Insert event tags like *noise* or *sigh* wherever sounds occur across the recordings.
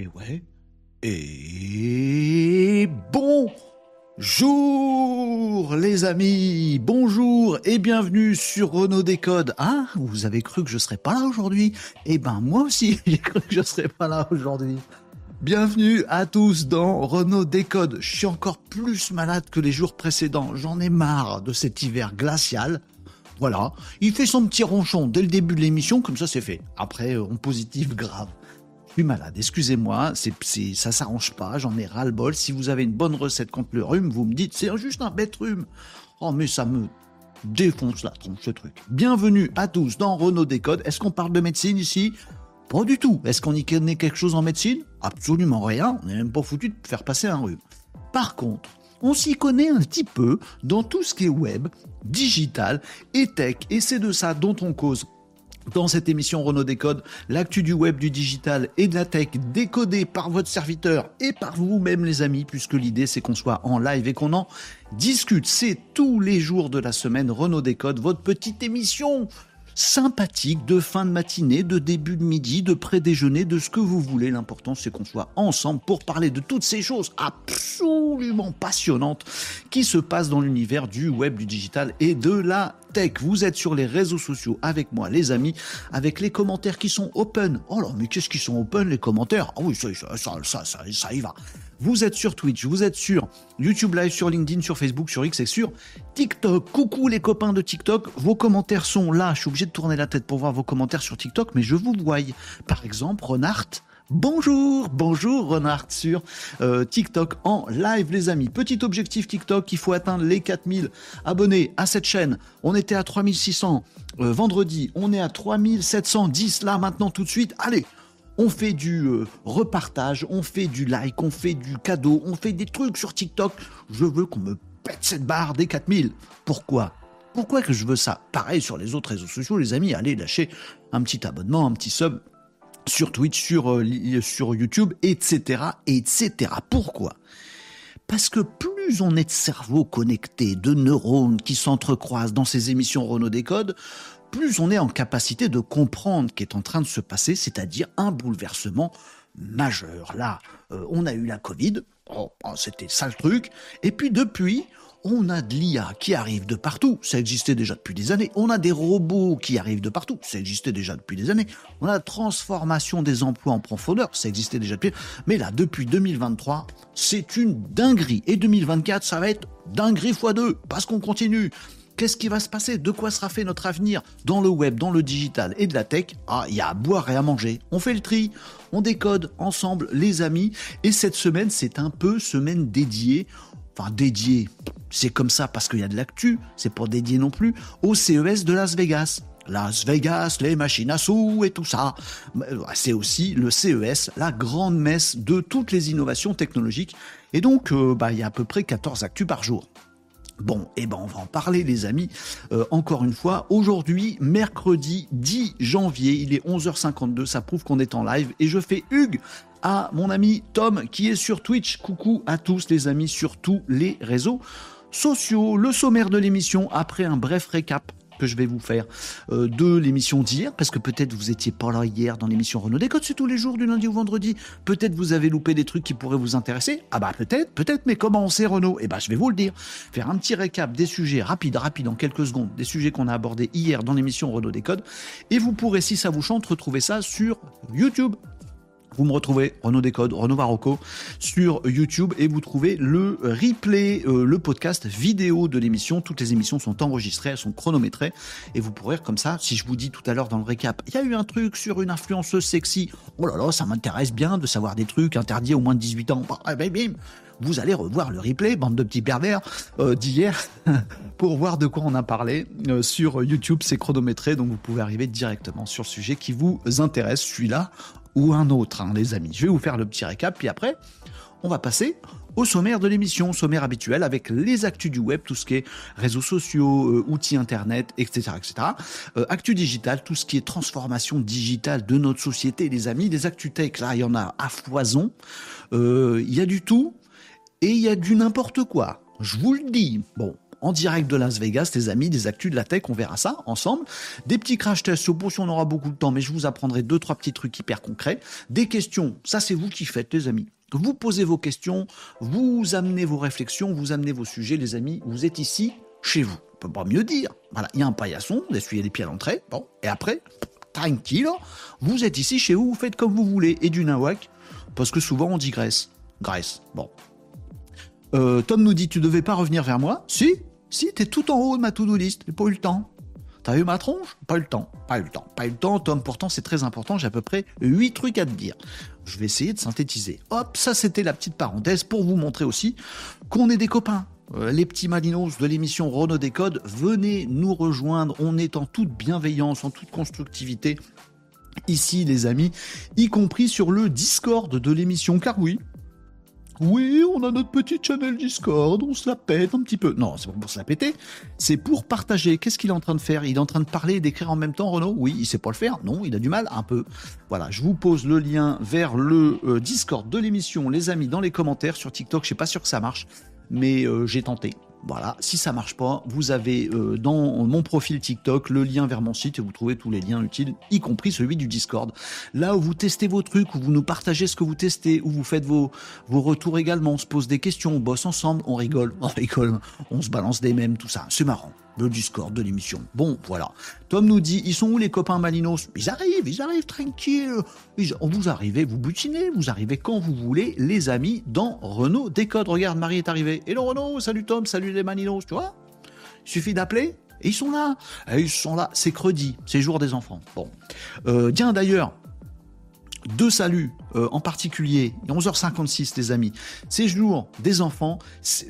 Et ouais. Et bonjour les amis, bonjour et bienvenue sur Renault Décode. Ah, vous avez cru que je serais pas là aujourd'hui? Eh ben moi aussi, *laughs* j'ai cru que je serais pas là aujourd'hui. Bienvenue à tous dans Renault Décode. Je suis encore plus malade que les jours précédents. J'en ai marre de cet hiver glacial. Voilà, il fait son petit ronchon dès le début de l'émission, comme ça c'est fait. Après, on positif grave. Malade, excusez-moi, c'est, ça s'arrange pas, j'en ai ras-le-bol. Si vous avez une bonne recette contre le rhume, vous me dites, c'est juste un bête rhume. Oh, mais ça me défonce la tronche, ce truc. Bienvenue à tous dans Renault Décode. Est-ce qu'on parle de médecine ici? Pas du tout. Est-ce qu'on y connaît quelque chose en médecine? Absolument rien. On n'est même pas foutu de faire passer un rhume. Par contre, on s'y connaît un petit peu dans tout ce qui est web, digital et tech, et c'est de ça dont on cause dans cette émission Renault Décode, l'actu du web, du digital et de la tech décodée par votre serviteur et par vous-même les amis, puisque l'idée c'est qu'on soit en live et qu'on en discute. C'est tous les jours de la semaine Renault Décode, votre petite émission sympathique de fin de matinée, de début de midi, de pré-déjeuner, de ce que vous voulez. L'important, c'est qu'on soit ensemble pour parler de toutes ces choses absolument passionnantes qui se passent dans l'univers du web, du digital et de la tech. Vous êtes sur les réseaux sociaux avec moi, les amis, avec les commentaires qui sont open. Oh là, mais qu'est-ce qu'ils sont open, les commentaires? Ah oui, ça, ça, ça, ça, ça y va. Vous êtes sur Twitch, vous êtes sur YouTube Live, sur LinkedIn, sur Facebook, sur X et sur TikTok. Coucou les copains de TikTok, vos commentaires sont là. Je suis obligé de tourner la tête pour voir vos commentaires sur TikTok, mais je vous vois. Par exemple, Renard. Bonjour, bonjour Renard sur euh, TikTok en live les amis. Petit objectif TikTok, il faut atteindre les 4000 abonnés à cette chaîne. On était à 3600 euh, vendredi, on est à 3710 là maintenant tout de suite. Allez, on fait du euh, repartage, on fait du like, on fait du cadeau, on fait des trucs sur TikTok. Je veux qu'on me pète cette barre des 4000. Pourquoi? Pourquoi que je veux ça? Pareil sur les autres réseaux sociaux, les amis, allez lâcher un petit abonnement, un petit sub sur Twitch, sur, euh, sur YouTube, etc., etc. Pourquoi? Parce que plus on est de cerveaux connectés, de neurones qui s'entrecroisent dans ces émissions Renault Décode, plus on est en capacité de comprendre ce qui est en train de se passer, c'est-à-dire un bouleversement majeur. Là, euh, on a eu la Covid, oh, oh, c'était ça le truc, et puis depuis, on a de l'IA qui arrive de partout, ça existait déjà depuis des années. On a des robots qui arrivent de partout, ça existait déjà depuis des années. On a la transformation des emplois en profondeur, ça existait déjà depuis. Mais là, depuis 2023, c'est une dinguerie. Et 2024, ça va être dinguerie x2, parce qu'on continue. Qu'est-ce qui va se passer? De quoi sera fait notre avenir? Dans le web, dans le digital et de la tech Ah, il y a à boire et à manger. On fait le tri, on décode ensemble, les amis. Et cette semaine, c'est un peu semaine dédiée dédiée, c'est comme ça parce qu'il y a de l'actu, c'est pas dédié non plus, au CES de Las Vegas. Las Vegas, les machines à sous et tout ça. C'est aussi le CES, la grande messe de toutes les innovations technologiques. Et donc, euh, bah, il y a à peu près 14 actus par jour. Bon, eh ben on va en parler les amis. Euh, encore une fois, aujourd'hui, mercredi 10 janvier, il est 11h52, ça prouve qu'on est en live et je fais Hugues à mon ami Tom qui est sur Twitch. Coucou à tous les amis sur tous les réseaux sociaux. Le sommaire de l'émission après un bref récap que je vais vous faire euh, de l'émission d'hier, parce que peut-être vous étiez pas là hier dans l'émission Renault Décode, c'est tous les jours du lundi au vendredi. Peut-être vous avez loupé des trucs qui pourraient vous intéresser. Ah bah peut-être, peut-être, mais comment on sait Renault Eh bah je vais vous le dire. Faire un petit récap des sujets rapides, rapides en quelques secondes, des sujets qu'on a abordés hier dans l'émission Renault Décode, et vous pourrez, si ça vous chante, retrouver ça sur YouTube. Vous me retrouvez Renaud Décode, Renaud Varocco sur YouTube et vous trouvez le replay, euh, le podcast vidéo de l'émission. Toutes les émissions sont enregistrées, elles sont chronométrées et vous pourrez comme ça, si je vous dis tout à l'heure dans le récap, il y a eu un truc sur une influenceuse sexy. Oh là là, ça m'intéresse bien de savoir des trucs interdits au moins de 18 ans. Bah, bim, bim, vous allez revoir le replay, bande de petits pervers, euh, d'hier, *laughs* pour voir de quoi on a parlé. Euh, sur YouTube, c'est chronométré, donc vous pouvez arriver directement sur le sujet qui vous intéresse. Celui-là, ou un autre, hein, les amis. Je vais vous faire le petit récap, puis après, on va passer au sommaire de l'émission, sommaire habituel avec les actus du web, tout ce qui est réseaux sociaux, euh, outils internet, etc. etc. Euh, actu digital, tout ce qui est transformation digitale de notre société, les amis. Des actus tech, là, il y en a à foison. Euh, il y a du tout et il y a du n'importe quoi. Je vous le dis. Bon, en direct de Las Vegas, les amis, des actus de la tech, on verra ça ensemble. Des petits crash tests sur si on aura beaucoup de temps, mais je vous apprendrai deux, trois petits trucs hyper concrets. Des questions, ça c'est vous qui faites, les amis. Vous posez vos questions, vous amenez vos réflexions, vous amenez vos sujets, les amis. Vous êtes ici, chez vous. On peut pas mieux dire. Voilà, il y a un paillasson, vous essuyez les pieds à l'entrée. Bon, et après, tranquille, vous êtes ici chez vous, vous faites comme vous voulez. Et du nawak, parce que souvent on dit Grèce. Grèce, bon. Euh, Tom nous dit, tu devais pas revenir vers moi? Si, si, t'es tout en haut de ma to-do list, j'ai pas eu le temps. T'as eu ma tronche? Pas eu le temps, pas eu le temps, pas eu le temps, Tom. Pourtant, c'est très important. J'ai à peu près 8 trucs à te dire. Je vais essayer de synthétiser. Hop, ça c'était la petite parenthèse pour vous montrer aussi qu'on est des copains. Euh, les petits malinos de l'émission Renault Décode, venez nous rejoindre. On est en toute bienveillance, en toute constructivité. Ici, les amis, y compris sur le Discord de l'émission, car oui, oui, on a notre petit channel Discord, on se la pète un petit peu. Non, c'est pas pour se la péter, c'est pour partager. Qu'est-ce qu'il est en train de faire? Il est en train de parler et d'écrire en même temps, Renaud? Oui, il sait pas le faire. Non, il a du mal, un peu. Voilà, je vous pose le lien vers le euh, Discord de l'émission, les amis, dans les commentaires sur TikTok. Je suis pas sûr que ça marche, mais euh, j'ai tenté. Voilà, si ça marche pas, vous avez euh, dans mon profil TikTok le lien vers mon site et vous trouvez tous les liens utiles, y compris celui du Discord. Là où vous testez vos trucs, où vous nous partagez ce que vous testez, où vous faites vos, retours également, on se pose des questions, on bosse ensemble, on rigole, on rigole, on se balance des mèmes, tout ça. C'est marrant le Discord de l'émission. Bon, voilà. Tom nous dit, ils sont où les copains Malinos? Ils arrivent, ils arrivent tranquille. vous arrivez, vous butinez, vous arrivez quand vous voulez, les amis, dans Renault Décode. Regarde, Marie est arrivée. Hello Renault, salut Tom, salut les Malinos, tu vois Il suffit d'appeler et ils sont là. Ils sont là. C'est credi, c'est jour des enfants. Bon. Euh, tiens, d'ailleurs, deux saluts euh, en particulier, 11h56 les amis, c'est jour des enfants,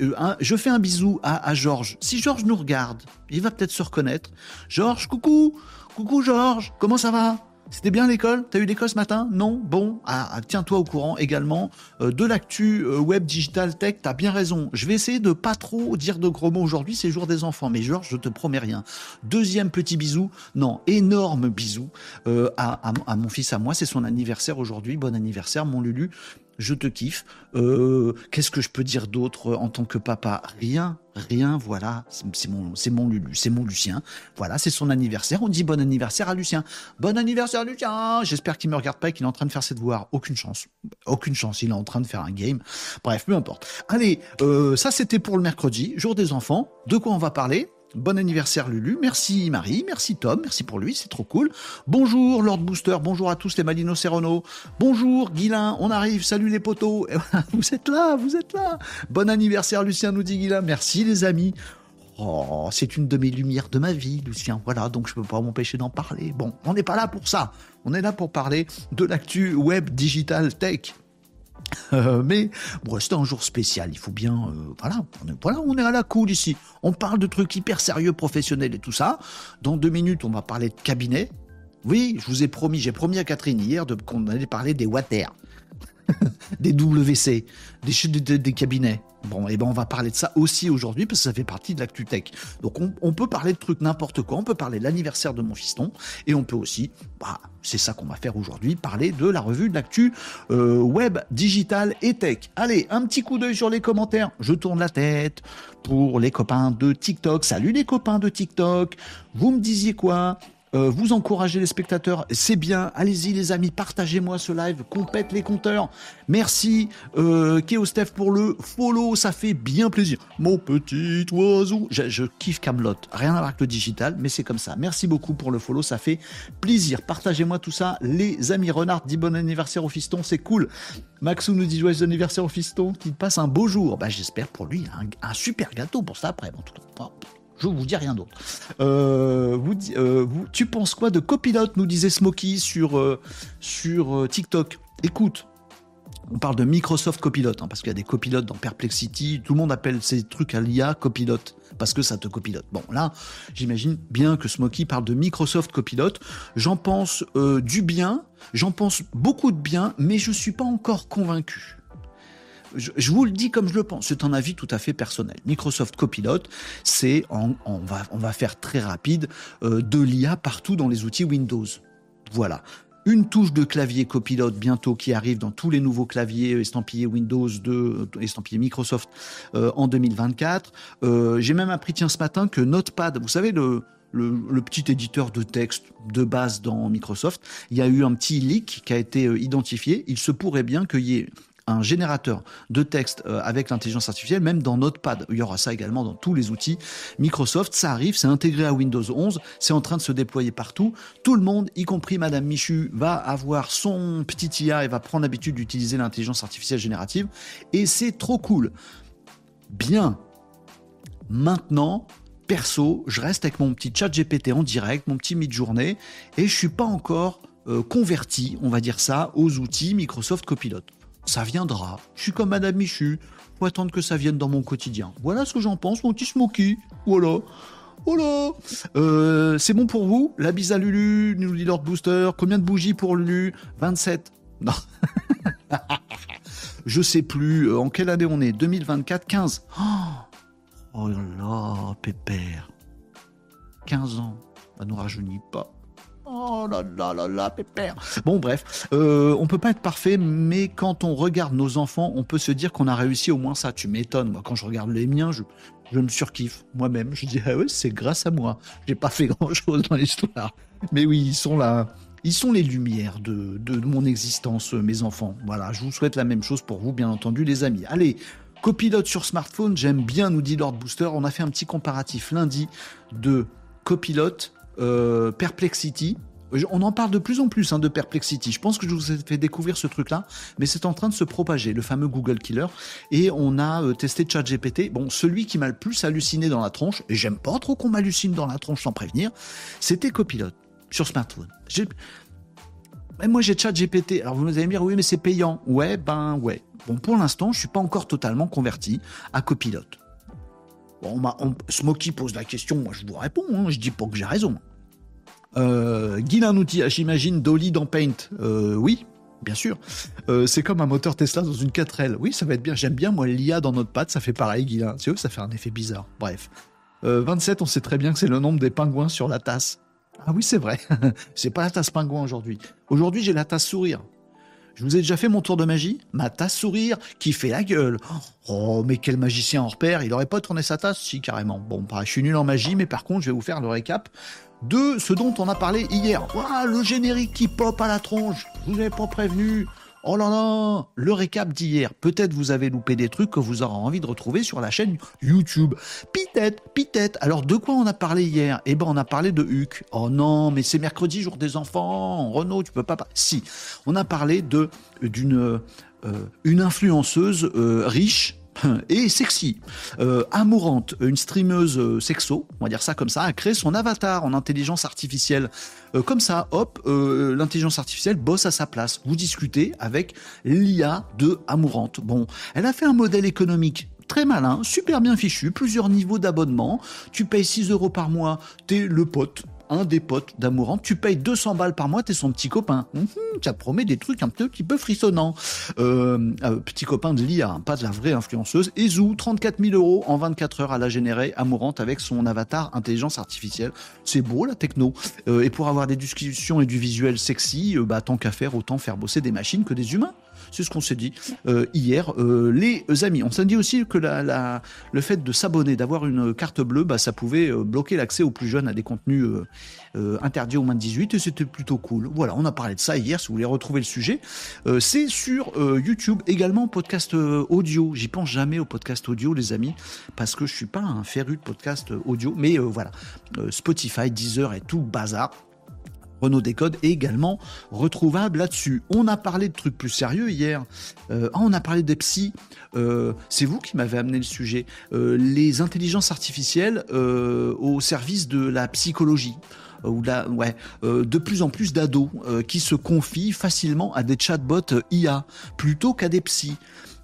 euh, je fais un bisou à, à Georges. Si Georges nous regarde, il va peut-être se reconnaître. Georges, coucou, coucou Georges, comment ça va? C'était bien l'école? T'as eu l'école ce matin? Non? Bon, ah, ah, tiens-toi au courant également euh, de l'actu euh, web digital tech. T'as bien raison. Je vais essayer de pas trop dire de gros mots aujourd'hui. C'est jour des enfants. Mais Georges, je te promets rien. Deuxième petit bisou. Non, énorme bisou euh, à, à, mon fils à moi. C'est son anniversaire aujourd'hui. Bon anniversaire, mon Lulu je te kiffe. Euh, qu'est-ce que je peux dire d'autre en tant que papa? Rien, rien, voilà. C'est mon, mon Lulu, c'est mon Lucien. Voilà, c'est son anniversaire. On dit bon anniversaire à Lucien. Bon anniversaire Lucien J'espère qu'il me regarde pas et qu'il est en train de faire ses devoirs. Aucune chance. Aucune chance, il est en train de faire un game. Bref, peu importe. Allez, euh, ça c'était pour le mercredi, jour des enfants. De quoi on va parler? Bon anniversaire Lulu, merci Marie, merci Tom, merci pour lui, c'est trop cool. Bonjour Lord Booster, bonjour à tous les Malino Serrano. Bonjour Guilin, on arrive, salut les potos. *laughs* Vous êtes là, vous êtes là. Bon anniversaire Lucien, nous dit Guilin, merci les amis. Oh, c'est une de mes lumières de ma vie, Lucien. Voilà, donc je peux pas m'empêcher d'en parler. Bon, on n'est pas là pour ça. On est là pour parler de l'actu web digital tech. Euh, mais bon, c'était un jour spécial. Il faut bien, euh, voilà, on est, voilà, on est à la cool ici. On parle de trucs hyper sérieux, professionnels et tout ça. Dans deux minutes, on va parler de cabinet. Oui, je vous ai promis, j'ai promis à Catherine hier qu'on allait parler des water, *laughs* des WC, des, des cabinets. Bon, et eh ben on va parler de ça aussi aujourd'hui parce que ça fait partie de l'actu tech. Donc on, peut parler de trucs n'importe quoi, on peut parler de l'anniversaire de mon fiston et on peut aussi, bah, c'est ça qu'on va faire aujourd'hui, parler de la revue de l'actu euh, web, digital et tech. Allez, un petit coup d'œil sur les commentaires. Je tourne la tête pour les copains de TikTok. Salut les copains de TikTok. Vous me disiez quoi? Euh, vous encouragez les spectateurs, c'est bien. Allez-y les amis, partagez-moi ce live, compète les compteurs. Merci euh, Steph pour le follow, ça fait bien plaisir. Mon petit oiseau, je, kiffe Camelot, rien à voir avec le digital, mais c'est comme ça. Merci beaucoup pour le follow, ça fait plaisir. Partagez-moi tout ça, les amis. Renard dit bon anniversaire au fiston, c'est cool. Maxou nous dit joyeux anniversaire au fiston, qu'il passe un beau jour. Bah, j'espère pour lui un, super gâteau pour ça après. En tout cas, je vous dis rien d'autre. Euh, euh, tu penses quoi de copilote nous disait Smokey sur, euh, sur TikTok? Écoute, on parle de Microsoft Copilot, hein, parce qu'il y a des copilotes dans Perplexity. Tout le monde appelle ces trucs à l'IA copilote, parce que ça te copilote. Bon, là, j'imagine bien que Smokey parle de Microsoft Copilot. J'en pense du bien, j'en pense beaucoup de bien, mais je ne suis pas encore convaincu je, vous le dis comme je le pense, c'est un avis tout à fait personnel. Microsoft Copilot, c'est, on, va, on va faire très rapide, euh, de l'IA partout dans les outils Windows. Voilà. une touche de clavier copilote bientôt qui arrive dans tous les nouveaux claviers estampillés Windows 2, estampillés Microsoft en 2024. J'ai même appris tiens ce matin que Notepad, vous savez le le, petit éditeur de texte de base dans Microsoft, il y a eu un petit leak qui a été euh, identifié. Il se pourrait bien qu'il y ait un générateur de texte euh, avec l'intelligence artificielle, même dans Notepad. Il y aura ça également dans tous les outils Microsoft. Ça arrive, c'est intégré à Windows 11, c'est en train de se déployer partout. Tout le monde, y compris Madame Michu, va avoir son petit IA et va prendre l'habitude d'utiliser l'intelligence artificielle générative. Et c'est trop cool. Bien. Maintenant, perso, je reste avec mon petit chat GPT en direct, mon petit mid-journée, et je suis pas encore euh, converti, on va dire ça, aux outils Microsoft Copilot. Ça viendra. Je suis comme Madame Michu. Faut attendre que ça vienne dans mon quotidien. Voilà ce que j'en pense, mon petit Smoky. Voilà. Voilà. Euh, c'est bon pour vous? La bise à Lulu, nous dit Lord Booster. Combien de bougies pour Lulu? 27. Non. *laughs* je sais plus. Euh, en quelle année on est 2024 15. Oh Oh là là, pépère. 15 ans, ça nous rajeunit pas. Oh là là là là, pépère. Bon, bref, euh, on peut pas être parfait, mais quand on regarde nos enfants, on peut se dire qu'on a réussi au moins ça. Tu m'étonnes, moi, quand je regarde les miens, je, me surkiffe moi-même. Je dis, ah ouais, c'est grâce à moi. J'ai pas fait *laughs* grand-chose dans l'histoire. Mais oui, ils sont là. Ils sont les lumières de, de, mon existence, mes enfants. Voilà, je vous souhaite la même chose pour vous, bien entendu, les amis. Allez, Copilote sur smartphone, j'aime bien, nous dit Lord Booster. On a fait un petit comparatif lundi de Copilote, euh, Perplexity. On en parle de plus en plus hein, de Perplexity. Je pense que je vous ai fait découvrir ce truc-là, mais c'est en train de se propager, le fameux Google Killer. Et on a euh, testé ChatGPT. Bon, celui qui m'a le plus halluciné dans la tronche, et j'aime pas trop qu'on m'hallucine dans la tronche sans prévenir, c'était Copilote sur smartphone. Moi j'ai ChatGPT. Alors vous allez me dire oui mais c'est payant. Ouais ben ouais. Bon, pour l'instant, je suis pas encore totalement converti à copilote. Bon, on, Smokey pose la question, moi je vous réponds, hein, je dis pas que j'ai raison. Euh, un outil, j'imagine Dolly dans Paint. Euh, oui, bien sûr. Euh, c'est comme un moteur Tesla dans une 4L. Oui, ça va être bien. J'aime bien, moi, l'IA dans notre patte, ça fait pareil, Guilin. C'est ça fait un effet bizarre. Bref. 27, euh, on sait très bien que c'est le nombre des pingouins sur la tasse. Ah oui, c'est vrai. *laughs* c'est pas la tasse pingouin aujourd'hui. Aujourd'hui, j'ai la tasse sourire. Je vous ai déjà fait mon tour de magie? Ma tasse sourire qui fait la gueule. Oh, mais quel magicien hors pair Il aurait pas tourné sa tasse? Si, carrément. Bon, bah, je suis nul en magie, mais par contre, je vais vous faire le récap de ce dont on a parlé hier. le générique qui pop à la tronche. Vous avais pas prévenu. Oh là là, le récap d'hier. Peut-être vous avez loupé des trucs que vous aurez envie de retrouver sur la chaîne YouTube. Peut-être, peut-être. Alors de quoi on a parlé hier? Eh ben on a parlé de Huc. Oh non, mais c'est mercredi, jour des enfants. Renaud, tu peux pas. Si, on a parlé de d'une euh, une influenceuse euh, riche et sexy. Euh, Amourante, une streameuse euh, sexo, on va dire ça comme ça, a créé son avatar en intelligence artificielle. Euh, comme ça, hop, l'intelligence artificielle bosse à sa place. Vous discutez avec l'IA de Amourante. Bon, elle a fait un modèle économique très malin, super bien fichu, plusieurs niveaux d'abonnement. Tu payes 6 euros par mois, t'es le pote un des potes d'amourant, tu payes 200 balles par mois, t'es son petit copain. Mmh, ça promet des trucs un petit peu frissonnants. Euh, euh, petit copain de l'IA, hein, pas de la vraie influenceuse. Ezou, 34 000 euros en 24 heures à la générer, amourante avec son avatar intelligence artificielle. C'est beau la techno. Euh, et pour avoir des discussions et du visuel sexy, bah tant qu'à faire, autant faire bosser des machines que des humains. C'est ce qu'on s'est dit euh, hier, euh, les amis. On s'est dit aussi que le fait de s'abonner, d'avoir une carte bleue, bah, ça pouvait euh, bloquer l'accès aux plus jeunes à des contenus interdits aux moins de 18 et c'était plutôt cool. Voilà, on a parlé de ça hier. Si vous voulez retrouver le sujet, c'est sur YouTube également podcast audio. J'y pense jamais au podcast audio, les amis, parce que je suis pas un féru de podcast audio. Mais voilà, Spotify, Deezer et tout bazar. Renault Décode est également retrouvable là-dessus. On a parlé de trucs plus sérieux hier. Euh, ah, on a parlé des psys. Euh, c'est vous qui m'avez amené le sujet. Euh, les intelligences artificielles au service de la psychologie. Ou la, ouais, de plus en plus d'ados qui se confient facilement à des chatbots IA plutôt qu'à des psys.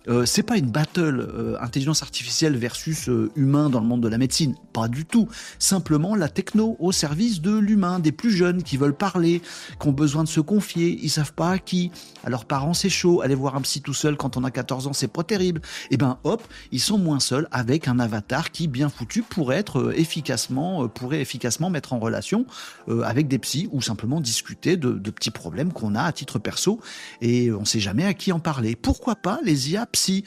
Euh, c'est pas une battle euh, intelligence artificielle versus euh, humain dans le monde de la médecine, pas du tout. Simplement la techno au service de l'humain, des plus jeunes qui veulent parler, qui ont besoin de se confier, ils savent pas à qui. À leurs parents c'est chaud, aller voir un psy tout seul quand on a 14 ans c'est pas terrible. Et eh ben hop, ils sont moins seuls avec un avatar qui bien foutu pourrait être efficacement, pourrait efficacement mettre en relation avec des psys ou simplement discuter de, de petits problèmes qu'on a à titre perso et on sait jamais à qui en parler. Pourquoi pas les IA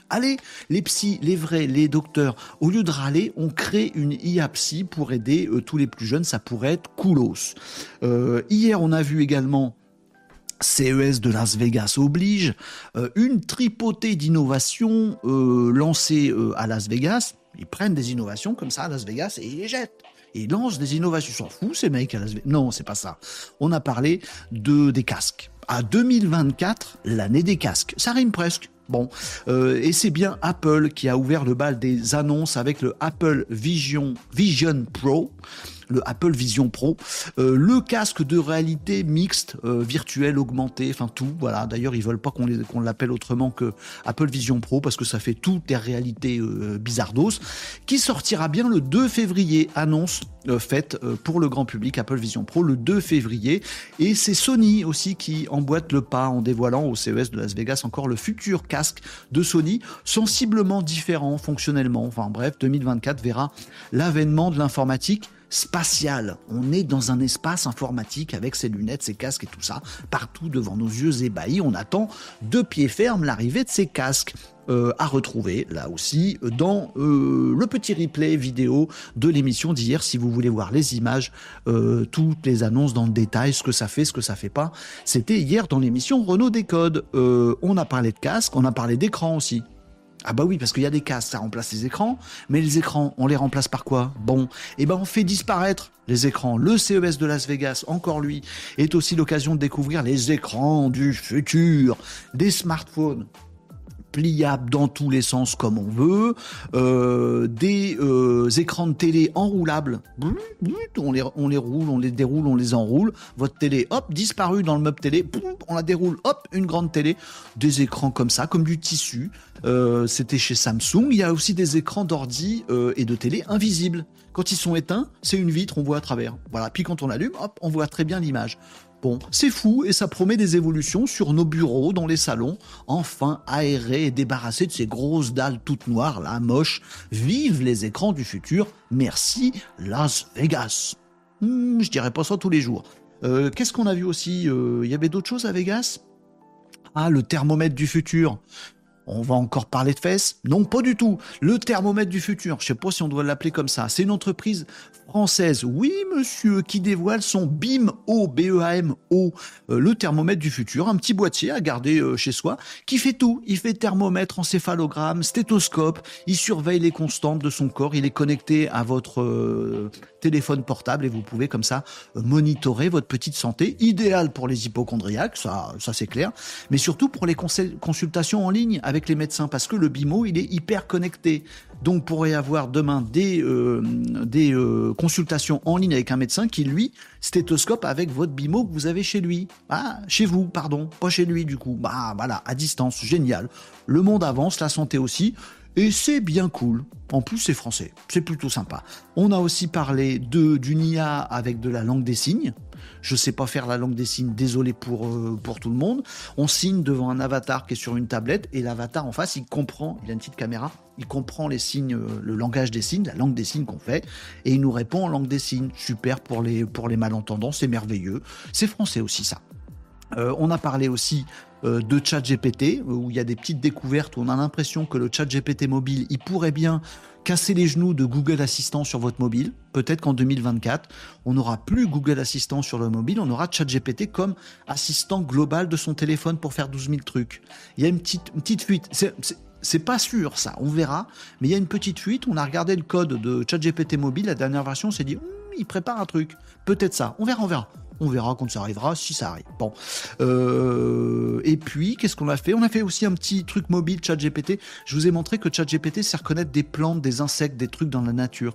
Allez, les psys, les vrais, les docteurs, au lieu de râler, on crée une IA psy pour aider euh, tous les plus jeunes, ça pourrait être coolos. Euh, hier, on a vu également CES de Las Vegas oblige, euh, une tripotée d'innovations lancées à Las Vegas. Ils prennent des innovations comme ça à Las Vegas et ils les jettent. Et ils lancent des innovations. Ils s'en foutent ces mecs à Las Vegas. Non, c'est pas ça. On a parlé de des casques à 2024, l'année des casques. Ça rime presque. Bon, euh, et c'est bien Apple qui a ouvert le bal des annonces avec le Apple Vision, Vision Pro le Apple Vision Pro, euh, le casque de réalité mixte, euh, virtuelle, augmentée, enfin tout. Voilà. D'ailleurs, ils veulent pas qu'on l'appelle autrement que Apple Vision Pro parce que ça fait toutes des réalités euh, bizardos, qui sortira bien le 2 février. Annonce faite pour le grand public Apple Vision Pro le 2 février. Et c'est Sony aussi qui emboîte le pas en dévoilant au CES de Las Vegas encore le futur casque de Sony, sensiblement différent fonctionnellement. Enfin bref, 2024 verra l'avènement de l'informatique spatial. On est dans un espace informatique avec ses lunettes, ses casques et tout ça. Partout devant nos yeux ébahis, on attend de pied ferme l'arrivée de ces casques. Euh, à retrouver là aussi dans euh, le petit replay vidéo de l'émission d'hier si vous voulez voir les images, euh, toutes les annonces dans le détail, ce que ça fait, ce que ça fait pas. C'était hier dans l'émission Renault Décode. on a parlé de casque, on a parlé d'écran aussi. Ah bah oui, parce qu'il y a des casques, ça remplace les écrans, mais les écrans, on les remplace par quoi? Bon, eh ben on fait disparaître les écrans. Le CES de Las Vegas, encore lui, est aussi l'occasion de découvrir les écrans du futur, des smartphones pliable dans tous les sens comme on veut, euh, des euh, écrans de télé enroulables, on les, roule, on les déroule, on les enroule, votre télé, hop, disparu dans le meuble télé, on la déroule, hop, une grande télé, des écrans comme ça, comme du tissu, euh, c'était chez Samsung, il y a aussi des écrans d'ordi et de télé invisibles. Quand ils sont éteints, c'est une vitre, on voit à travers. Voilà. Puis quand on allume, hop, on voit très bien l'image. C'est fou et ça promet des évolutions sur nos bureaux, dans les salons, enfin aérés et débarrassés de ces grosses dalles toutes noires, là, moches. Vive les écrans du futur. Merci Las Vegas. Hmm, je dirais pas ça tous les jours. Euh, qu'est-ce qu'on a vu aussi euh, Il y avait d'autres choses à Vegas? Ah, le thermomètre du futur. On va encore parler de fesses? Non, pas du tout. Le thermomètre du futur, je sais pas si on doit l'appeler comme ça. C'est une entreprise oui monsieur, qui dévoile son BIM-O, B-E-A-M-O, euh, le thermomètre du futur, un petit boîtier à garder euh, chez soi, qui fait tout. Il fait thermomètre, encéphalogramme, stéthoscope, il surveille les constantes de son corps, il est connecté à votre euh, téléphone portable et vous pouvez comme ça monitorer votre petite santé, idéal pour les hypochondriaques, ça, ça c'est clair, mais surtout pour les consultations en ligne avec les médecins, parce que le BIMO, il est hyper connecté. Donc, pourrait avoir demain des, euh, euh, consultations en ligne avec un médecin qui, lui, stéthoscope avec votre bimo que vous avez chez lui. Ah, chez vous, pardon, pas chez lui du coup. Bah voilà, à distance, génial. Le monde avance, la santé aussi. Et c'est bien cool. En plus, c'est français. C'est plutôt sympa. On a aussi parlé de, d'une IA avec de la langue des signes. Je sais pas faire la langue des signes, désolé pour, euh, pour tout le monde. On signe devant un avatar qui est sur une tablette et l'avatar en face, il comprend, il a une petite caméra, il comprend les signes, euh, le langage des signes, la langue des signes qu'on fait, et il nous répond en langue des signes. Super pour les, pour les malentendants, c'est merveilleux. C'est français aussi ça. Euh, on a parlé aussi euh, de chat GPT, où il y a des petites découvertes, où on a l'impression que le chat GPT mobile, il pourrait bien casser les genoux de Google Assistant sur votre mobile. Peut-être qu'en 2024, on n'aura plus Google Assistant sur le mobile, on aura ChatGPT comme assistant global de son téléphone pour faire 12 000 trucs. Il y a une petite, petite fuite. C'est pas sûr ça, on verra. Mais il y a une petite fuite. On a regardé le code de ChatGPT mobile, la dernière version, on s'est dit, hum, il prépare un truc. Peut-être ça. On verra, on verra. On verra quand ça arrivera, si ça arrive. Bon. Euh, et puis, qu'est-ce qu'on a fait? On a fait aussi un petit truc mobile, ChatGPT. Je vous ai montré que ChatGPT sait reconnaître des plantes, des insectes, des trucs dans la nature.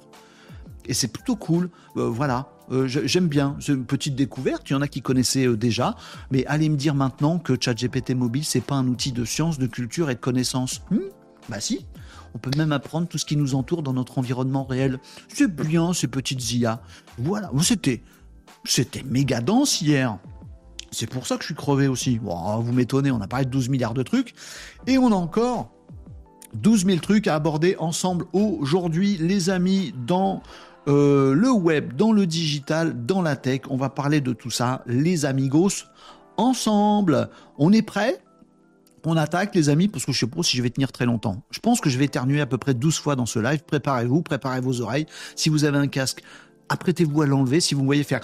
Et c'est plutôt cool. Euh, voilà. Euh, j'aime bien. C'est une petite découverte. Il y en a qui connaissaient déjà. Mais allez me dire maintenant que ChatGPT mobile, c'est pas un outil de science, de culture et de connaissance. Hmm? Bah si, on peut même apprendre tout ce qui nous entoure dans notre environnement réel. C'est bien ces petites IA. Voilà, c'était c'était méga dense hier. C'est pour ça que je suis crevé aussi. Bon, vous m'étonnez, on a parlé de 12 milliards de trucs. Et on a encore 12 000 trucs à aborder ensemble aujourd'hui, les amis, dans euh, le web, dans le digital, dans la tech. On va parler de tout ça, les amigos, ensemble. On est prêt on attaque les amis parce que je sais pas si je vais tenir très longtemps. Je pense que je vais éternuer à peu près 12 fois dans ce live. Préparez-vous, préparez vos oreilles. Si vous avez un casque, apprêtez-vous à l'enlever. Si vous voyez faire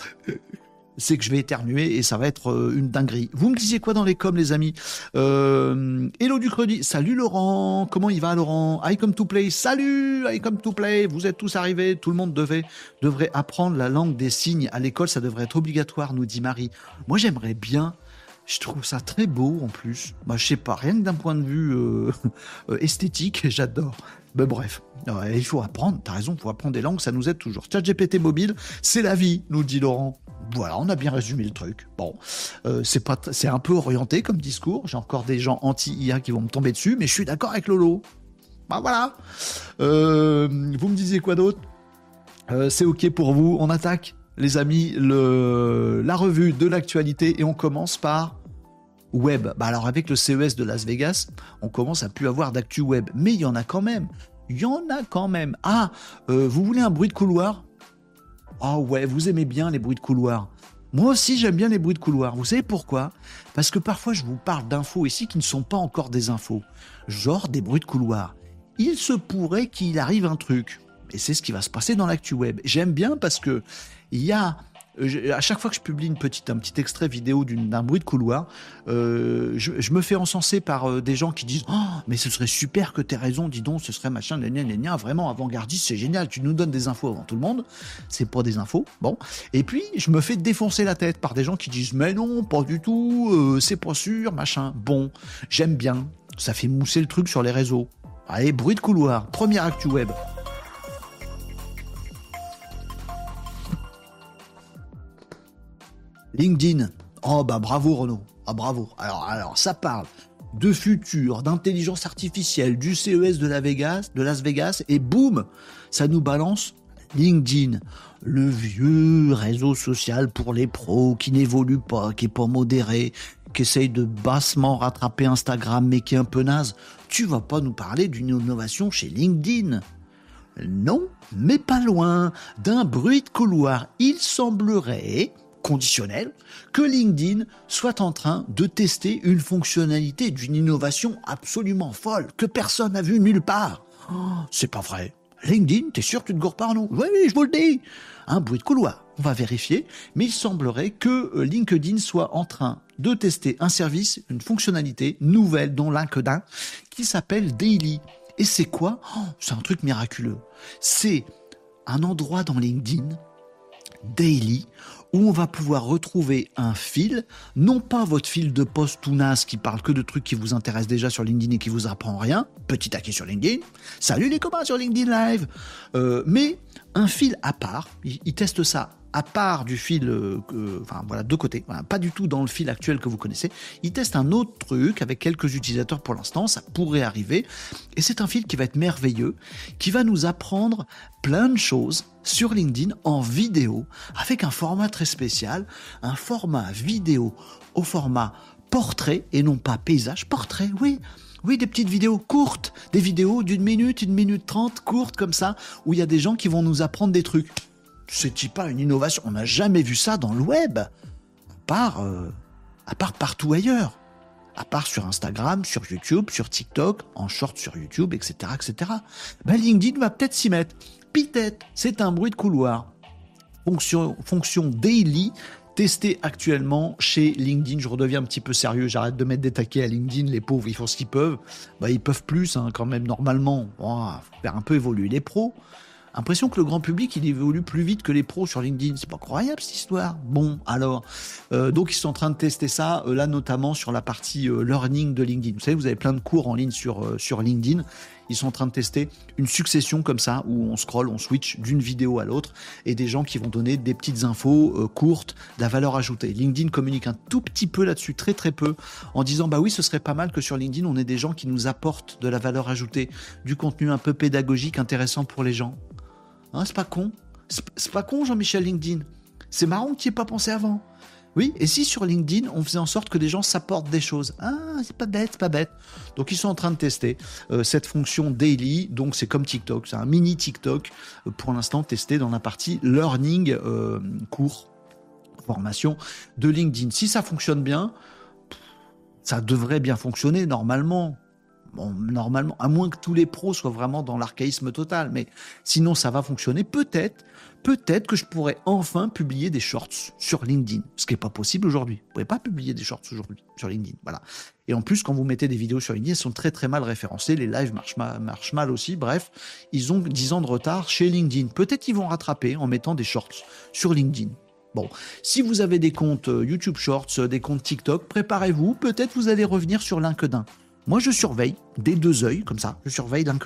c'est que je vais éternuer et ça va être euh, une dinguerie. Vous me disiez quoi dans les coms, les amis? Euh, Hello du Credi, salut Laurent, comment il va Laurent? I come to play, salut I come to play, vous êtes tous arrivés, tout le monde devait, devrait apprendre la langue des signes à l'école, ça devrait être obligatoire, nous dit Marie. Moi j'aimerais bien je trouve ça très beau en plus. Bah, je sais pas, rien que d'un point de vue euh, *laughs* esthétique, *laughs* j'adore. Mais bref, il faut apprendre, t'as raison, il faut apprendre des langues, ça nous aide toujours. Chat GPT mobile, c'est la vie, nous dit Laurent. Voilà, on a bien résumé le truc. Bon, euh, c'est pas, c'est un peu orienté comme discours. J'ai encore des gens anti-IA qui vont me tomber dessus, mais je suis d'accord avec Lolo. Bah voilà. Euh, vous me disiez quoi d'autre? Euh, C'est ok pour vous. On attaque, les amis, le, la revue de l'actualité et on commence par web. Bah alors avec le CES de Las Vegas, on commence à plus avoir d'actu web, mais il y en a quand même. Il y en a quand même. Ah, vous voulez un bruit de couloir? Ah ouais, vous aimez bien les bruits de couloir. Moi aussi, j'aime bien les bruits de couloir. Vous savez pourquoi? Parce que parfois, je vous parle d'infos ici qui ne sont pas encore des infos. Genre des bruits de couloir. Il se pourrait qu'il arrive un truc. Et c'est ce qui va se passer dans l'actu web. J'aime bien parce que il y a à chaque fois que je publie un petit extrait vidéo d'un bruit de couloir, euh, je, me fais encenser par euh, des gens qui disent oh, mais ce serait super que tu aies raison, dis donc, ce serait machin, gna, vraiment avant-gardiste, c'est génial, tu nous donnes des infos avant tout le monde. C'est pas des infos, bon. Et puis, je me fais défoncer la tête par des gens qui disent mais non, pas du tout, euh, c'est pas sûr, machin. Bon, j'aime bien, ça fait mousser le truc sur les réseaux. Allez, bruit de couloir, première actu web. LinkedIn. Oh bah bravo Renaud. Ah bravo. Alors, ça parle de futur, d'intelligence artificielle, du CES de, la Vegas, de Las Vegas, et boum, ça nous balance LinkedIn, le vieux réseau social pour les pros qui n'évolue pas, qui est pas modéré, qui essaye de bassement rattraper Instagram mais qui est un peu naze. Tu vas pas nous parler d'une innovation chez LinkedIn. Non, mais pas loin d'un bruit de couloir. Il semblerait conditionnel que LinkedIn soit en train de tester une fonctionnalité d'une innovation absolument folle que personne n'a vu nulle part. Oh, c'est pas vrai. LinkedIn, t'es sûr que tu te gourres pas, non Oui, oui, je vous le dis. Un bruit de couloir. On va vérifier. Mais il semblerait que euh, LinkedIn soit en train de tester un service, une fonctionnalité nouvelle dont LinkedIn qui s'appelle Daily. Et c'est quoi? Oh, C'est un truc miraculeux. C'est un endroit dans LinkedIn, Daily, où on va pouvoir retrouver un fil, non pas votre fil de poste tout naze qui parle que de trucs qui vous intéressent déjà sur LinkedIn et qui vous apprend rien, petit taquet sur LinkedIn, salut les copains sur LinkedIn Live, euh, mais un fil à part, il teste ça à part du fil, euh, enfin voilà, de côté, pas du tout dans le fil actuel que vous connaissez. Il teste un autre truc avec quelques utilisateurs pour l'instant, ça pourrait arriver. Et c'est un fil qui va être merveilleux, qui va nous apprendre plein de choses sur LinkedIn en vidéo, avec un format très spécial, un format vidéo au format portrait et non pas paysage, portrait, oui. Oui, des petites vidéos courtes, des vidéos d'une minute, une minute trente, courtes comme ça, où il y a des gens qui vont nous apprendre des trucs c'est pas une innovation? On n'a jamais vu ça dans le web, à part, euh, à part partout ailleurs. À part sur Instagram, sur YouTube, sur TikTok, en short sur YouTube, etc., etc. Ben LinkedIn va peut-être s'y mettre. Peut-être, c'est un bruit de couloir. Fonction, daily testé actuellement chez LinkedIn. Je redeviens un petit peu sérieux, j'arrête de mettre des taquets à LinkedIn, les pauvres, ils font ce qu'ils peuvent. Bah, ils peuvent plus hein, quand même normalement. Oh, faire un peu évoluer les pros. Impression que le grand public, il évolue plus vite que les pros sur LinkedIn. C'est pas croyable cette histoire. Bon, alors, euh, donc ils sont en train de tester ça, euh, là notamment sur la partie euh, learning de LinkedIn. Vous savez, vous avez plein de cours en ligne sur, sur LinkedIn. ils sont en train de tester une succession comme ça où on scroll, on switch d'une vidéo à l'autre et des gens qui vont donner des petites infos euh, courtes, de la valeur ajoutée. LinkedIn communique un tout petit peu là-dessus, très très peu, en disant bah oui, ce serait pas mal que sur LinkedIn on ait des gens qui nous apportent de la valeur ajoutée, du contenu un peu pédagogique intéressant pour les gens. Hein, c'est pas con. C'est pas con, Jean-Michel LinkedIn. C'est marrant qu'il n'y ait pas pensé avant. Oui, et si sur LinkedIn, on faisait en sorte que des gens s'apportent des choses Ah, c'est pas bête, c'est pas bête. Donc ils sont en train de tester euh, cette fonction daily, donc c'est comme TikTok, c'est un mini TikTok euh, pour l'instant testé dans la partie learning euh, cours, formation de LinkedIn. Si ça fonctionne bien, ça devrait bien fonctionner normalement. Bon, normalement, à moins que tous les pros soient vraiment dans l'archaïsme total, mais sinon ça va fonctionner. Peut-être peut-être que je pourrais enfin publier des shorts sur LinkedIn, ce qui n'est pas possible aujourd'hui. Vous pouvez pas publier des shorts aujourd'hui sur LinkedIn. Voilà. Et en plus, quand vous mettez des vidéos sur LinkedIn, elles sont très très mal référencées. Les lives marchent, mal aussi. Bref, ils ont 10 ans de retard chez LinkedIn. Peut-être qu'ils vont rattraper en mettant des shorts sur LinkedIn. Bon, si vous avez des comptes euh, YouTube Shorts, euh, des comptes TikTok, préparez-vous. Peut-être vous allez revenir sur LinkedIn. Moi, je surveille des deux œils, comme ça, je surveille d'un.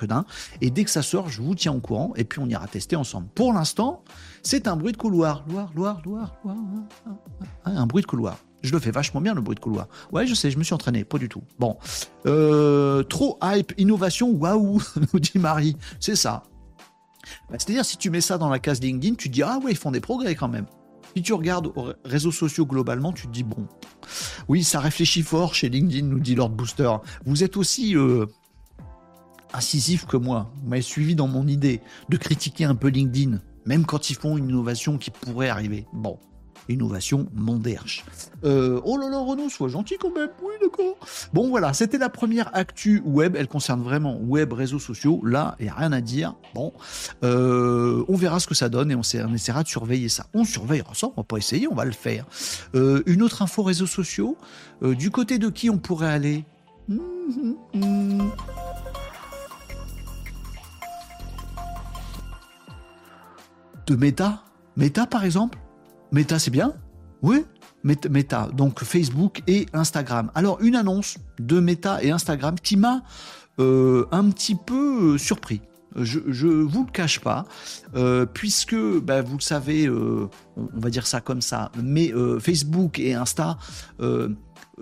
et dès que ça sort, je vous tiens au courant, et puis on ira tester ensemble. Pour l'instant, c'est un bruit de couloir. Loire, loire, loire, loire, un bruit de couloir. Je le fais vachement bien, le bruit de couloir. Ouais, je sais, je me suis entraîné, pas du tout. Bon. Euh, trop hype, innovation, waouh, *laughs* nous dit Marie. C'est ça. Bah, c'est-à-dire, si tu mets ça dans la case LinkedIn, tu te dis, ah ouais, ils font des progrès quand même. Si tu regardes aux réseaux sociaux globalement, tu te dis, bon, oui, ça réfléchit fort chez LinkedIn, nous dit Lord Booster. Vous êtes aussi euh, incisif que moi. Vous m'avez suivi dans mon idée de critiquer un peu LinkedIn, même quand ils font une innovation qui pourrait arriver. Bon, innovation Monderche. Euh, oh là là, Renaud, sois gentil quand même. Oui, d'accord. Bon, voilà, c'était la première actu web. Elle concerne vraiment web, réseaux sociaux. Là, il n'y a rien à dire. Bon, euh, on verra ce que ça donne et on, essaiera de surveiller ça. On surveillera ça, on va pas essayer, on va le faire. Euh, une autre info réseaux sociaux. du côté de qui on pourrait aller? De Meta? Meta, par exemple? Meta, c'est bien Oui Meta, donc Facebook et Instagram. Alors, une annonce de Meta et Instagram qui m'a euh, un petit peu euh, surpris. Je, ne vous le cache pas, euh, puisque bah, vous le savez, on, va dire ça comme ça, mais Facebook et Insta,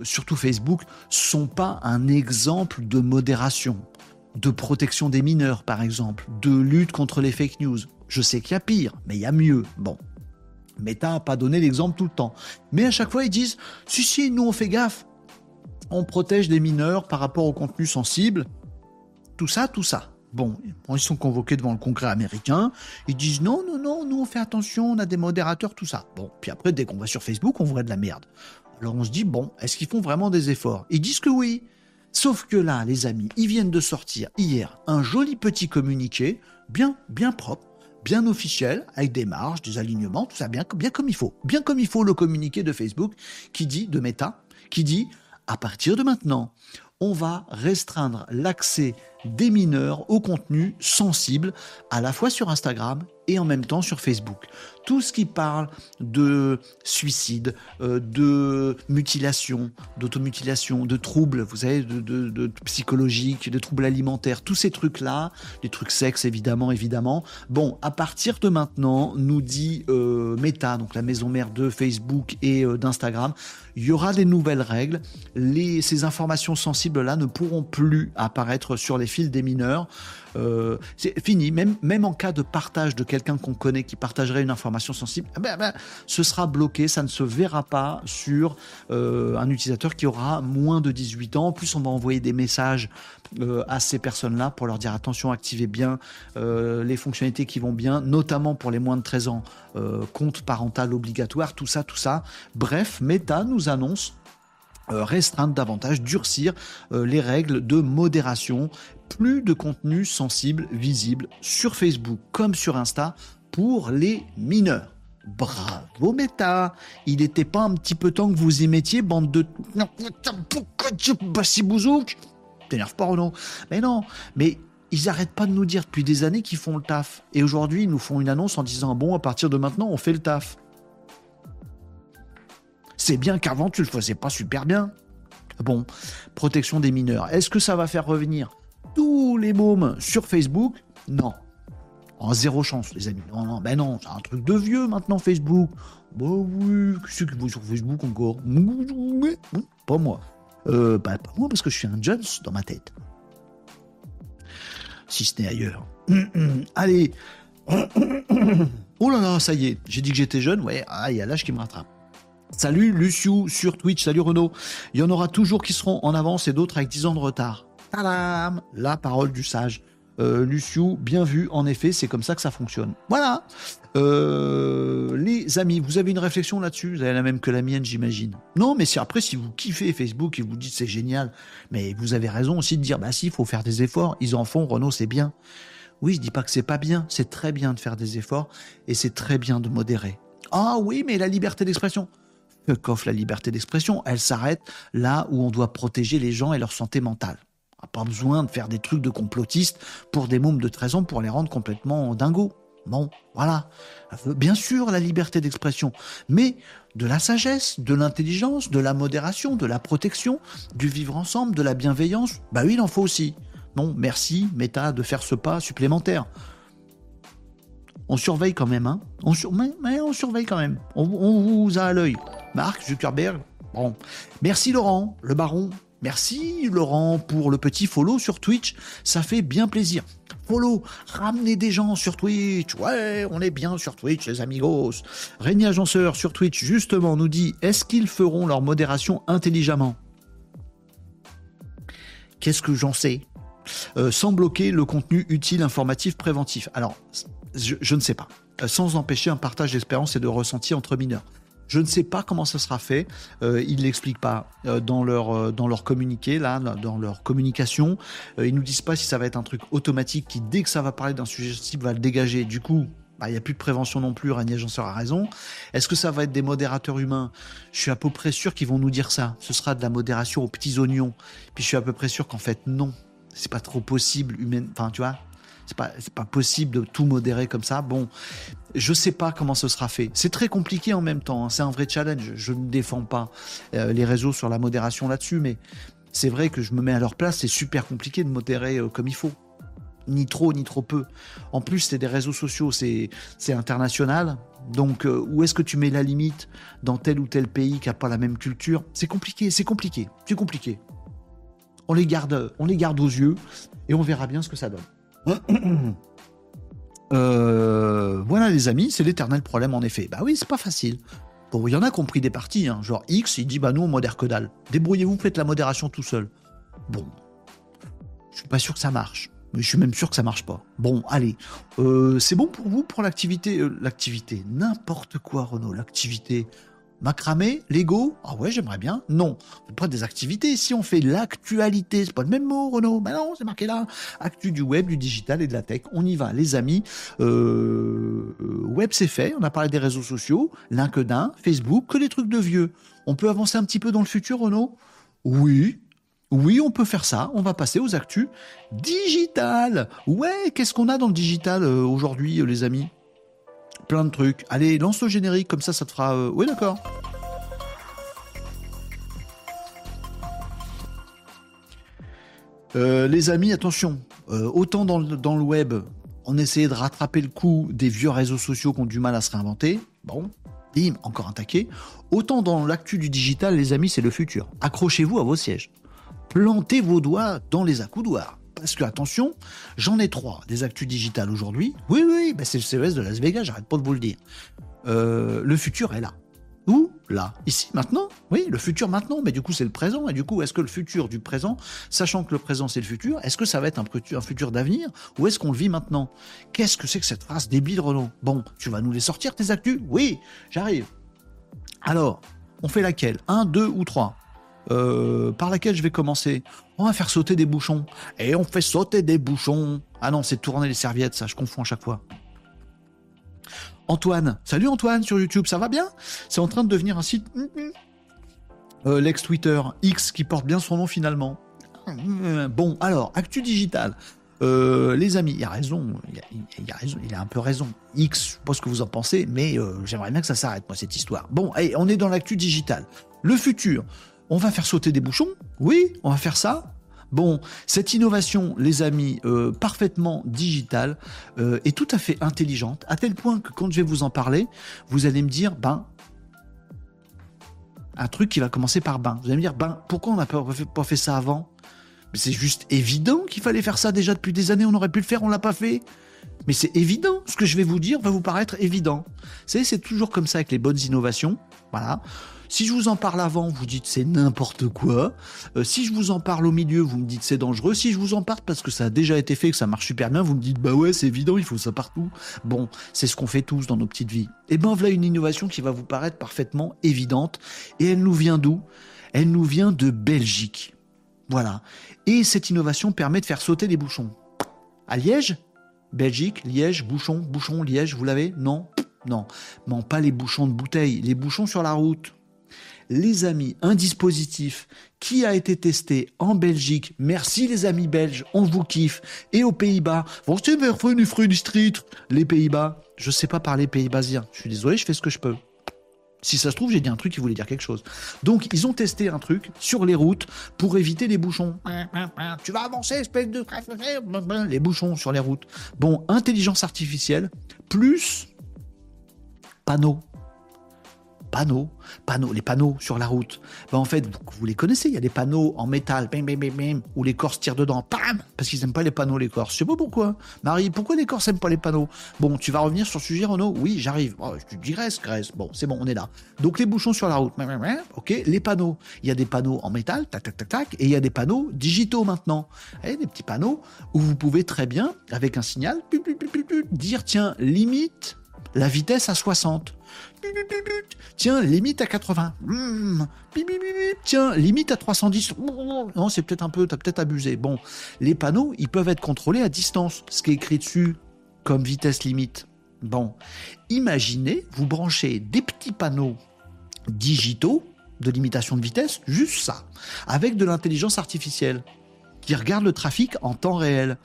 surtout Facebook, sont pas un exemple de modération, de protection des mineurs par exemple, de lutte contre les fake news. Je sais qu'il y a pire, mais il y a mieux. Bon, Meta n'a pas donné l'exemple tout le temps. Mais à chaque fois, ils disent Si, si, nous on fait gaffe. On protège des mineurs par rapport au contenu sensible. Tout ça, tout ça. Bon, ils sont convoqués devant le Congrès américain. Ils disent Non, non, non, nous on fait attention, on a des modérateurs, tout ça. Bon, puis après, dès qu'on va sur Facebook, on voit de la merde. Alors on se dit Bon, est-ce qu'ils font vraiment des efforts? Ils disent que oui. Sauf que là, les amis, ils viennent de sortir hier un joli petit communiqué, bien, bien propre bien officiel, avec des marges, des alignements, tout ça bien, comme il faut. Bien comme il faut le communiqué de Facebook qui dit, de Meta, qui dit, à partir de maintenant, on va restreindre l'accès des mineurs au contenu sensible, à la fois sur Instagram et en même temps sur Facebook. Tout ce qui parle de suicide, euh, de mutilation, d'automutilation, de troubles, vous savez, de, psychologiques, de troubles alimentaires, tous ces trucs-là, des trucs sexes évidemment, évidemment. Bon, à partir de maintenant, nous dit euh, Meta, donc la maison mère de Facebook et euh, d'Instagram, il y aura des nouvelles règles. Les, ces informations sensibles-là ne pourront plus apparaître sur les fils des mineurs. Euh, c'est fini. Même, en cas de partage de quelqu'un qu'on connaît qui partagerait une information sensible, eh ben, ben, ce sera bloqué. Ça ne se verra pas sur euh, un utilisateur qui aura moins de 18 ans. En plus, on va envoyer des messages euh, à ces personnes-là pour leur dire attention, activez bien les fonctionnalités qui vont bien, notamment pour les moins de 13 ans, compte parental obligatoire, tout ça, tout ça. Bref, Meta nous annonce restreindre davantage, durcir les règles de modération plus de contenu sensible visible sur Facebook comme sur Insta pour les mineurs. Bravo Meta Il n'était pas un petit peu temps que vous y mettiez, bande de... Bouzouk T'énerve pas Renaud Mais non, mais ils arrêtent pas de nous dire depuis des années qu'ils font le taf. Et aujourd'hui, ils nous font une annonce en disant bon, à partir de maintenant, on fait le taf. C'est bien qu'avant, tu le faisais pas super bien. Bon, protection des mineurs. Est-ce que ça va faire revenir? Tous les mômes sur Facebook, non. En zéro chance, les amis. Non, non, ben non, c'est un truc de vieux maintenant, Facebook. Bah oui, qu'est-ce que vous sur Facebook encore? Pas moi. Euh, pas moi, parce que je suis un Jones dans ma tête. Si ce n'est ailleurs. *clears throat* Allez. oh là là, ça y est. J'ai dit que j'étais jeune. Ouais, ah, il y a l'âge qui me rattrape. Salut Luciou sur Twitch. Salut Renaud. Il y en aura toujours qui seront en avance et d'autres avec 10 ans de retard. La parole du sage. Euh, Luciou, bien vu, en effet, c'est comme ça que ça fonctionne. Voilà. Euh, les amis, vous avez une réflexion là-dessus? Vous avez la même que la mienne, j'imagine. Non, mais si après, si vous kiffez Facebook et vous dites c'est génial, mais vous avez raison aussi de dire bah si, il faut faire des efforts. Ils en font, Renault, c'est bien. Oui, je dis pas que c'est pas bien, c'est très bien de faire des efforts et c'est très bien de modérer. Ah oui, mais la liberté d'expression. Fuck la liberté d'expression, elle s'arrête là où on doit protéger les gens et leur santé mentale. Pas besoin de faire des trucs de complotistes pour des mômes de 13 ans pour les rendre complètement dingos. Bon, voilà. Bien sûr, la liberté d'expression, mais de la sagesse, de l'intelligence, de la modération, de la protection, du vivre ensemble, de la bienveillance, bah oui, il en faut aussi. Non, merci, Meta, de faire ce pas supplémentaire. On surveille quand même, hein on mais, on surveille quand même. On, on vous a à l'œil. Marc Zuckerberg, bon. Merci Laurent, le baron, Merci Laurent pour le petit follow sur Twitch, ça fait bien plaisir. Follow, ramenez des gens sur Twitch. Ouais, on est bien sur Twitch, les amigos. Régnier Agenceur sur Twitch, justement, nous dit est-ce qu'ils feront leur modération intelligemment? Qu'est-ce que j'en sais? Euh, Sans bloquer le contenu utile, informatif, préventif. Alors, je, ne sais pas. Euh, sans empêcher un partage d'espérance et de ressenti entre mineurs. Je ne sais pas comment ça sera fait. Euh, ils l'expliquent pas euh, dans leur euh, dans leur communiqué là, dans leur communication. Euh, ils nous disent pas si ça va être un truc automatique qui dès que ça va parler d'un sujet type va le dégager. Du coup, bah, il n'y a plus de prévention non plus. Ragné Agenceur a raison. Est-ce que ça va être des modérateurs humains? Je suis à peu près sûr qu'ils vont nous dire ça. Ce sera de la modération aux petits oignons. Puis je suis à peu près sûr qu'en fait non, c'est pas trop possible humain. Enfin, tu vois, c'est pas, pas possible de tout modérer comme ça. Bon, je sais pas comment ce sera fait. C'est très compliqué en même temps. Hein. C'est un vrai challenge. Je ne défends pas euh, les réseaux sur la modération là-dessus, mais c'est vrai que je me mets à leur place. C'est super compliqué de modérer euh, comme il faut. Ni trop, ni trop peu. En plus, c'est des réseaux sociaux, c'est international. Donc, euh, où est-ce que tu mets la limite dans tel ou tel pays qui n'a pas la même culture? C'est compliqué, c'est compliqué, c'est compliqué. On les garde, on les garde aux yeux et on verra bien ce que ça donne. *coughs* Euh, voilà les amis, c'est l'éternel problème en effet. Bah oui, c'est pas facile. Bon, il y en a qui ont pris des parties, hein. genre X, il dit bah nous on modère que dalle. Débrouillez-vous, faites la modération tout seul. Bon, je suis pas sûr que ça marche, mais je suis même sûr que ça marche pas. Bon, allez, euh, c'est bon pour vous pour l'activité, euh, l'activité, n'importe quoi Renaud, l'activité. Macramé, Lego? Ah ouais, j'aimerais bien. Non, pas des activités. Si on fait l'actualité, c'est pas le même mot, Renaud. Ben non, c'est marqué là. Actu du web, du digital et de la tech. On y va, les amis. Euh, web, c'est fait. On a parlé des réseaux sociaux, LinkedIn, Facebook, que des trucs de vieux. On peut avancer un petit peu dans le futur, Renaud? Oui, oui, on peut faire ça. On va passer aux actus digital. Ouais, qu'est-ce qu'on a dans le digital euh, aujourd'hui, euh, les amis? Plein de trucs. Allez, lance le générique, comme ça, ça te fera... Euh, oui, d'accord. Euh, les amis, attention. Euh, autant dans le, dans le web, on essayait de rattraper le coup des vieux réseaux sociaux qui ont du mal à se réinventer. Bon, bim, encore un taquet. Autant dans l'actu du digital, les amis, c'est le futur. Accrochez-vous à vos sièges. Plantez vos doigts dans les accoudoirs. Parce que, attention, j'en ai trois des actus digitales aujourd'hui. Oui, oui, bah c'est le CES de Las Vegas, j'arrête pas de vous le dire. Euh, le futur est là. Où Là. Ici, maintenant Oui, le futur maintenant, mais du coup, c'est le présent. Et du coup, est-ce que le futur du présent, sachant que le présent, c'est le futur, est-ce que ça va être un, futur d'avenir? Ou est-ce qu'on le vit maintenant? Qu'est-ce que c'est que cette phrase débile, Renaud? Bon, tu vas nous les sortir, tes actus? Oui, j'arrive. Alors, on fait laquelle? Un, deux ou trois? Euh, par laquelle je vais commencer. On va faire sauter des bouchons. Et on fait sauter des bouchons. Ah non, c'est tourner les serviettes, ça, je confonds à chaque fois. Antoine, salut Antoine sur YouTube, ça va bien? C'est en train de devenir un site. Euh, L'ex Twitter X qui porte bien son nom finalement. Bon, alors, actu digital. Euh, les amis, il a raison, il a, raison, il a un peu raison. X, je sais pas ce que vous en pensez, mais j'aimerais bien que ça s'arrête, moi, cette histoire. Bon, allez, on est dans l'actu digital. Le futur, on va faire sauter des bouchons Oui, on va faire ça. Bon, cette innovation, les amis, euh, parfaitement digitale, euh, est tout à fait intelligente, à tel point que quand je vais vous en parler, vous allez me dire, ben, un truc qui va commencer par ben. Vous allez me dire, ben, pourquoi on n'a pas fait, ça avant? Mais c'est juste évident qu'il fallait faire ça déjà depuis des années, on aurait pu le faire, on l'a pas fait. Mais c'est évident, ce que je vais vous dire va vous paraître évident. Vous savez, c'est toujours comme ça avec les bonnes innovations. Voilà. Si je vous en parle avant, vous dites c'est n'importe quoi. Euh, si je vous en parle au milieu, vous me dites c'est dangereux. Si je vous en parle parce que ça a déjà été fait, que ça marche super bien, vous me dites bah ouais c'est évident, il faut ça partout. Bon, c'est ce qu'on fait tous dans nos petites vies. Et eh ben voilà une innovation qui va vous paraître parfaitement évidente. Et elle nous vient d'où? Elle nous vient de Belgique. Voilà. Et cette innovation permet de faire sauter les bouchons. À Liège? Belgique, Liège, bouchon, bouchon, Liège, vous l'avez? Non? Non. Non, pas les bouchons de bouteille, les bouchons sur la route les amis, un dispositif qui a été testé en Belgique. Merci les amis belges, on vous kiffe. Et aux Pays-Bas, les Pays-Bas. Je sais pas parler pays-basien. Je suis désolé, je fais ce que je peux. Si ça se trouve, j'ai dit un truc qui voulait dire quelque chose. Donc, ils ont testé un truc sur les routes pour éviter les bouchons. Tu vas avancer, espèce de... Les bouchons sur les routes. Bon, intelligence artificielle, plus panneaux panneaux, panneaux, les panneaux sur la route. Ben, en fait, vous, les connaissez, il y a des panneaux en métal, bim, bim, bim, où les Corses tirent dedans, pam, parce qu'ils n'aiment pas les panneaux, les Corses. Je sais pas pourquoi. Marie, pourquoi les Corses n'aiment pas les panneaux? Bon, tu vas revenir sur le sujet, Renaud? Oui, j'arrive. Oh, tu digresse, Grèce. Bon, c'est bon, on est là. Donc les bouchons sur la route, ok, les panneaux. Il y a des panneaux en métal, tac, tac, tac, tac, et il y a des panneaux digitaux maintenant. Et des petits panneaux où vous pouvez très bien, avec un signal, dire tiens, limite la vitesse à 60. Tiens, limite à 80. Hmm. Tiens, limite à 310. Non, c'est peut-être un peu, t'as peut-être abusé. Bon, les panneaux, ils peuvent être contrôlés à distance. Ce qui est écrit dessus comme vitesse limite. Bon, imaginez, vous branchez des petits panneaux digitaux de limitation de vitesse, juste ça, avec de l'intelligence artificielle qui regarde le trafic en temps réel.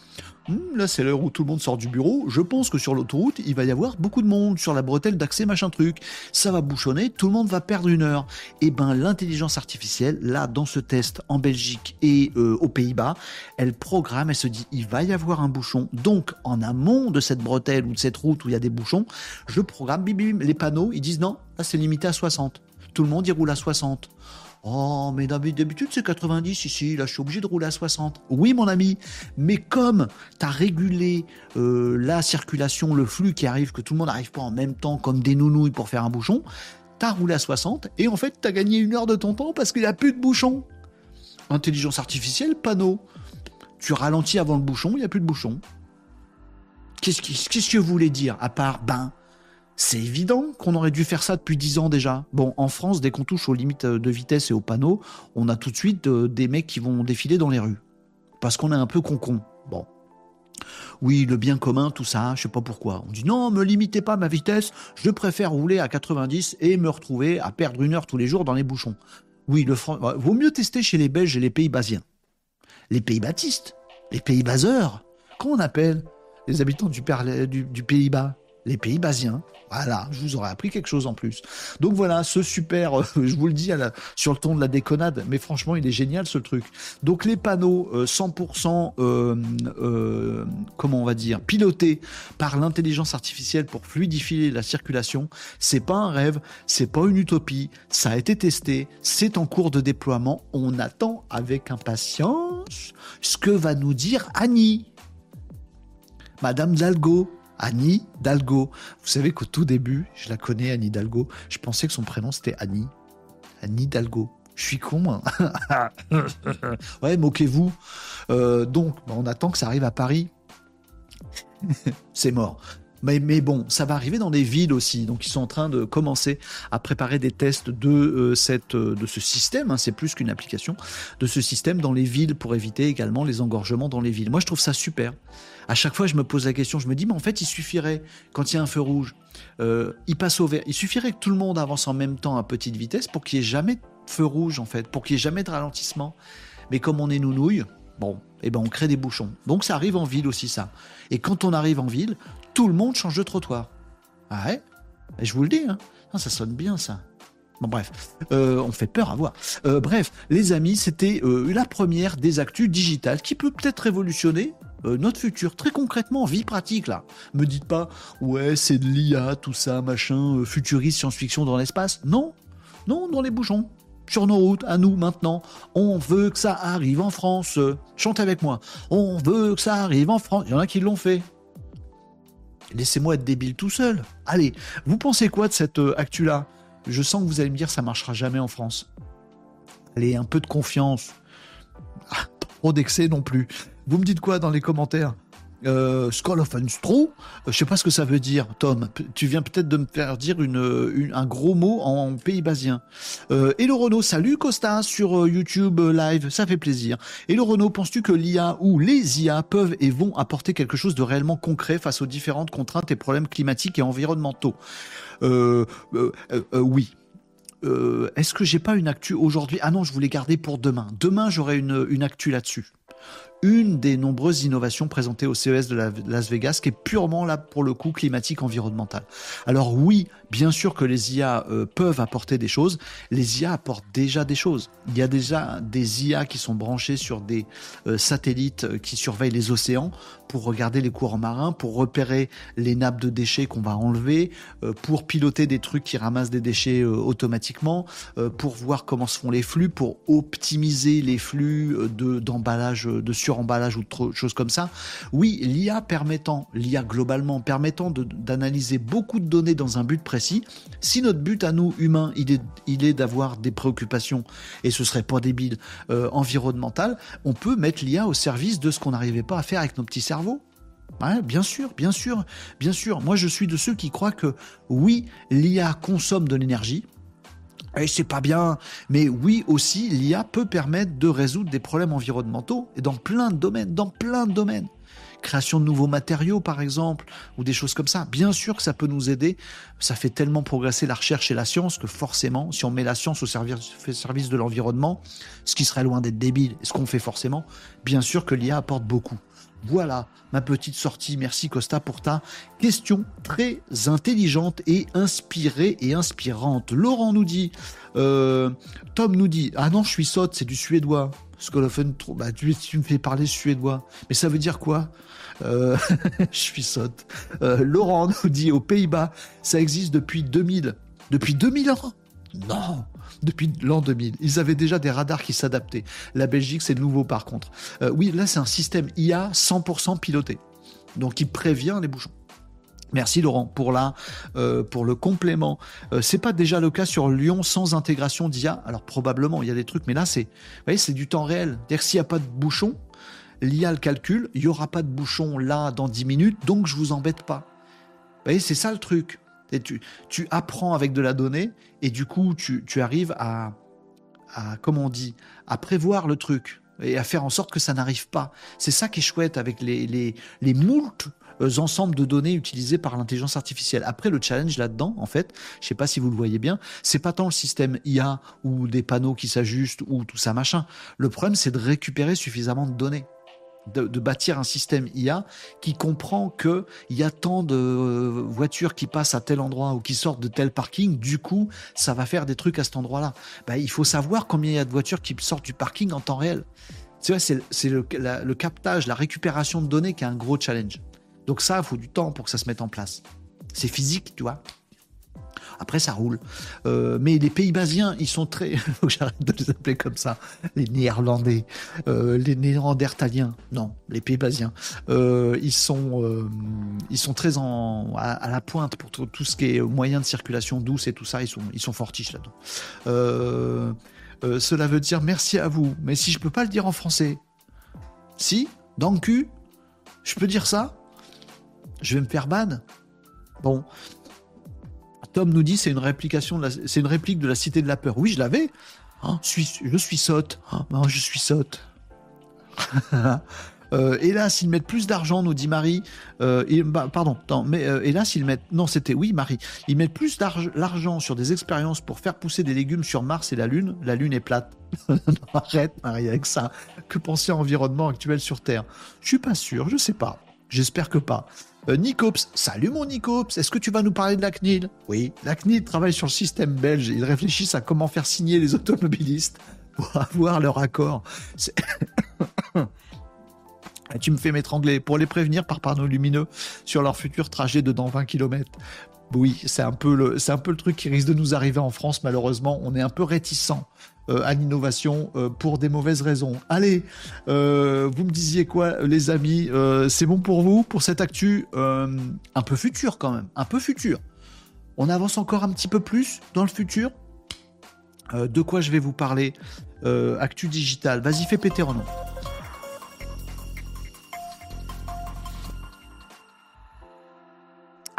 Hmm, là, c'est l'heure où tout le monde sort du bureau. Je pense que sur l'autoroute, il va y avoir beaucoup de monde sur la bretelle d'accès, machin truc. Ça va bouchonner, tout le monde va perdre une heure. Et eh ben, l'intelligence artificielle, là, dans ce test en Belgique et euh, aux Pays-Bas, elle programme, elle se dit, il va y avoir un bouchon. Donc, en amont de cette bretelle ou de cette route où il y a des bouchons, je programme, bim, bim, les panneaux, ils disent non, là, c'est limité à 60. Tout le monde y roule à 60. Oh, mais d'habitude c'est 90 ici, là je suis obligé de rouler à 60. Oui mon ami, mais comme tu as régulé euh, la circulation, le flux qui arrive, que tout le monde n'arrive pas en même temps comme des nounouilles pour faire un bouchon, tu as roulé à 60 et en fait tu as gagné une heure de ton temps parce qu'il n'y a plus de bouchon. Intelligence artificielle, panneau. Tu ralentis avant le bouchon, il n'y a plus de bouchon. Qu'est-ce que vous voulez dire à part ben c'est évident qu'on aurait dû faire ça depuis 10 ans déjà. Bon, en France, dès qu'on touche aux limites de vitesse et aux panneaux, on a tout de suite euh, des mecs qui vont défiler dans les rues. Parce qu'on est un peu concon. Bon. Oui, le bien commun, tout ça, je sais pas pourquoi. On dit non, me limitez pas ma vitesse, je préfère rouler à 90 et me retrouver à perdre une heure tous les jours dans les bouchons. Oui, le vaut mieux tester chez les Belges et les pays basiens. Les pays baptistes, les pays baseurs, comment on appelle les habitants du, Pays-Bas? Les pays basiens. Voilà, je vous aurais appris quelque chose en plus. Donc voilà, ce super, euh, *laughs* je vous le dis sur le ton de la déconnade, mais franchement, il est génial ce truc. Donc les panneaux 100%, euh, euh, comment on va dire, pilotés par l'intelligence artificielle pour fluidifier la circulation, c'est pas un rêve, c'est pas une utopie, ça a été testé, c'est en cours de déploiement. On attend avec impatience ce que va nous dire Annie. Madame Dalgo, Annie Dalgo. Vous savez qu'au tout début, je la connais, Annie Dalgo. Je pensais que son prénom c'était Annie. Annie Dalgo. Je suis con, moi. *laughs* ouais, moquez-vous. Euh, donc, on attend que ça arrive à Paris. *laughs* c'est mort. Mais, bon, ça va arriver dans des villes aussi. Donc, ils sont en train de commencer à préparer des tests de, euh, cette, euh, de ce système. Hein. c'est plus qu'une application de ce système dans les villes pour éviter également les engorgements dans les villes. Moi, je trouve ça super. À chaque fois, je me pose la question. Je me dis, mais en fait, il suffirait, quand il y a un feu rouge, euh, il passe au vert. Il suffirait que tout le monde avance en même temps à petite vitesse pour qu'il n'y ait jamais de feu rouge, en fait, pour qu'il n'y ait jamais de ralentissement. Mais comme on est nounouille, bon, eh ben, on crée des bouchons. Donc, ça arrive en ville aussi, ça. Et quand on arrive en ville, tout le monde change de trottoir. Ah ouais? Et je vous le dis, hein. ah, ça sonne bien ça. Bon bref, euh, on fait peur à voir. Euh, bref, les amis, c'était la première des actus digitales qui peut peut-être révolutionner notre futur. Très concrètement, vie pratique là. Me dites pas, ouais, c'est de l'IA, tout ça, machin, futuriste, science-fiction dans l'espace. Non, non, dans les bouchons. Sur nos routes, à nous maintenant. On veut que ça arrive en France. Chante avec moi. On veut que ça arrive en France. Il y en a qui l'ont fait. Laissez-moi être débile tout seul. Allez, vous pensez quoi de cette actu-là? Je sens que vous allez me dire ça marchera jamais en France. Allez, un peu de confiance. Ah, trop d'excès non plus. Vous me dites quoi dans les commentaires euh, Skull of Unstro, je sais pas ce que ça veut dire, Tom. Tu viens peut-être de me faire dire une, un gros mot en pays basien. Euh, Hello Renault, salut Costa sur euh, YouTube euh, Live, ça fait plaisir. Hello Renault, penses-tu que l'IA ou les IA peuvent et vont apporter quelque chose de réellement concret face aux différentes contraintes et problèmes climatiques et environnementaux euh, euh, euh, oui. Est-ce que j'ai pas une actu aujourd'hui? Ah non, je voulais garder pour demain. Demain, j'aurai une, une actu là-dessus une des nombreuses innovations présentées au CES de Las Vegas, qui est purement là pour le coup climatique environnemental. Alors oui, bien sûr que les IA peuvent apporter des choses. Les IA apportent déjà des choses. Il y a déjà des IA qui sont branchés sur des satellites qui surveillent les océans pour regarder les courants marins, pour repérer les nappes de déchets qu'on va enlever, euh, pour piloter des trucs qui ramassent des déchets euh, automatiquement, euh, pour voir comment se font les flux, pour optimiser les flux de d'emballage, de suremballage ou de choses comme ça. Oui, l'IA permettant, l'IA globalement permettant d'analyser beaucoup de données dans un but précis. Si notre but à nous humains, il est, d'avoir des préoccupations et ce serait pas débile environnementales, on peut mettre l'IA au service de ce qu'on n'arrivait pas à faire avec nos petits cerveaux bien sûr, bien sûr, bien sûr. Moi, je suis de ceux qui croient que oui, l'IA consomme de l'énergie. Et c'est pas bien, mais oui aussi, l'IA peut permettre de résoudre des problèmes environnementaux et dans plein de domaines, dans plein de domaines. Création de nouveaux matériaux, par exemple, ou des choses comme ça. Bien sûr que ça peut nous aider. Ça fait tellement progresser la recherche et la science que forcément, si on met la science au service, de l'environnement, ce qui serait loin d'être débile, ce qu'on fait forcément, bien sûr que l'IA apporte beaucoup. Voilà ma petite sortie. Merci Costa pour ta question très intelligente et inspirée et inspirante. Laurent nous dit, euh, Tom nous dit, ah non, je suis saute, c'est du suédois. Skolofen, bah, tu, me fais parler suédois. Mais ça veut dire quoi? Euh, *laughs* Je suis saute. Euh, Laurent nous dit, aux Pays-Bas, ça existe depuis 2000. Depuis 2000 ans? Non depuis l'an 2000. Ils avaient déjà des radars qui s'adaptaient. La Belgique, c'est nouveau par contre. Euh, oui, là, c'est un système IA 100% piloté. Donc, il prévient les bouchons. Merci Laurent pour la euh, pour le complément. Euh, c'est pas déjà le cas sur Lyon sans intégration d'IA. Alors probablement il y a des trucs, mais là c'est, voyez, c'est du temps réel. C'est-à-dire s'il n'y a pas de bouchon, l'IA le calcule. Il y aura pas de bouchon là dans 10 minutes, donc je vous embête pas. Vous voyez, c'est ça le truc. Tu, tu, apprends avec de la donnée et du coup, tu, arrives à, à, comment on dit, à prévoir le truc et à faire en sorte que ça n'arrive pas. C'est ça qui est chouette avec les, les, les ensembles de données utilisés par l'intelligence artificielle. Après, le challenge là-dedans, en fait, je sais pas si vous le voyez bien, c'est pas tant le système IA ou des panneaux qui s'ajustent ou tout ça machin. Le problème, c'est de récupérer suffisamment de données de, bâtir un système IA qui comprend qu'il y a tant de euh, voitures qui passent à tel endroit ou qui sortent de tel parking, du coup, ça va faire des trucs à cet endroit-là. Bah, il faut savoir combien il y a de voitures qui sortent du parking en temps réel. c'est le, le captage, la récupération de données qui est un gros challenge. Donc ça, il faut du temps pour que ça se mette en place. C'est physique, tu vois. Après, ça roule. Euh, mais les pays basiens, ils sont très. *laughs* faut que j'arrête de les appeler comme ça. Les Néerlandais, euh, les Néandertaliens. Non, les pays basiens. Euh, ils sont, ils sont très en, à, la pointe pour tout, ce qui est moyen de circulation douce et tout ça. Ils sont, ils sont fortiches là-dedans. cela veut dire merci à vous. Mais si je peux pas le dire en français, si, dans le cul, je peux dire ça, je vais me faire ban. Bon, Tom nous dit c'est une réplication, c'est une réplique de la Cité de la peur. Oui, je l'avais. Hein, je suis sotte. Hein, je suis sotte. *laughs* euh, hélas, ils mettent plus d'argent, nous dit Marie. Euh, bah, pardon, mais euh, hélas, ils mettent. Non, c'était oui, Marie. Ils mettent plus d'argent sur des expériences pour faire pousser des légumes sur Mars et la Lune. La Lune est plate. *laughs* arrête, Marie, avec ça. Que penser à l'environnement actuel sur Terre? Je suis pas sûr, je sais pas. J'espère que pas. Euh, Nicops, salut mon Nicops, est-ce que tu vas nous parler de la CNIL? Oui, la CNIL travaille sur le système belge. Ils réfléchissent à comment faire signer les automobilistes pour avoir leur accord. *coughs* tu me fais m'étrangler pour les prévenir par panneau lumineux sur leur futur trajet de dans 20 km. Oui, c'est un peu le, c'est un peu le truc qui risque de nous arriver en France. Malheureusement, on est un peu réticent à l'innovation euh, pour des mauvaises raisons. Allez, euh, vous me disiez quoi, les amis? C'est bon pour vous pour cette actu? Un peu futur quand même, un peu futur. On avance encore un petit peu plus dans le futur? de quoi je vais vous parler? Actu digital. Vas-y, fais péter Renaud.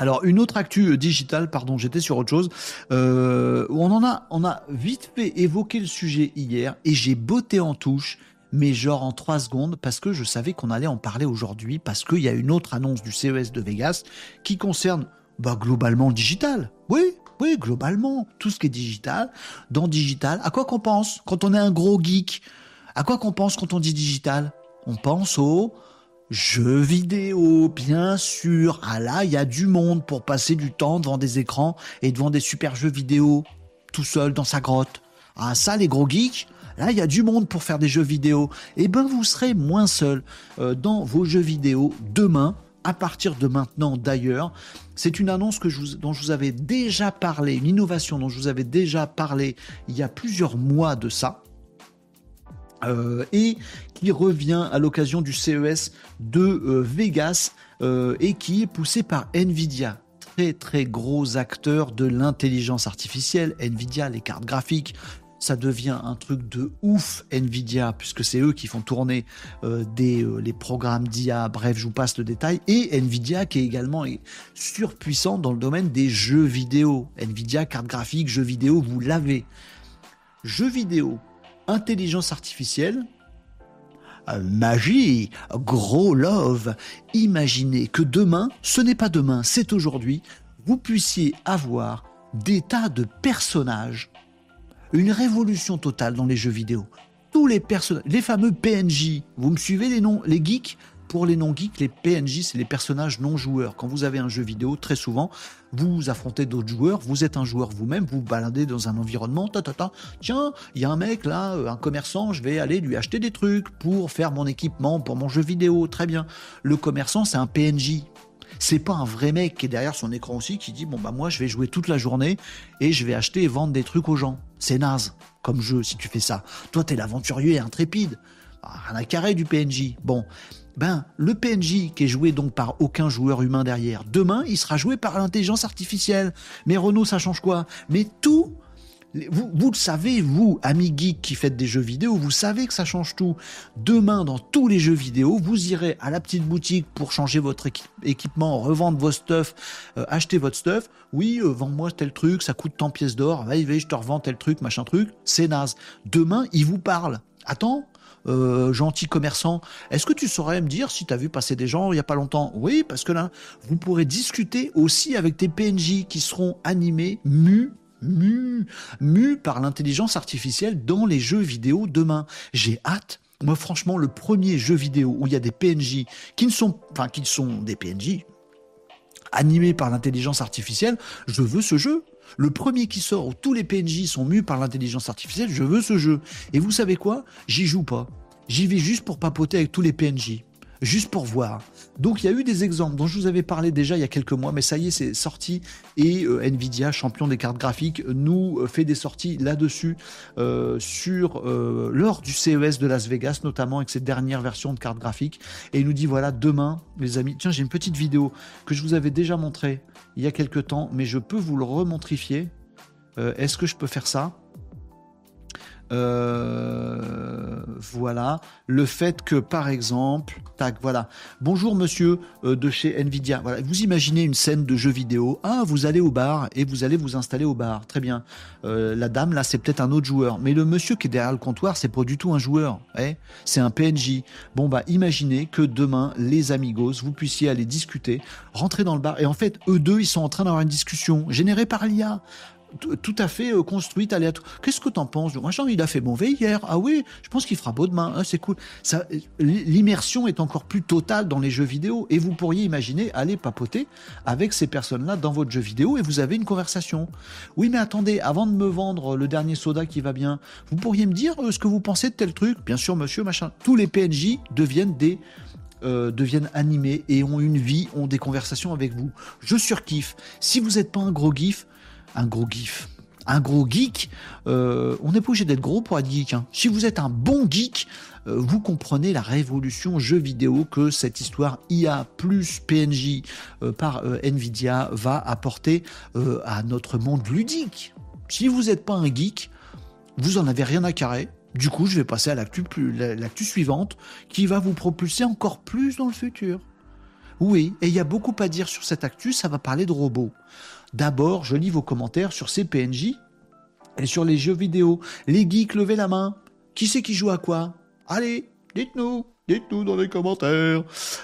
Alors une autre actu euh, digitale, pardon, j'étais sur autre chose. Euh, on en a, vite fait évoquer le sujet hier et j'ai botté en touche, mais genre en trois secondes parce que je savais qu'on allait en parler aujourd'hui parce qu'il y a une autre annonce du CES de Vegas qui concerne bah, globalement le digital. Oui, oui, globalement tout ce qui est digital. Dans digital, à quoi qu'on pense quand on est un gros geek? À quoi qu'on pense quand on dit digital? On pense au Jeux vidéo, bien sûr. Ah là, il y a du monde pour passer du temps devant des écrans et devant des super jeux vidéo, tout seul dans sa grotte. Ah ça, les gros geeks, là, il y a du monde pour faire des jeux vidéo. Eh ben, vous serez moins seul euh, dans vos jeux vidéo demain. À partir de maintenant, d'ailleurs, c'est une annonce que je dont je vous avais déjà parlé, une innovation dont je vous avais déjà parlé il y a plusieurs mois de ça. Euh, et qui revient à l'occasion du CES de euh, Vegas euh, et qui est poussé par Nvidia. Très très gros acteur de l'intelligence artificielle. Nvidia, les cartes graphiques, ça devient un truc de ouf Nvidia puisque c'est eux qui font tourner les programmes d'IA. Bref, je vous passe le détail. Et Nvidia qui est également surpuissant dans le domaine des jeux vidéo. Nvidia, carte graphique, jeux vidéo, vous l'avez. Jeux vidéo, intelligence artificielle, euh, magie, gros love. Imaginez que demain, ce n'est pas demain, c'est aujourd'hui, vous puissiez avoir des tas de personnages, une révolution totale dans les jeux vidéo. Tous les personnages, les fameux PNJ, vous me suivez les noms, les geeks? Pour les non-geeks, les PNJ, c'est les personnages non joueurs. Quand vous avez un jeu vidéo, très souvent, vous affrontez d'autres joueurs, vous êtes un joueur vous-même, vous, baladez dans un environnement, ta. tiens, il y a un mec là, euh, un commerçant, je vais aller lui acheter des trucs pour faire mon équipement, pour mon jeu vidéo, très bien. Le commerçant, c'est un PNJ. C'est pas un vrai mec qui est derrière son écran aussi qui dit bon bah moi je vais jouer toute la journée et je vais acheter et vendre des trucs aux gens. C'est naze comme jeu si tu fais ça. Toi t'es l'aventurier intrépide. Ah, rien à carré du PNJ. Bon, ben, le PNJ qui est joué donc par aucun joueur humain derrière, demain, il sera joué par l'intelligence artificielle. Mais Renault, ça change quoi? Mais tout, vous, le savez, vous, amis geeks qui faites des jeux vidéo, vous savez que ça change tout. Demain, dans tous les jeux vidéo, vous irez à la petite boutique pour changer votre équipement, revendre vos stuff, euh, acheter votre stuff. Oui, euh, vends-moi tel truc, ça coûte tant pièces d'or. Va, je te revends tel truc, machin truc. C'est naze. Demain, il vous parle. Attends, euh, gentil commerçant, est-ce que tu saurais me dire si tu as vu passer des gens il n'y a pas longtemps? Oui, parce que là, vous pourrez discuter aussi avec tes PNJ qui seront animés, mus mus, mus par l'intelligence artificielle dans les jeux vidéo demain. J'ai hâte. Moi, franchement, le premier jeu vidéo où il y a des PNJ qui ne sont, enfin, qui sont des PNJ animés par l'intelligence artificielle, je veux ce jeu. Le premier qui sort où tous les PNJ sont mus par l'intelligence artificielle, je veux ce jeu. Et vous savez quoi? J'y joue pas. J'y vais juste pour papoter avec tous les PNJ juste pour voir. Donc il y a eu des exemples dont je vous avais parlé déjà il y a quelques mois, mais ça y est, c'est sorti. Et euh, Nvidia, champion des cartes graphiques, nous euh, fait des sorties là-dessus euh, lors du CES de Las Vegas, notamment avec cette dernière version de cartes graphiques. Et il nous dit voilà, demain, les amis, tiens, j'ai une petite vidéo que je vous avais déjà montrée il y a quelques temps, mais je peux vous le remontrifier. Est-ce que je peux faire ça? Euh, voilà. Le fait que, par exemple, tac, voilà. Bonjour monsieur euh, de chez Nvidia. Voilà. Vous imaginez une scène de jeu vidéo. Ah, vous allez au bar et vous allez vous installer au bar. Très bien. Euh, la dame, là, c'est peut-être un autre joueur. Mais le monsieur qui est derrière le comptoir, c'est pas du tout un joueur. Eh c'est un PNJ. Bon, bah, imaginez que demain, les amigos, vous puissiez aller discuter, rentrer dans le bar. Et en fait, eux deux, ils sont en train d'avoir une discussion générée par l'IA tout à fait euh, construite, aléatoire. Qu'est-ce que t'en penses? Machin, il a fait mauvais hier. Ah oui, je pense qu'il fera beau demain. Ah, c'est cool. Ça, l'immersion est encore plus totale dans les jeux vidéo. Et vous pourriez imaginer aller papoter avec ces personnes-là dans votre jeu vidéo et vous avez une conversation. Oui, mais attendez, avant de me vendre le dernier soda qui va bien, vous pourriez me dire euh, ce que vous pensez de tel truc? Bien sûr, monsieur, machin. Tous les PNJ deviennent des euh, deviennent animés et ont une vie, ont des conversations avec vous. Je surkiffe. Si vous n'êtes pas un gros gif, un gros gif, un gros geek, euh, on n'est pas obligé d'être gros pour être geek. Hein. Si vous êtes un bon geek, euh, vous comprenez la révolution jeu vidéo que cette histoire IA plus PNJ par Nvidia va apporter à notre monde ludique. Si vous n'êtes pas un geek, vous en avez rien à carrer. Du coup, je vais passer à l'actu, l'actu suivante qui va vous propulser encore plus dans le futur. Oui, et il y a beaucoup à dire sur cette actu, ça va parler de robots. D'abord, je lis vos commentaires sur ces PNJ et sur les jeux vidéo. Les geeks, levez la main. Qui c'est qui joue à quoi? Allez, dites-nous, dites-nous dans les commentaires.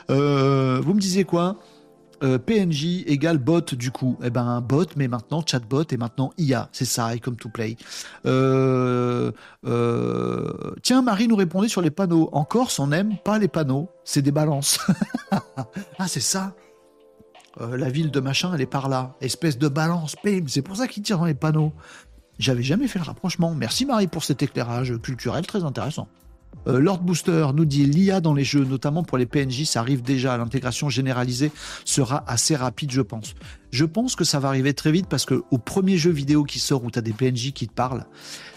Euh, vous me disiez quoi? Euh, PNJ égale bot du coup. Eh ben bot, mais maintenant chatbot et maintenant IA. C'est ça, comme to play. Euh, tiens, Marie nous répondait sur les panneaux. En Corse, on n'aime pas les panneaux. C'est des balances. *laughs* ah, c'est ça? La ville de machin, elle est par là. Espèce de balance. C'est pour ça qu'ils tirent dans les panneaux. J'avais jamais fait le rapprochement. Merci Marie pour cet éclairage culturel très intéressant. Euh, Lord Booster nous dit l'IA dans les jeux, notamment pour les PNJ, ça arrive déjà. L'intégration généralisée sera assez rapide, je pense. Je pense que ça va arriver très vite parce que au premier jeu vidéo qui sort où tu as des PNJ qui te parlent,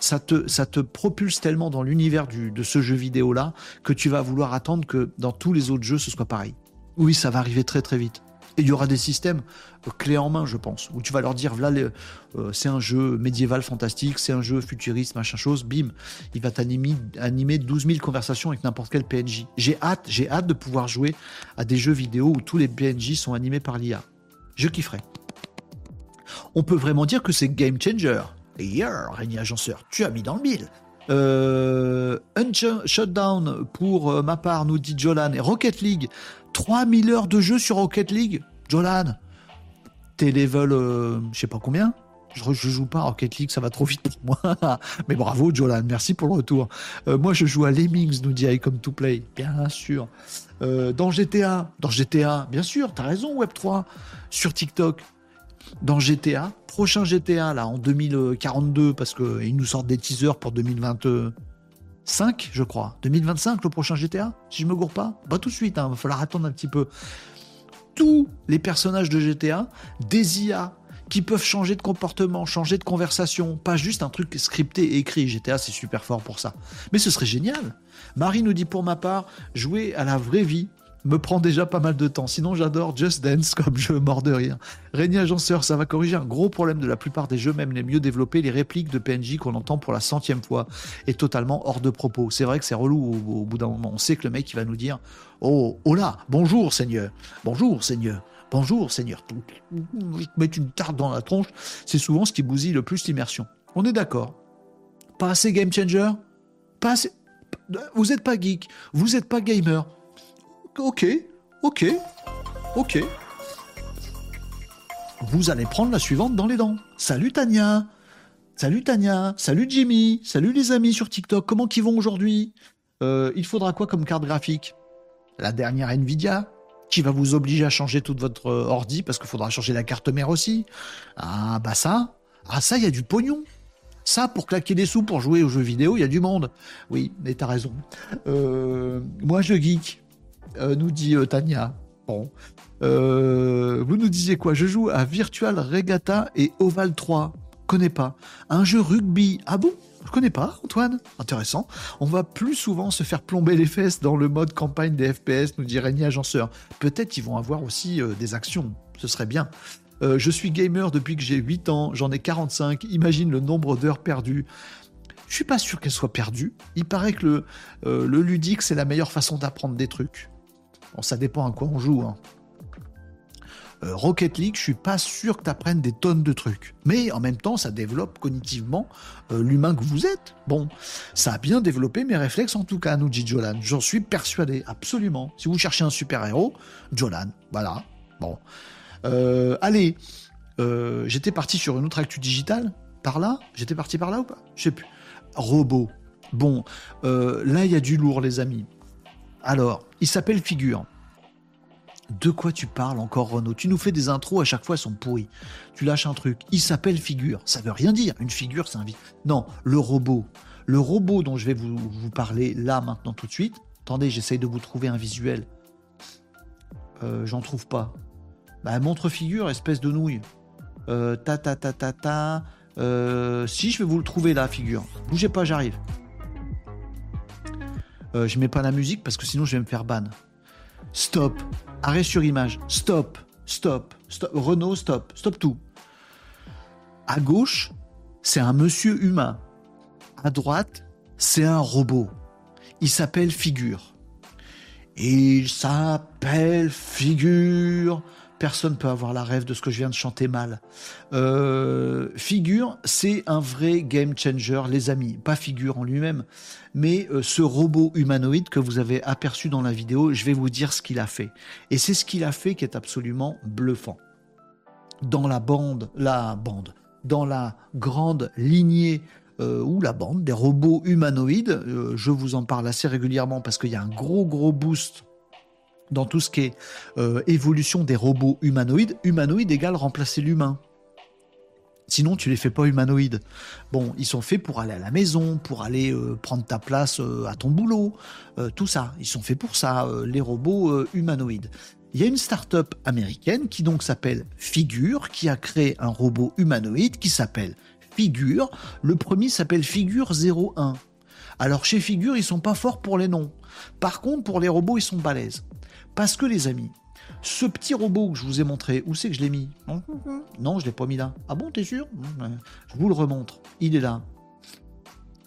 ça te, ça te propulse tellement dans l'univers de ce jeu vidéo-là que tu vas vouloir attendre que dans tous les autres jeux ce soit pareil. Oui, ça va arriver très très vite. Il y aura des systèmes euh, clés en main, je pense, où tu vas leur dire, voilà, euh, c'est un jeu médiéval fantastique, c'est un jeu futuriste, machin chose, bim, il va t'animer animer 12 000 conversations avec n'importe quel PNJ. J'ai hâte, j'ai hâte de pouvoir jouer à des jeux vidéo où tous les PNJ sont animés par l'IA. Je kifferai. On peut vraiment dire que c'est game changer. Yeah, Régnier Agenceur, tu as mis dans le mille. Euh, Shutdown pour ma part, nous dit Jolan. Et Rocket League, 3000 heures de jeu sur Rocket League? Jolan, t'es level, euh, je sais pas combien. Je, je, joue pas à Rocket League, ça va trop vite pour moi. *laughs* Mais bravo, Jolan, merci pour le retour. Euh, moi, je joue à Lemmings, nous dit I Come to Play, bien sûr. Euh, dans GTA, dans GTA, bien sûr, t'as raison, Web3. Sur TikTok, dans GTA, prochain GTA, là, en 2042, parce qu'ils nous sortent des teasers pour 2025, je crois. 2025, le prochain GTA, si je me gourre pas. Pas tout de suite, il hein, va falloir attendre un petit peu tous les personnages de GTA, des IA qui peuvent changer de comportement, changer de conversation, pas juste un truc scripté et écrit. GTA, c'est super fort pour ça. Mais ce serait génial. Marie nous dit pour ma part, jouer à la vraie vie me prend déjà pas mal de temps. Sinon, j'adore Just Dance comme jeu mort de rire. Régnier Agenceur, ça va corriger un gros problème de la plupart des jeux, même les mieux développés. Les répliques de PNJ qu'on entend pour la centième fois est totalement hors de propos. C'est vrai que c'est relou au, bout d'un moment. On sait que le mec, il va nous dire Oh, là, bonjour Seigneur, bonjour Seigneur. Bonjour Seigneur. Mettre une tarte dans la tronche, c'est souvent ce qui bousille le plus l'immersion. On est d'accord. Pas assez game changer? Pas assez... Vous n'êtes pas geek, vous n'êtes pas gamer, ok, ok, ok. Vous allez prendre la suivante dans les dents. Salut Tania Salut Tania Salut Jimmy Salut les amis sur TikTok, comment qu'ils vont aujourd'hui? Euh, Il faudra quoi comme carte graphique? La dernière Nvidia qui va vous obliger à changer toute votre euh, ordi parce qu'il faudra changer la carte mère aussi. Ah bah ça, ah ça il y a du pognon. Ça, pour claquer des sous pour jouer aux jeux vidéo, il y a du monde. Oui, mais t'as raison. Euh, moi, je geek. Euh, nous dit euh, Tania. Bon. Euh, vous nous disiez quoi? Je joue à Virtual Regatta et Oval 3. Connais pas. Un jeu rugby. Ah bon? Je connais pas, Antoine. Intéressant. On va plus souvent se faire plomber les fesses dans le mode campagne des FPS, nous dit Régnier Agenceur. Peut-être qu'ils vont avoir aussi des actions. Ce serait bien. je suis gamer depuis que j'ai 8 ans, j'en ai 45. Imagine le nombre d'heures perdues. Je suis pas sûr qu'elles soient perdues. Il paraît que le ludique, c'est la meilleure façon d'apprendre des trucs. Bon, ça dépend à quoi on joue. Hein. Euh, Rocket League, je suis pas sûr que tu apprennes des tonnes de trucs. Mais en même temps, ça développe cognitivement euh, l'humain que vous êtes. Bon, ça a bien développé mes réflexes en tout cas, nous dit Jolan. J'en suis persuadé, absolument. Si vous cherchez un super-héros, Jolan, voilà. Bon. Euh, allez, j'étais parti sur une autre actu digitale. Par là? J'étais parti par là ou pas? Je sais plus. Robot. Bon, là, il y a du lourd, les amis. Alors, il s'appelle Figure. De quoi tu parles encore, Renaud? Tu nous fais des intros, à chaque fois, elles sont pourries. Tu lâches un truc. Il s'appelle Figure. Ça veut rien dire. Une figure, c'est un vide. Non, le robot. Le robot dont je vais vous, parler là, maintenant, tout de suite. Attendez, j'essaye de vous trouver un visuel. Euh, J'en trouve pas. Bah, montre figure, espèce de nouille. Euh, ta ta ta ta ta. Euh, si, je vais vous le trouver là, figure. Bougez pas, j'arrive. Euh, je mets pas la musique parce que sinon je vais me faire ban. Stop. Arrêt sur image. Stop. Stop. Stop. Renault, stop. Stop tout. À gauche, c'est un monsieur humain. À droite, c'est un robot. Il s'appelle Figure. Il s'appelle Figure personne peut avoir la rêve de ce que je viens de chanter mal. Euh, figure, c'est un vrai game changer, les amis. Pas figure en lui-même, mais euh, ce robot humanoïde que vous avez aperçu dans la vidéo, je vais vous dire ce qu'il a fait. Et c'est ce qu'il a fait qui est absolument bluffant. Dans la bande, la bande, dans la grande lignée euh, ou la bande des robots humanoïdes, je vous en parle assez régulièrement parce qu'il y a un gros gros boost dans tout ce qui est euh, évolution des robots humanoïdes, humanoïde égale remplacer l'humain. Sinon, tu les fais pas humanoïdes. Bon, ils sont faits pour aller à la maison, pour aller euh, prendre ta place euh, à ton boulot, tout ça. Ils sont faits pour ça, les robots humanoïdes. Il y a une start-up américaine qui donc s'appelle Figure, qui a créé un robot humanoïde qui s'appelle Figure. Le premier s'appelle Figure 01. Alors chez Figure, ils sont pas forts pour les noms. Par contre, pour les robots, ils sont balèzes. Parce que les amis, ce petit robot que je vous ai montré, où c'est que je l'ai mis? Non, je l'ai pas mis là. Ah bon, t'es sûr? Je vous le remontre. Il est là.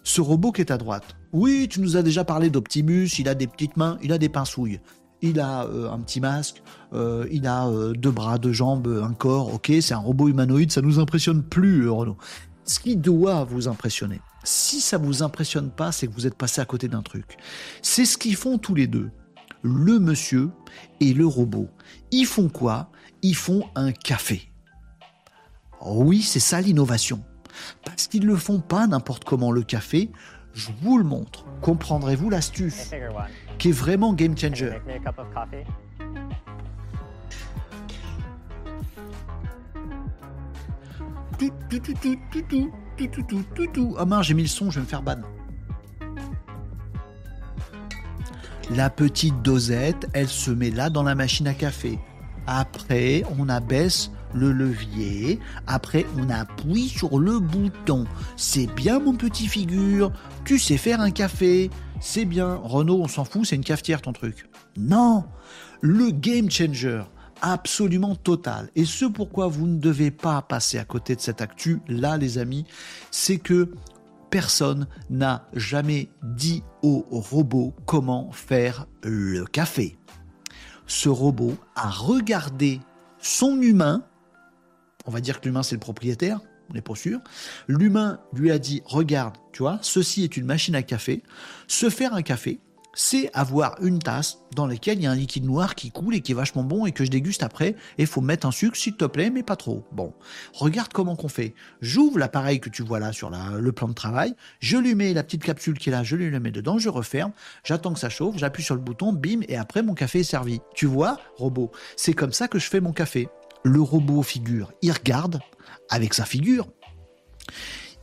Ce robot qui est à droite. Oui, tu nous as déjà parlé d'Optimus, il a des petites mains, il a des pincouilles. Il a euh, un petit masque, euh, il a euh, deux bras, deux jambes, un corps. Ok, c'est un robot humanoïde, ça nous impressionne plus, Renaud. Ce qui doit vous impressionner, si ça vous impressionne pas, c'est que vous êtes passé à côté d'un truc. C'est ce qu'ils font tous les deux le monsieur et le robot. Ils font quoi? Ils font un café. Oui, c'est ça l'innovation. Parce qu'ils ne le font pas n'importe comment le café. Je vous le montre. Comprendrez-vous l'astuce? Qui est vraiment game changer. Ah mince, j'ai mis le son, je vais me faire ban. La petite dosette, elle se met là dans la machine à café. Après, on abaisse le levier. Après, on appuie sur le bouton. C'est bien, mon petit figure. Tu sais faire un café. C'est bien. Renault, on s'en fout, c'est une cafetière ton truc. Non. Le game changer absolument total. Et ce pourquoi vous ne devez pas passer à côté de cette actu, là les amis, c'est que personne n'a jamais dit au robot comment faire le café. Ce robot a regardé son humain, on va dire que l'humain c'est le propriétaire, on n'est pas sûr. L'humain lui a dit Regarde, tu vois, ceci est une machine à café. Se faire un café, c'est avoir une tasse dans laquelle il y a un liquide noir qui coule et qui est vachement bon et que je déguste après. Et faut mettre un sucre, s'il te plaît, mais pas trop. Bon, regarde comment qu'on fait. J'ouvre l'appareil que tu vois là sur le plan de travail, je lui mets la petite capsule qui est là, je lui la mets dedans, je referme, j'attends que ça chauffe, j'appuie sur le bouton, bim, et après mon café est servi. Tu vois, robot, c'est comme ça que je fais mon café. Le robot figure, il regarde avec sa figure,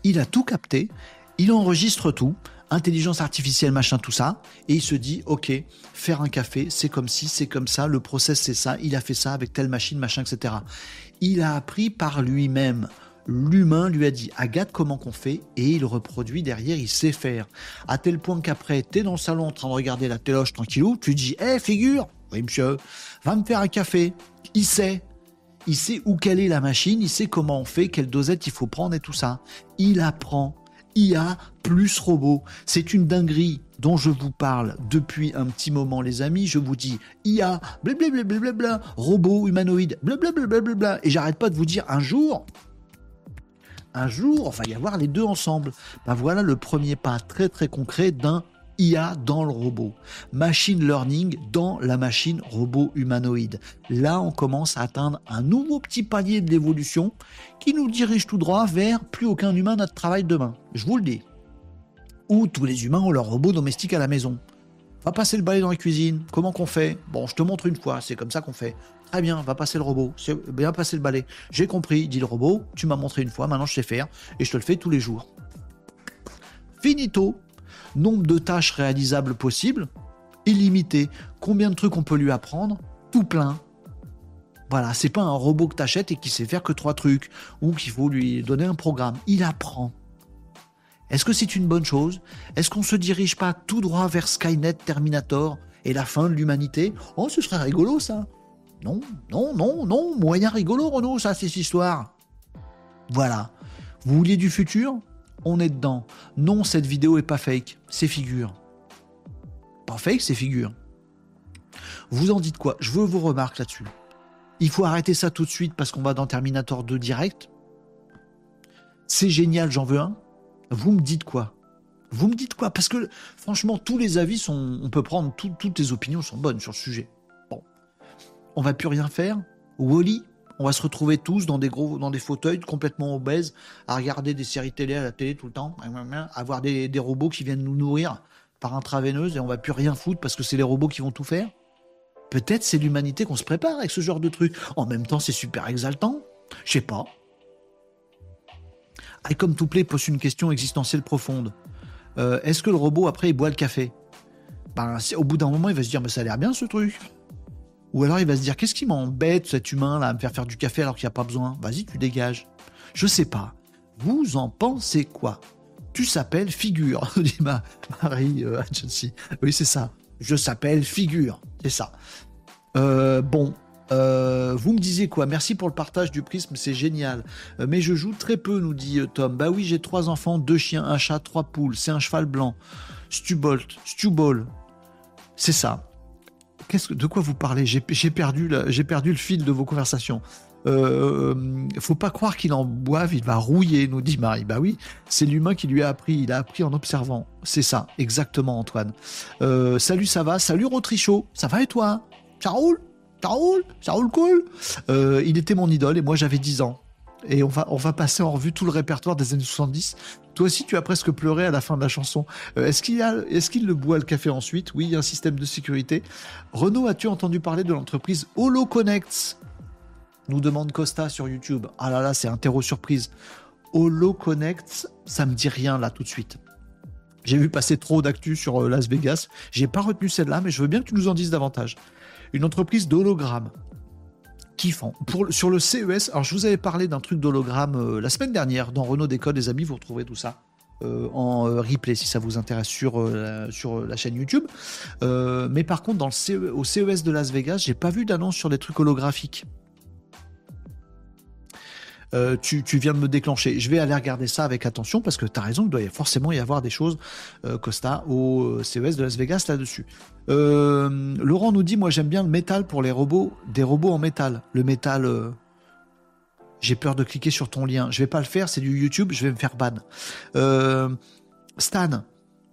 il a tout capté, il enregistre tout intelligence artificielle, machin, tout ça, et il se dit, ok, faire un café, c'est comme si, c'est comme ça, le process c'est ça, il a fait ça avec telle machine, machin, etc. Il a appris par lui-même. L'humain lui a dit, Agathe, comment qu'on fait? Et il reproduit derrière, il sait faire. À tel point qu'après, t'es dans le salon en train de regarder la téloche tranquillou, tu dis, hé, figure, oui monsieur, va me faire un café. Il sait, il sait où est la machine, il sait comment on fait, quelle dosette il faut prendre et tout ça. Il apprend IA plus robot. C'est une dinguerie dont je vous parle depuis un petit moment, les amis. Je vous dis IA, blablabla, robot, humanoïde, blablabla, et j'arrête pas de vous dire un jour, un jour, il va y avoir les deux ensemble. Ben voilà le premier pas très très concret d'un IA dans le robot, machine learning dans la machine robot humanoïde. Là, on commence à atteindre un nouveau petit palier de l'évolution qui nous dirige tout droit vers plus aucun humain n'a de travail demain. Je vous le dis. Ou tous les humains ont leur robot domestique à la maison. Va passer le balai dans la cuisine. Comment qu'on fait? Bon, je te montre une fois, c'est comme ça qu'on fait. Très bien, va passer le robot. C'est bien passer le balai. J'ai compris, dit le robot. Tu m'as montré une fois, maintenant je sais faire et je te le fais tous les jours. Finito. Nombre de tâches réalisables possibles, illimité. Combien de trucs on peut lui apprendre Tout plein. Voilà, c'est pas un robot que t'achètes et qui sait faire que trois trucs ou qu'il faut lui donner un programme. Il apprend. Est-ce que c'est une bonne chose? Est-ce qu'on se dirige pas tout droit vers Skynet, Terminator et la fin de l'humanité? Oh, ce serait rigolo ça. Non, non, non, non, moyen rigolo Renaud, ça, cette histoire. Voilà. Vous vouliez du futur? On est dedans. Non, cette vidéo est pas fake, c'est figure. Pas fake, c'est figure. Vous en dites quoi? Je veux vos remarques là-dessus. Il faut arrêter ça tout de suite parce qu'on va dans Terminator 2 direct. C'est génial, j'en veux un. Vous me dites quoi? Vous me dites quoi? Parce que franchement, tous les avis sont. On peut prendre toutes les opinions sont bonnes sur le sujet. Bon, on va plus rien faire? Wally, on va se retrouver tous dans des gros, dans des fauteuils complètement obèses, à regarder des séries télé à la télé tout le temps, à avoir des, des robots qui viennent nous nourrir par intraveineuse et on va plus rien foutre parce que c'est les robots qui vont tout faire. Peut-être c'est l'humanité qu'on se prépare avec ce genre de truc. En même temps, c'est super exaltant. Je sais pas. I Come To Play pose une question existentielle profonde. Euh, est-ce que le robot, après, il boit le café? Ben, Au bout d'un moment, il va se dire, mais ça a l'air bien ce truc. Ou alors il va se dire, qu'est-ce qui m'embête, cet humain, là, à me faire faire du café alors qu'il n'y a pas besoin? Vas-y, tu dégages. Je sais pas. Vous en pensez quoi? Tu s'appelles Figure, *laughs* dit ma Marie euh, Oui, c'est ça. Je s'appelle Figure. C'est ça. Euh, bon, euh, vous me disiez quoi? Merci pour le partage du prisme, c'est génial. Euh, mais je joue très peu, nous dit Tom. Bah oui, j'ai trois enfants, deux chiens, un chat, trois poules. C'est un cheval blanc. Stubolt, Stubol. C'est ça. Que, de quoi vous parlez? J'ai perdu, le fil de vos conversations. Euh, faut pas croire qu'il en boive, il va rouiller, nous dit Marie. Bah oui, c'est l'humain qui lui a appris, il a appris en observant. C'est ça, exactement, Antoine. salut, ça va? Salut, Rotrichot, ça va et toi? Ça roule? Ça roule, ça roule cool? Euh, il était mon idole et moi j'avais 10 ans. Et on va, on va passer en revue tout le répertoire des années 70. Toi aussi, tu as presque pleuré à la fin de la chanson. Euh, est-ce qu'il est qu'il le boit le café ensuite? Oui, il y a un système de sécurité. Renault, as-tu entendu parler de l'entreprise HoloConnects? Nous demande Costa sur YouTube. Ah là là, c'est un terreau surprise. HoloConnects, ça me dit rien là tout de suite. J'ai vu passer trop d'actu sur euh, Las Vegas. J'ai pas retenu celle-là, mais je veux bien que tu nous en dises davantage une entreprise d'hologramme. Sur le CES, alors je vous avais parlé d'un truc d'hologramme euh, la semaine dernière dans Renault Décode, les amis, vous retrouverez tout ça. Euh, en euh, replay si ça vous intéresse sur, la, chaîne YouTube. mais par contre, dans CE, au CES de Las Vegas, j'ai pas vu d'annonce sur des trucs holographiques. Euh, tu, viens de me déclencher. Je vais aller regarder ça avec attention parce que tu as raison, il doit forcément y avoir des choses, euh, Costa, au euh, CES de Las Vegas là-dessus. Laurent nous dit, moi j'aime bien le métal pour les robots, des robots en métal. Le métal... J'ai peur de cliquer sur ton lien. Je vais pas le faire, c'est du YouTube, je vais me faire ban. Stan,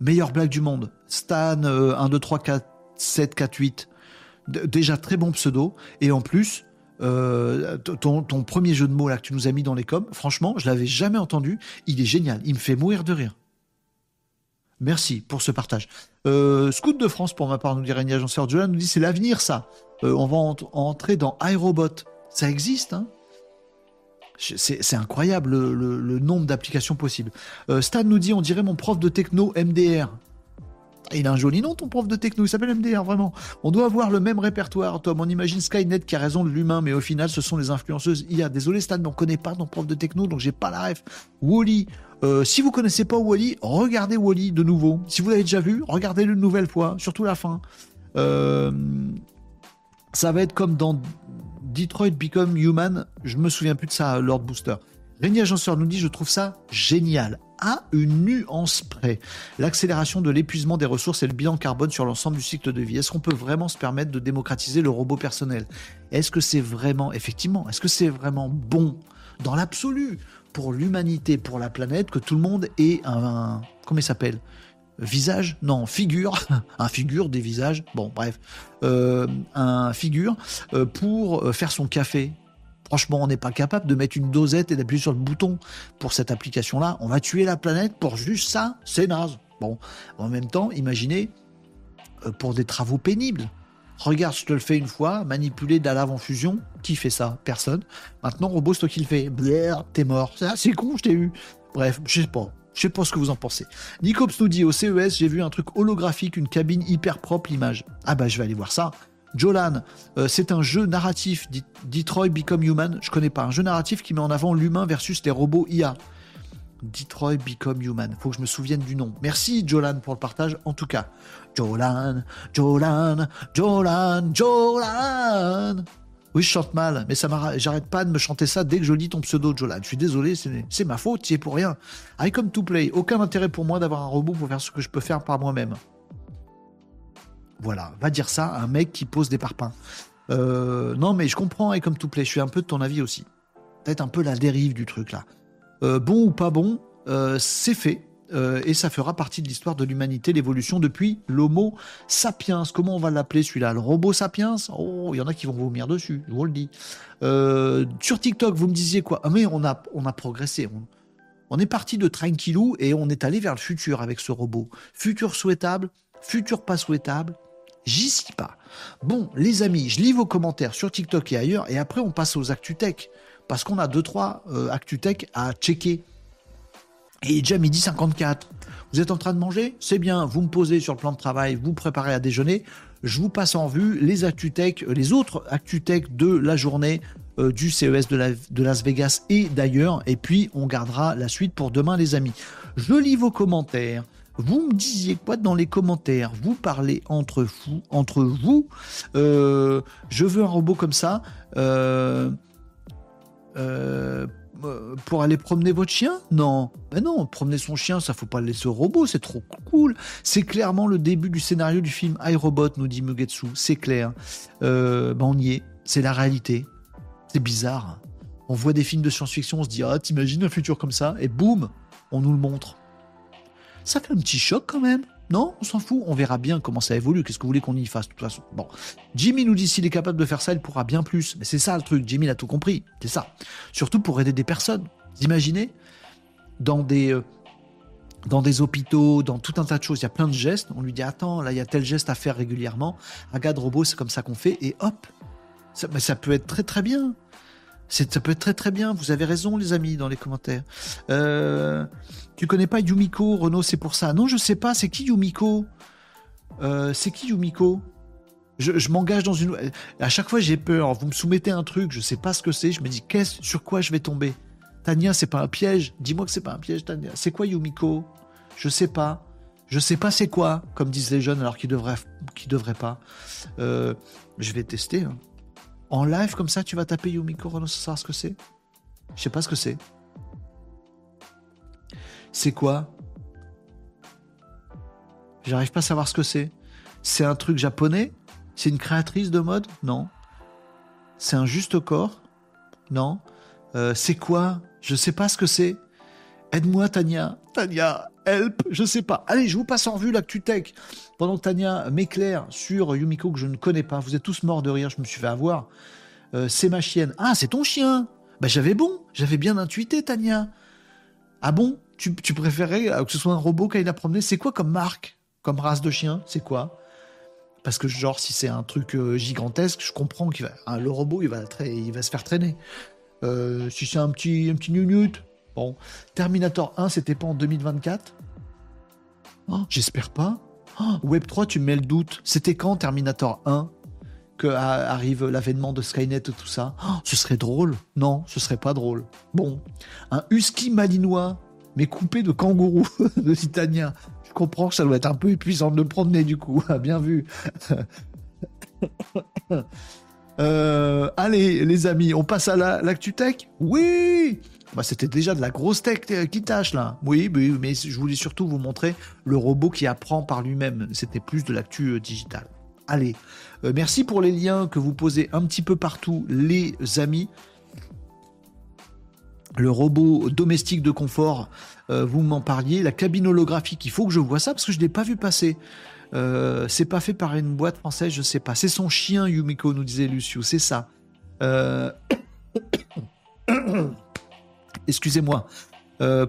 meilleure blague du monde. Stan 1, 2, 3, 4, 7, 4, 8. déjà très bon pseudo. Et en plus, euh, ton, premier jeu de mots là que tu nous as mis dans les coms, franchement, je l'avais jamais entendu. Il est génial. Il me fait mourir de rire. Merci pour ce partage. Euh, Scout de France, pour ma part, nous dit Régnier Agenceur Jola, nous dit c'est l'avenir ça. Euh, on va entrer dans iRobot. Ça existe, hein? C'est incroyable le, nombre d'applications possibles. Stan nous dit on dirait mon prof de techno MDR il a un joli nom, ton prof de techno, il s'appelle MDR, vraiment. On doit avoir le même répertoire, Tom. On imagine Skynet qui a raison de l'humain, mais au final, ce sont les influenceuses IA. Désolé, Stan, mais on connaît pas ton prof de techno, donc j'ai pas la ref. Wally. Euh, si vous connaissez pas Wally, regardez Wally de nouveau. Si vous l'avez déjà vu, regardez-le une nouvelle fois, surtout la fin. Euh, ça va être comme dans Detroit Become Human. Je me souviens plus de ça, Lord Booster. Régnier Agenceur nous dit Je trouve ça génial à une nuance près. L'accélération de l'épuisement des ressources et le bilan carbone sur l'ensemble du cycle de vie. Est-ce qu'on peut vraiment se permettre de démocratiser le robot personnel? Est-ce que c'est vraiment, effectivement, est-ce que c'est vraiment bon dans l'absolu pour l'humanité, pour la planète, que tout le monde ait un, comment il s'appelle? Visage, non, figure, *laughs* un figure des visages, bon bref, euh, un figure euh, pour euh, faire son café. Franchement, on n'est pas capable de mettre une dosette et d'appuyer sur le bouton pour cette application-là. On va tuer la planète pour juste ça, c'est naze. Bon, en même temps, imaginez pour des travaux pénibles. Regarde, je te le fais une fois, manipuler de la lave en fusion, qui fait ça? Personne. Maintenant, robot, c'est toi qui le fais. T'es mort. C'est con, je t'ai eu. Bref, je sais pas. Je sais pas ce que vous en pensez. Nicops nous dit au CES, j'ai vu un truc holographique, une cabine hyper propre, l'image. Ah bah je vais aller voir ça. Jolan, euh, c'est un jeu narratif, Detroit Become Human. Je connais pas. Un jeu narratif qui met en avant l'humain versus les robots IA. Detroit Become Human. Faut que je me souvienne du nom. Merci Jolan pour le partage. En tout cas, Jolan, Jolan, Jolan, Jolan. Oui, je chante mal, mais ça j'arrête pas de me chanter ça dès que je lis ton pseudo, Jolan. Je suis désolé, c'est ma faute, tu es pour rien. I come to play. Aucun intérêt pour moi d'avoir un robot pour faire ce que je peux faire par moi-même. Voilà, va dire ça à un mec qui pose des parpaings. Euh, non, mais je comprends I come to play. Je suis un peu de ton avis aussi. Peut-être un peu la dérive du truc là. Euh, bon ou pas bon, euh, c'est fait. Et ça fera partie de l'histoire de l'humanité, l'évolution depuis l'Homo sapiens. Comment on va l'appeler celui-là? Le robot sapiens? Oh, il y en a qui vont vomir dessus, je vous le dis. Sur TikTok, vous me disiez quoi? Ah, Mais on a, on a progressé. On, est parti de tranquillou et on est allé vers le futur avec ce robot. Futur souhaitable, futur pas souhaitable. J'y suis pas. Bon, les amis, je lis vos commentaires sur TikTok et ailleurs, et après on passe aux ActuTech. Parce qu'on a deux, trois euh, ActuTech à checker. Et déjà midi 54. Vous êtes en train de manger? C'est bien, vous me posez sur le plan de travail, vous préparez à déjeuner. Je vous passe en vue les ActuTech, euh, les autres ActuTech de la journée euh, du CES de Las Vegas et d'ailleurs. Et puis, on gardera la suite pour demain, les amis. Je lis vos commentaires. Vous me disiez quoi dans les commentaires? Vous parlez entre vous, entre vous? Euh, je veux un robot comme ça. Euh, euh, pour aller promener votre chien? Non. Ben non, promener son chien, ça faut pas le laisser au robot, c'est trop cool. C'est clairement le début du scénario du film iRobot, nous dit Mugetsu. C'est clair. Ben on y est. C'est la réalité. C'est bizarre. On voit des films de science-fiction, on se dit Ah, t'imagines un futur comme ça? Et boum, on nous le montre. Ça fait un petit choc quand même. Non, on s'en fout, on verra bien comment ça évolue. Qu'est-ce que vous voulez qu'on y fasse de toute façon? Bon, Jimmy nous dit s'il est capable de faire ça, il pourra bien plus. Mais c'est ça le truc, Jimmy a tout compris. C'est ça. Surtout pour aider des personnes. Vous imaginez? Dans des, euh, dans des hôpitaux, dans tout un tas de choses, il y a plein de gestes. On lui dit attends, là il y a tel geste à faire régulièrement. Un gars de robot, c'est comme ça qu'on fait. Et hop, ça peut être très très bien. Ça peut être très très bien. Vous avez raison, les amis, dans les commentaires. Euh, tu connais pas Yumiko, Renault, c'est pour ça. Non, je sais pas. C'est qui Yumiko? Euh, C'est qui Yumiko? Je, m'engage dans une. À chaque fois, j'ai peur. Vous me soumettez un truc, je sais pas ce que c'est. Je me dis, qu'est-ce, sur quoi je vais tomber? Tania, c'est pas un piège? Dis-moi que c'est pas un piège, Tania. C'est quoi Yumiko? Je sais pas. Je sais pas c'est quoi, comme disent les jeunes, alors qu'ils devraient, devraient pas. Euh, je vais tester. Hein. En live comme ça, tu vas taper Yumiko Renault sans savoir ce que c'est Je sais pas ce que c'est. C'est quoi J'arrive pas à savoir ce que c'est. C'est un truc japonais C'est une créatrice de mode Non. C'est un juste corps Non. Euh, c'est quoi Je sais pas ce que c'est. Aide-moi, Tania. Tania, help, je sais pas. Allez, je vous passe en vue l'actu tech. Pendant que Tania m'éclaire sur Yumiko que je ne connais pas. Vous êtes tous morts de rire, je me suis fait avoir. Euh, c'est ma chienne. Ah, c'est ton chien. Bah j'avais bon, j'avais bien intuité, Tania. Ah bon? Tu, préférais euh, que ce soit un robot qui aille la promener? C'est quoi comme marque? Comme race de chien? C'est quoi? Parce que genre, si c'est un truc euh, gigantesque, je comprends qu'il va... Hein, le robot, il va, il va se faire traîner. si c'est un petit, un petit Bon, Terminator 1, c'était pas en 2024 J'espère pas. Oh, Web 3, tu me mets le doute. C'était quand Terminator 1 que arrive l'avènement de Skynet et tout ça? Oh, Ce serait drôle Non, ce serait pas drôle. Bon, un husky malinois, mais coupé de kangourou *laughs* de Titania. Je comprends que ça doit être un peu épuisant de le promener du coup. *laughs* Bien vu. *laughs* Euh, allez, les amis, on passe à l'actu tech? Oui bah, c'était déjà de la grosse tech euh, qui tâche là. Oui, mais je voulais surtout vous montrer le robot qui apprend par lui-même. C'était plus de l'actu euh, digital. Allez, euh, merci pour les liens que vous posez un petit peu partout, les amis. le robot domestique de confort, vous m'en parliez, la cabine holographique, il faut que je vois ça parce que je ne l'ai pas vu passer. C'est pas fait par une boîte française, je sais pas. C'est son chien, Yumiko, nous disait Lucio, c'est ça. *coughs* *coughs* *coughs* Euh, excusez-moi.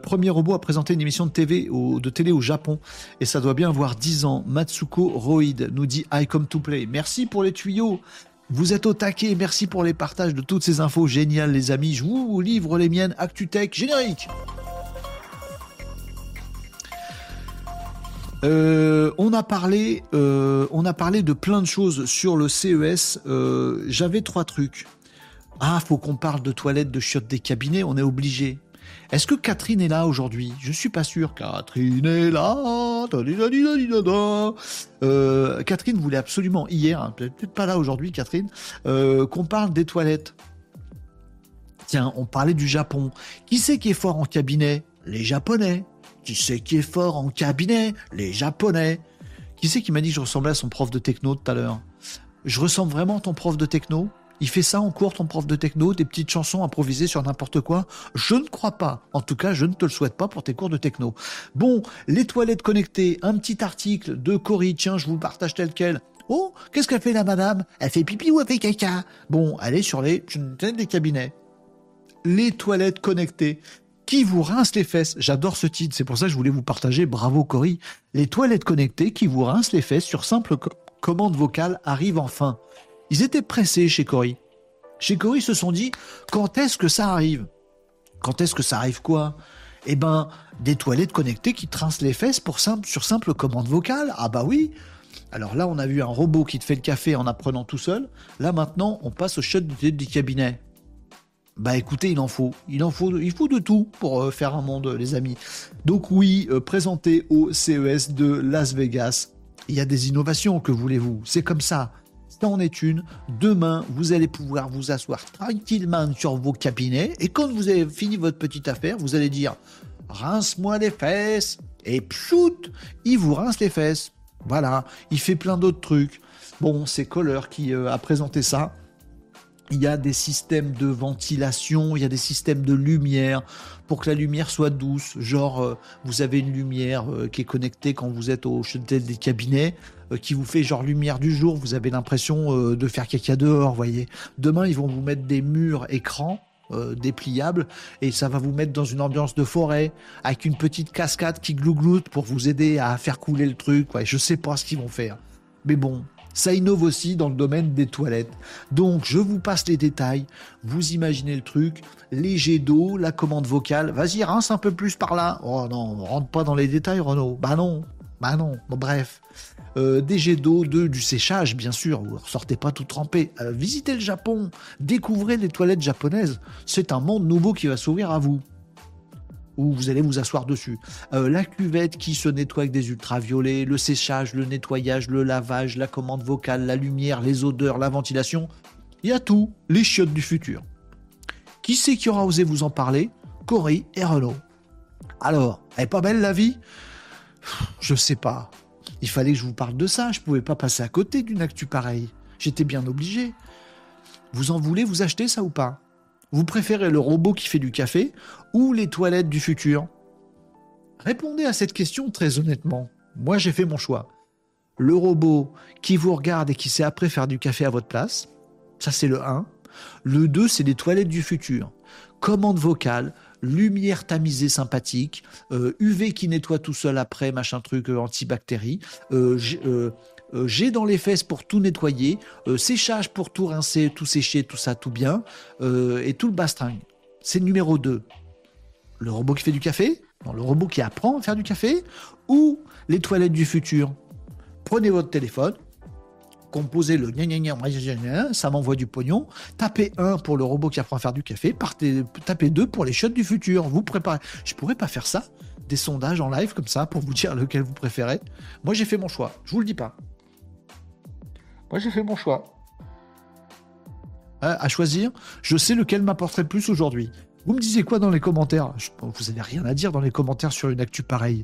premier robot à présenter une émission de télé au Japon et ça doit bien avoir 10 ans. Matsuko Roid nous dit I come to play. Merci pour les tuyaux. Vous êtes au taquet, merci pour les partages de toutes ces infos géniales les amis. Je vous livre les miennes ActuTech générique. Euh, on a parlé, euh, on a parlé de plein de choses sur le CES. Euh, j'avais trois trucs. Ah, faut qu'on parle de toilettes, de chiottes des cabinets. On est obligé. Est-ce que Catherine est là aujourd'hui? Je suis pas sûr. Catherine est là. Euh, Catherine voulait absolument hier, hein, peut-être pas là aujourd'hui, Catherine, euh, qu'on parle des toilettes. Tiens, on parlait du Japon. Qui c'est qui est fort en cabinet? Les Japonais. Qui c'est qui est fort en cabinet? Les Japonais. Qui c'est qui m'a dit que je ressemblais à son prof de techno tout à l'heure? Je ressemble vraiment à ton prof de techno? Il fait ça en cours, ton prof de techno, des petites chansons improvisées sur n'importe quoi Je ne crois pas. En tout cas, je ne te le souhaite pas pour tes cours de techno. Bon, les toilettes connectées, un petit article de Cory, tiens, je vous le partage tel quel. Oh, qu'est-ce qu'elle fait la madame? Elle fait pipi ou elle fait caca? Bon, allez sur les des cabinets. Les toilettes connectées qui vous rince les fesses? J'adore ce titre, c'est pour ça que je voulais vous partager. Bravo Cory. Les toilettes connectées qui vous rincent les fesses sur simple commande vocale arrivent enfin. Ils étaient pressés chez Cory. Chez Cory, ils se sont dit quand est-ce que ça arrive? Quand est-ce que ça arrive quoi? Eh ben, des toilettes connectées qui trincent les fesses sur simple commande vocale. Ah bah oui alors là, on a vu un robot qui te fait le café en apprenant tout seul. Là, maintenant, on passe au shot du cabinet. Bah écoutez, il en faut. Il en faut, il faut de tout pour euh, faire un monde, les amis. Donc oui, euh, présenté au CES de Las Vegas. Il y a des innovations, que voulez-vous? C'est comme ça en est une. Demain, vous allez pouvoir vous asseoir tranquillement sur vos cabinets et quand vous avez fini votre petite affaire, vous allez dire rince-moi les fesses et pchout, il vous rince les fesses. Voilà, il fait plein d'autres trucs. Bon, c'est Kohler qui euh, a présenté ça il y a des systèmes de ventilation, il y a des systèmes de lumière pour que la lumière soit douce. Genre, euh, vous avez une lumière euh, qui est connectée quand vous êtes au chetel des cabinets, qui vous fait genre lumière du jour. Vous avez l'impression de faire caca dehors, voyez. Demain, ils vont vous mettre des murs écrans. dépliables et ça va vous mettre dans une ambiance de forêt avec une petite cascade qui glougloute pour vous aider à faire couler le truc. Ouais, je sais pas ce qu'ils vont faire. Mais bon, ça innove aussi dans le domaine des toilettes. Donc, je vous passe les détails. Vous imaginez le truc. Léger d'eau, la commande vocale. Vas-y, rince un peu plus par là. Oh non, rentre pas dans les détails, Renaud. Bah non. Bah non. bref. Euh, des jets d'eau, de, du séchage, bien sûr. Vous ne ressortez pas tout trempé. Euh, visitez le Japon. Découvrez les toilettes japonaises. C'est un monde nouveau qui va s'ouvrir à vous où vous allez vous asseoir dessus. Euh, la cuvette qui se nettoie avec des ultraviolets, le séchage, le nettoyage, le lavage, la commande vocale, la lumière, les odeurs, la ventilation. Il y a tout, les chiottes du futur. Qui c'est qui aura osé vous en parler? Cory et Renault. Alors, elle est pas belle la vie? Je sais pas. Il fallait que je vous parle de ça, je pouvais pas passer à côté d'une actu pareille. J'étais bien obligé. Vous en voulez vous acheter ça ou pas? Vous préférez le robot qui fait du café ou les toilettes du futur? Répondez à cette question très honnêtement. Moi, j'ai fait mon choix. Le robot qui vous regarde et qui sait après faire du café à votre place, ça c'est le 1. Le 2, c'est les toilettes du futur. Commande vocale, lumière tamisée sympathique, UV euh, qui nettoie tout seul après, machin truc, euh, antibactérie, euh, j'ai dans les fesses pour tout nettoyer, séchage pour tout rincer, tout sécher, tout ça, tout bien, et tout le bastring. C'est numéro 2. Le robot qui fait du café, le robot qui apprend à faire du café, ou les toilettes du futur? Prenez votre téléphone, composez le ça m'envoie du pognon. Tapez 1 pour le robot qui apprend à faire du café, partez, tapez 2 pour les shots du futur. Vous préparez. Je pourrais pas faire ça, des sondages en live comme ça pour vous dire lequel vous préférez. Moi j'ai fait mon choix, je vous le dis pas. Moi, j'ai fait mon choix. À, choisir, je sais lequel m'apporterait le plus aujourd'hui. Vous me disiez quoi dans les commentaires? Vous n'avez rien à dire dans les commentaires sur une actu pareille.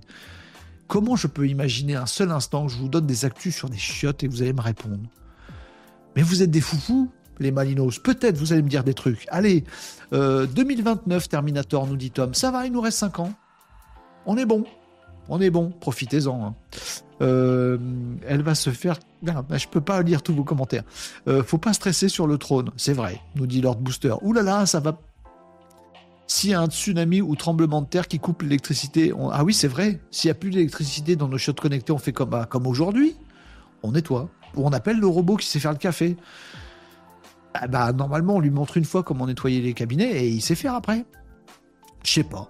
Comment je peux imaginer un seul instant que je vous donne des actus sur des chiottes et vous allez me répondre? Mais vous êtes des foufous les Malinos. Peut-être vous allez me dire des trucs. Allez, 2029 Terminator, nous dit Tom. Ça va, il nous reste 5 ans. On est bon. On est bon. Profitez-en. Hein. elle va se faire. Non, je peux pas lire tous vos commentaires. faut pas stresser sur le trône. C'est vrai, nous dit Lord Booster. Ouh là là, ça va s'il y a un tsunami ou tremblement de terre qui coupe l'électricité, ah oui, c'est vrai. S'il n'y a plus d'électricité dans nos chiottes connectées, on fait comme, bah, comme aujourd'hui. On nettoie. Ou on appelle le robot qui sait faire le café. Ah bah, normalement, on lui montre une fois comment nettoyer les cabinets et il sait faire après. Je sais pas.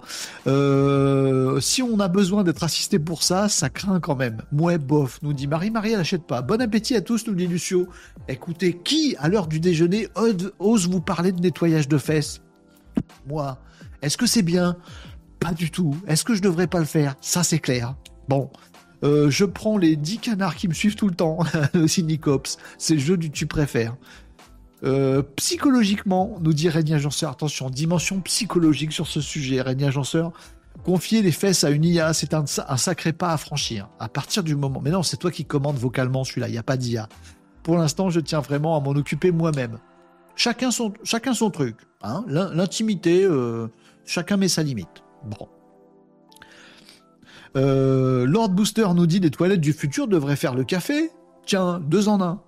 Euh, si on a besoin d'être assisté pour ça, ça craint quand même. Mouais, bof, nous dit Marie-Marie, elle n'achète pas. Bon appétit à tous, nous dit Lucio. Écoutez, qui, à l'heure du déjeuner, ose vous parler de nettoyage de fesses? Moi. Est-ce que c'est bien? Pas du tout. Est-ce que je devrais pas le faire? Ça, c'est clair. Bon. Euh, je prends les 10 canards qui me suivent tout le temps, *laughs* le Cynicops. C'est le jeu du tu préfères. Euh, psychologiquement, nous dit Régnier Agenceur, attention, dimension psychologique sur ce sujet, Régnier Agenceur. Confier les fesses à une IA, c'est un, sacré pas à franchir. À partir du moment. Mais non, c'est toi qui commandes vocalement celui-là, il n'y a pas d'IA. Pour l'instant, je tiens vraiment à m'en occuper moi-même. Chacun son, truc. Hein. L'intimité, euh, Chacun met sa limite. Bon. Euh, Lord Booster nous dit les toilettes du futur devraient faire le café. Tiens, deux en un.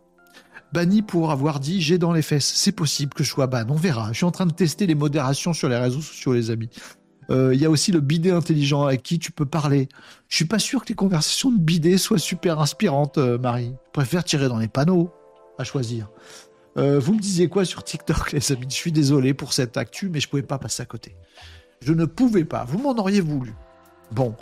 Banni pour avoir dit j'ai dans les fesses. C'est possible que je sois ban. On verra. Je suis en train de tester les modérations sur les réseaux sociaux, les amis. Euh, il y a aussi le bidet intelligent avec qui tu peux parler. Je suis pas sûr que les conversations de bidet soient super inspirantes, Marie. Je préfère tirer dans les panneaux à choisir. Euh, vous me disiez quoi sur TikTok, les amis? Je suis désolé pour cette actu, mais je pouvais pas passer à côté. Je ne pouvais pas. Vous m'en auriez voulu. Bon,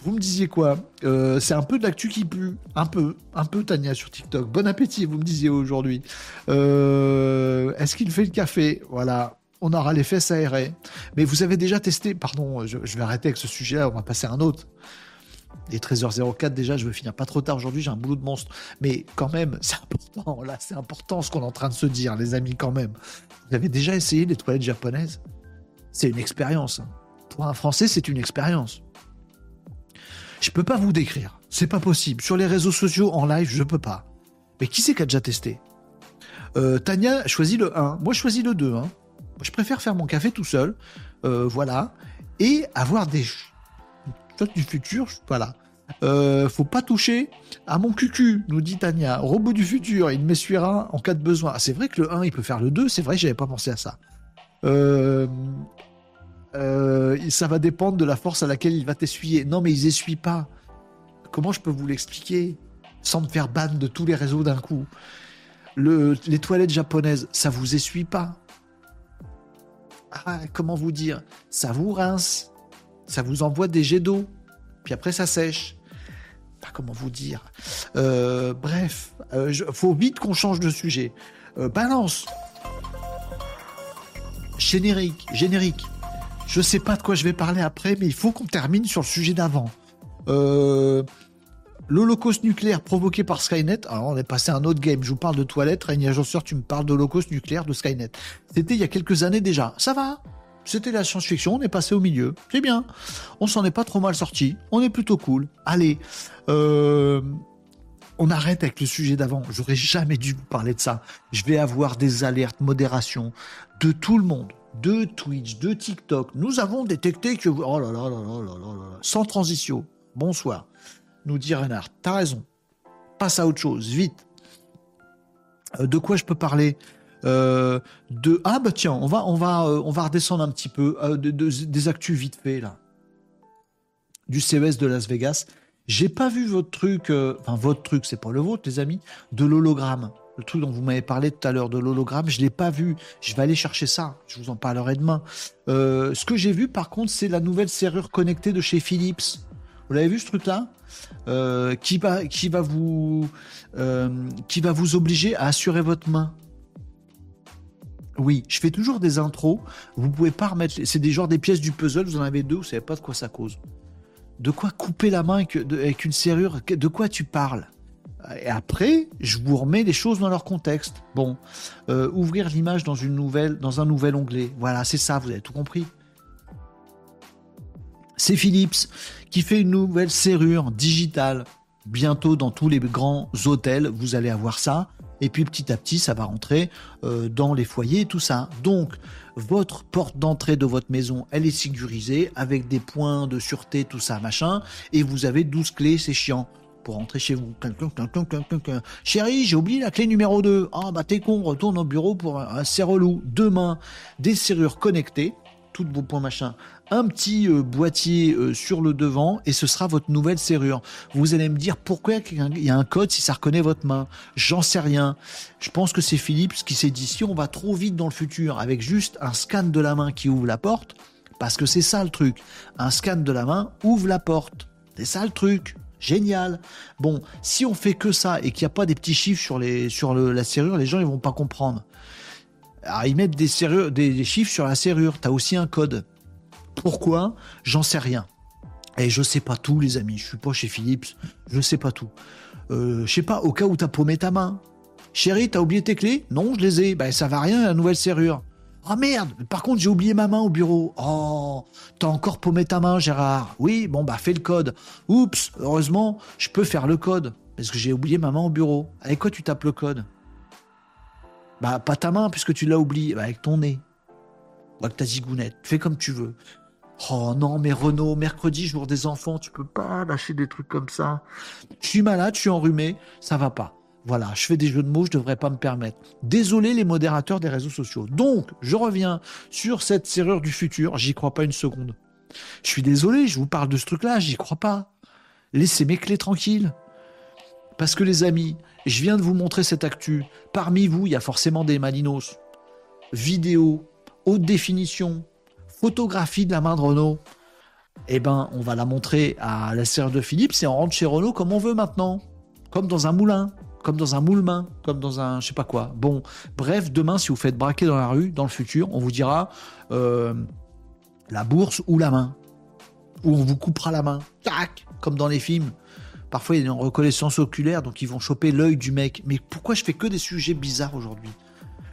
vous me disiez quoi? Euh, C'est un peu de l'actu qui pue. Un peu, un peu, Tania, sur TikTok. Bon appétit, vous me disiez aujourd'hui. Euh, est-ce qu'il fait le café? Voilà, on aura les fesses aérées. Mais vous avez déjà testé, pardon, je, je vais arrêter avec ce sujet-là, on va passer à un autre. Est 13h04 déjà, je veux finir pas trop tard aujourd'hui, j'ai un boulot de monstre. Mais quand même, *laughs* c'est important, là, c'est important ce qu'on est en train de se dire, les amis, quand même. Vous avez déjà essayé les toilettes japonaises? C'est une expérience. Hein. Pour un Français, c'est une expérience. Je peux pas vous décrire, c'est pas possible. Sur les réseaux sociaux, en live, je peux pas. Mais qui c'est qui a déjà testé? Euh, Tania choisit le 1, moi je choisis le 2. Hein. Je préfère faire mon café tout seul, euh, voilà, et avoir des du futur, voilà. Euh, faut pas toucher à mon cucu, nous dit Tania. Robot du futur, il m'essuiera en cas de besoin. Ah, c'est vrai que le 1, il peut faire le 2, c'est vrai, j'avais pas pensé à ça. Euh, euh, ça va dépendre de la force à laquelle il va t'essuyer. Non, mais ils essuient pas. Comment je peux vous l'expliquer sans me faire ban de tous les réseaux d'un coup? Le, Les toilettes japonaises, ça vous essuie pas? Ah, comment vous dire? Ça vous rince ça vous envoie des jets d'eau, puis après ça sèche. Comment vous dire. Euh, bref, euh, faut vite qu'on change de sujet. Euh, balance. Générique, générique. Je sais pas de quoi je vais parler après, mais il faut qu'on termine sur le sujet d'avant. L'holocauste nucléaire provoqué par Skynet. Alors, on est passé à un autre game. Je vous parle de toilettes. Régnier Agenceur, tu me parles d'holocauste nucléaire de Skynet. C'était il y a quelques années déjà. Ça va? C'était la science-fiction, on est passé au milieu. C'est bien. On s'en est pas trop mal sorti. On est plutôt cool. Allez, euh, on arrête avec le sujet d'avant. J'aurais jamais dû vous parler de ça. Je vais avoir des alertes modération de tout le monde, de Twitch, de TikTok. Nous avons détecté que vous... Oh là là là là là là là. Sans transition. Bonsoir. Nous dit Renard. T'as raison. Passe à autre chose. Vite. Euh, de quoi je peux parler? Euh, de ah bah tiens, on va on va euh, on va redescendre un petit peu euh, de, des actus vite fait là du CES de Las Vegas. J'ai pas vu votre truc, enfin votre truc, c'est pas le vôtre, les amis, de l'hologramme. Le truc dont vous m'avez parlé tout à l'heure de l'hologramme, je l'ai pas vu. Je vais aller chercher ça. Je vous en parlerai demain. ce que j'ai vu, par contre, c'est la nouvelle serrure connectée de chez Philips. Vous l'avez vu ce truc-là? Qui va qui va qui va vous obliger à assurer votre main? Oui, je fais toujours des intros. Vous pouvez pas remettre. C'est des genres des pièces du puzzle. Vous en avez deux. Vous savez pas de quoi ça cause. De quoi couper la main avec, une serrure? De quoi tu parles? Et après, je vous remets les choses dans leur contexte. Bon, euh, ouvrir l'image dans une nouvelle, dans un nouvel onglet. Voilà, c'est ça. Vous avez tout compris. C'est Philips qui fait une nouvelle serrure digitale. Bientôt dans tous les grands hôtels, vous allez avoir ça Et puis petit à petit, ça va rentrer euh, dans les foyers, tout ça. Donc, votre porte d'entrée de votre maison, elle est sécurisée avec des points de sûreté, tout ça, machin. Et vous avez 12 clés, c'est chiant. Pour rentrer chez vous. Chérie, j'ai oublié la clé numéro 2. Ah bah t'es con, retourne au bureau pour un, un relou. Demain, des serrures connectées toutes vos points machin, un petit euh, boîtier euh, sur le devant et ce sera votre nouvelle serrure. Vous allez me dire pourquoi il y a un code si ça reconnaît votre main. J'en sais rien. Je pense que c'est Philips qui s'est dit si on va trop vite dans le futur avec juste un scan de la main qui ouvre la porte, parce que c'est ça le truc. Un scan de la main ouvre la porte. C'est ça le truc. Génial. Bon, si on fait que ça et qu'il n'y a pas des petits chiffres sur la serrure, les gens ils vont pas comprendre. Alors, ils mettent des, des, chiffres sur la serrure. Tu aussi un code. Pourquoi J'en sais rien. Et je sais pas tout, les amis. Je suis pas chez Philips. Je sais pas tout. Euh, je sais pas, au cas où t'as paumé ta main. Chérie, t'as oublié tes clés? Non, je les ai. Ben, ça va rien, la nouvelle serrure. Oh merde, par contre, j'ai oublié ma main au bureau. Oh, t'as encore paumé ta main, Gérard. Oui, bon, bah, fais le code. Oups, heureusement, je peux faire le code. Parce que j'ai oublié ma main au bureau. Avec quoi tu tapes le code? Bah, pas ta main, puisque tu l'as oublié. Bah, avec ton nez. Ou avec ta zigounette. Fais comme tu veux. Oh non, mais Renaud, mercredi, jour des enfants, tu peux pas lâcher des trucs comme ça. Je suis malade, je suis enrhumé, ça va pas. Voilà, je fais des jeux de mots, je devrais pas me permettre. Désolé les modérateurs des réseaux sociaux. Donc, je reviens sur cette serrure du futur, j'y crois pas une seconde. Je suis désolé, je vous parle de ce truc-là, j'y crois pas. Laissez mes clés tranquilles. Parce que les amis, je viens de vous montrer cette actu. Parmi vous, il y a forcément des Malinos. Vidéo, haute définition, photographie de la main de Renault. Eh ben, on va la montrer à la serre de Philippe et on rentre chez Renault comme on veut maintenant. Comme dans un moulin, comme dans un moule-main, comme dans un je sais pas quoi. Bon, bref, demain, si vous faites braquer dans la rue, dans le futur, on vous dira euh, la bourse ou la main. Ou on vous coupera la main. Tac Comme dans les films. Parfois, il y a une reconnaissance oculaire, donc ils vont choper l'œil du mec. Mais pourquoi je fais que des sujets bizarres aujourd'hui?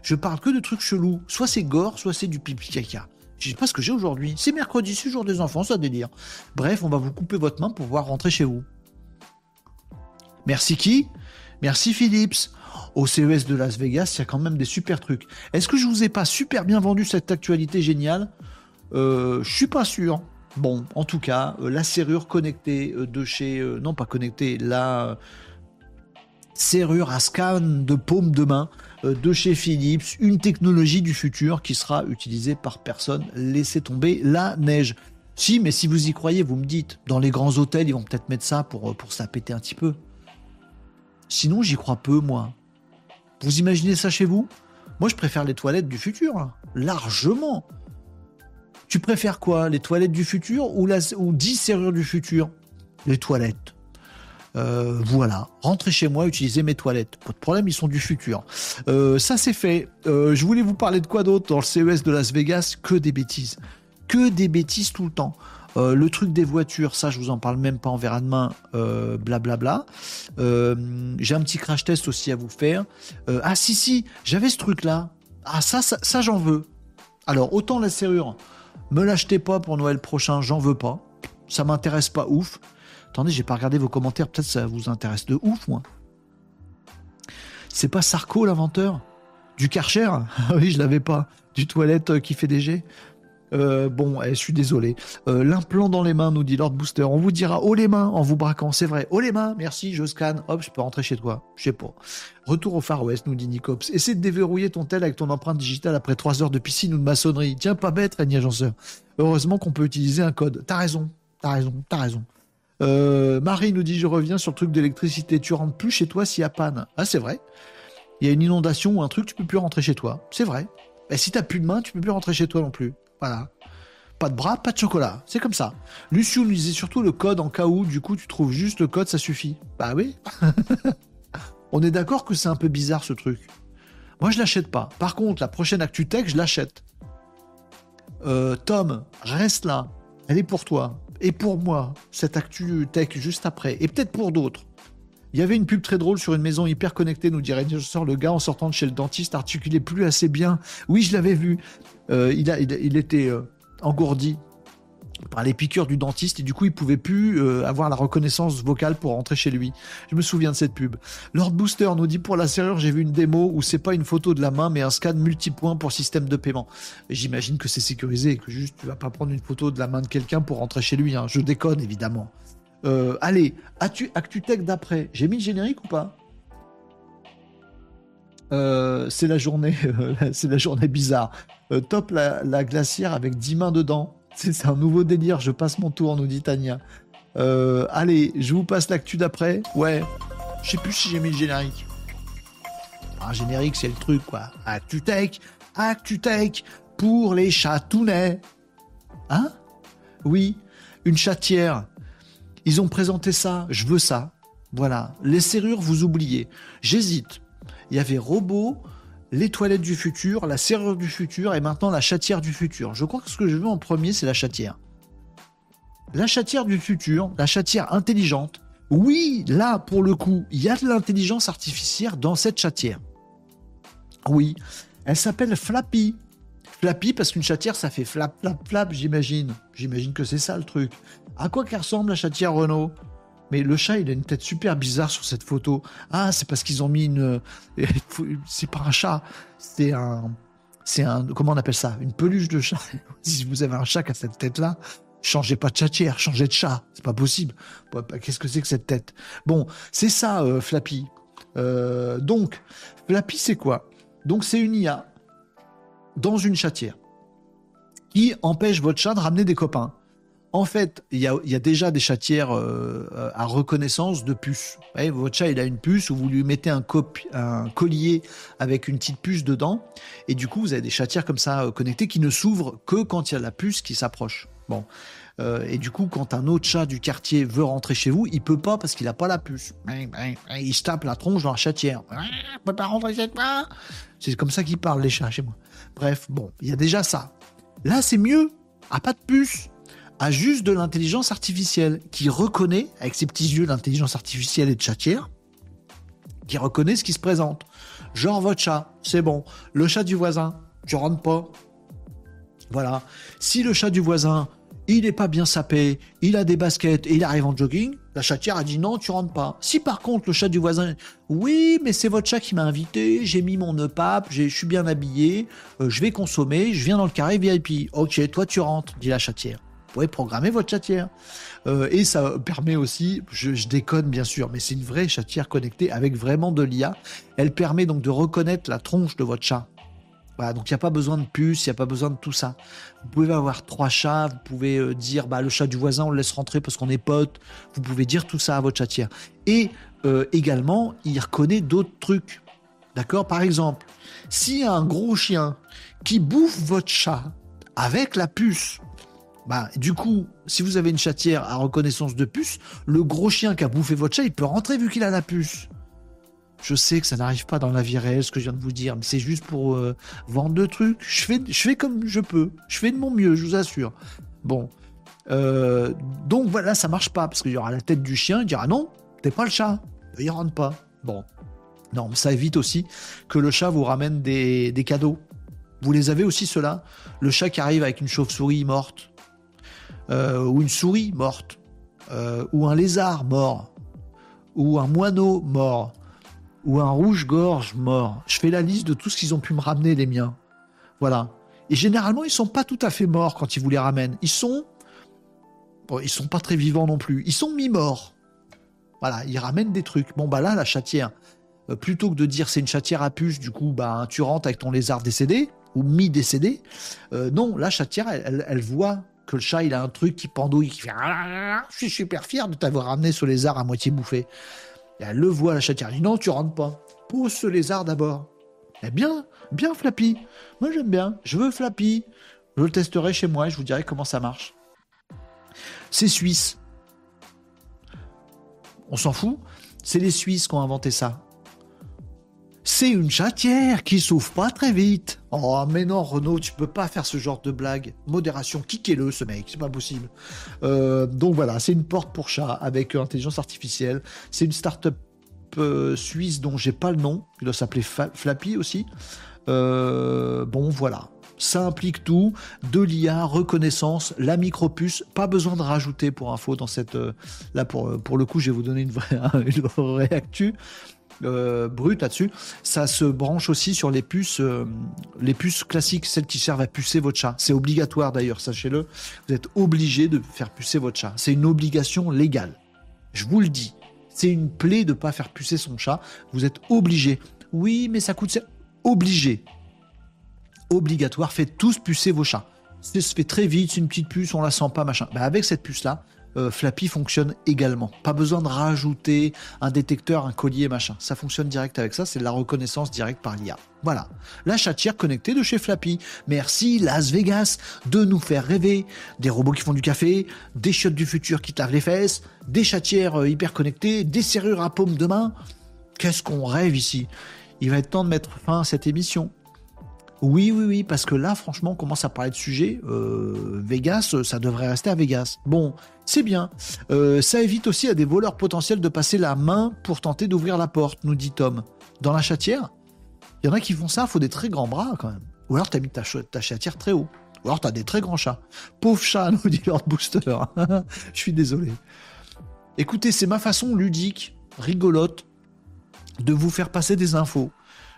Je parle que de trucs chelous. Soit c'est gore, soit c'est du pipi caca. Je sais pas ce que j'ai aujourd'hui. C'est mercredi, c'est jour des enfants, ça délire. Bref, on va vous couper votre main pour pouvoir rentrer chez vous. Merci qui? Merci Philips. Au CES de Las Vegas, il y a quand même des super trucs. Est-ce que je vous ai pas super bien vendu cette actualité géniale? Euh, Je suis pas sûr. Bon, en tout cas, euh, la serrure connectée euh, de chez... Euh, non, pas connectée, la serrure à scan de paume de main de chez Philips, une technologie du futur qui sera utilisée par personne. Laissez tomber la neige. Si, mais si vous y croyez, vous me dites. Dans les grands hôtels, ils vont peut-être mettre ça pour, pour péter un petit peu. Sinon, j'y crois peu, moi. Vous imaginez ça chez vous? Moi, je préfère les toilettes du futur, hein. largement. Tu préfères quoi Les toilettes du futur ou, la, ou 10 serrures du futur? Les toilettes. Euh, voilà, rentrez chez moi, utilisez mes toilettes. Pas de problème, ils sont du futur. Euh, ça c'est fait. Euh, je voulais vous parler de quoi d'autre dans le CES de Las Vegas? Que des bêtises. Que des bêtises tout le temps. le truc des voitures, ça je vous en parle même pas, on verra demain, blablabla. J'ai un petit crash test aussi à vous faire. ah si si, j'avais ce truc là. Ah ça, ça, ça j'en veux. Alors autant la serrure, me l'achetez pas pour Noël prochain, j'en veux pas. Ça m'intéresse pas ouf. Attendez, j'ai pas regardé vos commentaires, peut-être ça vous intéresse de ouf, moi. C'est pas Sarko l'inventeur? Du Karcher? *laughs* Oui, je l'avais pas. Du toilette euh, qui fait des jets? Euh, bon, eh, je suis désolé. Euh, l'implant dans les mains, nous dit Lord Booster. On vous dira oh les mains en vous braquant, c'est vrai. Oh les mains, merci, je scanne. Hop, je peux rentrer chez toi. Je sais pas. Retour au Far West, nous dit Nicops. Essaie de déverrouiller ton tel avec ton empreinte digitale après 3 heures de piscine ou de maçonnerie. Tiens, pas bête, Régnier Agenceur. Heureusement qu'on peut utiliser un code. T'as raison, t'as raison, t'as raison. Euh, Marie nous dit je reviens sur le truc d'électricité. Tu rentres plus chez toi s'il y a panne. Ah, c'est vrai. Il y a une inondation ou un truc, tu peux plus rentrer chez toi. C'est vrai. Et si t'as plus de main, tu peux plus rentrer chez toi non plus. Pas de bras, pas de chocolat. C'est comme ça. Luciou nous disait surtout le code en cas où, du coup, tu trouves juste le code, ça suffit. Bah oui. *laughs* On est d'accord que c'est un peu bizarre ce truc. Moi, je l'achète pas. Par contre, la prochaine Actu Tech, je l'achète. Euh, Tom, reste là. Elle est pour toi. Et pour moi, cette Actu Tech juste après. Et peut-être pour d'autres. Il y avait une pub très drôle sur une maison hyper connectée, nous dirait sors le gars en sortant de chez le dentiste articulait plus assez bien. Oui, je l'avais vu. Euh, il, était euh, engourdi par les piqûres du dentiste et du coup il pouvait plus euh, avoir la reconnaissance vocale pour rentrer chez lui. Je me souviens de cette pub. Lord Booster nous dit pour la serrure j'ai vu une démo où c'est pas une photo de la main mais un scan multipoint pour système de paiement. J'imagine que c'est sécurisé et que juste tu vas pas prendre une photo de la main de quelqu'un pour rentrer chez lui. Hein. Je déconne évidemment. Euh, allez, ActuTech d'après. J'ai mis le générique ou pas? Euh, c'est la journée, *laughs* c'est la journée bizarre. top la, la, glacière avec 10 mains dedans. *laughs* C'est un nouveau délire, je passe mon tour, nous dit Tania. Euh, allez, je vous passe l'actu d'après. Ouais, je sais plus si j'ai mis le générique. Un générique, c'est le truc, quoi. ActuTech, ActuTech pour les chatounets. Hein? Oui, une chatière. Ils ont présenté ça, je veux ça. Voilà, les serrures, vous oubliez. J'hésite. Il y avait robot, les toilettes du futur, la serrure du futur et maintenant la chatière du futur. Je crois que ce que je veux en premier, c'est la chatière. La chatière du futur, la chatière intelligente. Oui, là, pour le coup, il y a de l'intelligence artificielle dans cette chatière. Oui, elle s'appelle Flappy. Flappy parce qu'une chatière, ça fait flap, flap, flap, j'imagine. J'imagine que c'est ça le truc. À quoi qu'elle ressemble la chatière Renault mais le chat, il a une tête super bizarre sur cette photo. Ah, c'est parce qu'ils ont mis une. *laughs* C'est pas un chat, c'est un. C'est un. Comment on appelle ça? Une peluche de chat. *laughs* si vous avez un chat qui a cette tête-là, changez pas de chatière, changez de chat. C'est pas possible. Bah, qu'est-ce que c'est que cette tête? Bon, c'est ça, euh, Flappy. Euh, donc, Flappy, c'est quoi? Donc, c'est une IA dans une chatière qui empêche votre chat de ramener des copains. En fait, il y a, déjà des chatières euh, à reconnaissance de puces. votre chat, il a une puce où vous lui mettez un, collier avec une petite puce dedans, et du coup, vous avez des chatières comme ça euh, connectées qui ne s'ouvrent que quand il y a la puce qui s'approche. Bon. Euh, et du coup, quand un autre chat du quartier veut rentrer chez vous, il peut pas parce qu'il n'a pas la puce. Il se tape la tronche dans la chatière. ne peut pas rentrer chez toi. C'est comme ça qu'ils parlent les chats chez moi. Bref, bon, il y a déjà ça. Là, c'est mieux. A pas de puce a juste de l'intelligence artificielle qui reconnaît, avec ses petits yeux d'intelligence artificielle et de chatière, qui reconnaît ce qui se présente. Genre votre chat, c'est bon. Le chat du voisin, tu rentres pas. Voilà. Si le chat du voisin, il n'est pas bien sapé, il a des baskets et il arrive en jogging, la chatière a dit non, tu rentres pas. Si par contre le chat du voisin, oui, mais c'est votre chat qui m'a invité, j'ai mis mon nœud pape, je suis bien habillé, euh, je vais consommer, je viens dans le carré VIP. Ok, toi tu rentres, dit la chatière pourrez programmer votre chatière. Euh, et ça permet aussi, je, déconne bien sûr, mais c'est une vraie chatière connectée avec vraiment de l'IA. Elle permet donc de reconnaître la tronche de votre chat. Voilà, donc il n'y a pas besoin de puce, il n'y a pas besoin de tout ça. Vous pouvez avoir trois chats, vous pouvez euh, dire bah, le chat du voisin, on le laisse rentrer parce qu'on est potes. Vous pouvez dire tout ça à votre chatière. Et euh, également, il reconnaît d'autres trucs. D'accord? Par exemple, a un gros chien qui bouffe votre chat avec la puce, bah, du coup, si vous avez une chatière à reconnaissance de puce, le gros chien qui a bouffé votre chat, il peut rentrer vu qu'il a la puce. Je sais que ça n'arrive pas dans la vie réelle, ce que je viens de vous dire, mais c'est juste pour euh, vendre le truc. Je fais, je fais comme je peux. Je fais de mon mieux, je vous assure. Bon. Euh, donc voilà, ça marche pas, parce qu'il y aura la tête du chien, il dira non, t'es pas le chat. Il rentre pas. Bon. Non, mais ça évite aussi que le chat vous ramène des, des cadeaux. Vous les avez aussi, ceux-là Le chat qui arrive avec une chauve-souris morte ou une souris morte, euh, ou un lézard mort, ou un moineau mort, ou un rouge-gorge mort. Je fais la liste de tout ce qu'ils ont pu me ramener, les miens. Voilà. Et généralement, ils sont pas tout à fait morts quand ils vous les ramènent. Ils sont. Ils sont pas très vivants non plus. Ils sont mi-morts. Voilà, ils ramènent des trucs. Bon, bah là, la chatière, euh, plutôt que de dire c'est une chatière à puce, du coup, bah, tu rentres avec ton lézard décédé, ou mi-décédé. non, la chatière, elle, voit que le chat, il a un truc qui pendouille, qui fait Je suis super fier de t'avoir ramené ce lézard à moitié bouffé. Et elle le voit, la chatière. Dit Non, tu rentres pas. Pose ce lézard d'abord. Eh bien, bien Flappy. Moi, j'aime bien. Je veux Flappy. Je le testerai chez moi et je vous dirai comment ça marche. C'est suisse. On s'en fout. C'est les Suisses qui ont inventé ça c'est une chatière qui souffre pas très vite. Oh, mais non, Renault, tu peux pas faire ce genre de blague. Modération, kickez-le, ce mec, c'est pas possible. Euh, donc voilà, c'est une porte pour chat avec intelligence artificielle. C'est une start-up euh, suisse dont j'ai pas le nom, qui doit s'appeler Flappy aussi. Euh, bon, voilà. Ça implique tout, de l'IA, reconnaissance, la micropuce, pas besoin de rajouter pour info dans cette... Là, pour, pour le coup, je vais vous donner une vraie, *laughs* une vraie actu. Euh, brute là-dessus, ça se branche aussi sur les puces, les puces classiques, celles qui servent à pucer votre chat. C'est obligatoire d'ailleurs, sachez-le. Vous êtes obligé de faire pucer votre chat. C'est une obligation légale. Je vous le dis. C'est une plaie de ne pas faire pucer son chat. Vous êtes obligé. Oui, mais ça coûte. Obligé obligatoire, faites tous pucer vos chats. Ça se fait très vite, c'est une petite puce, on la sent pas, machin. Bah, avec cette puce-là, euh, Flappy fonctionne également. Pas besoin de rajouter un détecteur, un collier, machin. Ça fonctionne direct avec ça, c'est la reconnaissance directe par l'IA. Voilà. La chatière connectée de chez Flappy. Merci Las Vegas de nous faire rêver. Des robots qui font du café, des chiottes du futur qui les fesses, des chatières euh, hyper connectées, des serrures à paume de main. Qu'est-ce qu'on rêve ici? Il va être temps de mettre fin à cette émission. Oui, oui, oui, parce que là, franchement, on commence à parler de sujet. Euh, Vegas, ça devrait rester à Vegas. Bon, c'est bien. Euh, ça évite aussi à des voleurs potentiels de passer la main pour tenter d'ouvrir la porte, nous dit Tom. Dans la chatière, il y en a qui font ça, il faut des très grands bras quand même. Ou alors tu as mis ta, ta chatière très haut. Ou alors tu as des très grands chats. Pauvre chat, *laughs* nous dit Lord Booster. *laughs* Je suis désolé. Écoutez, c'est ma façon ludique, rigolote, de vous faire passer des infos.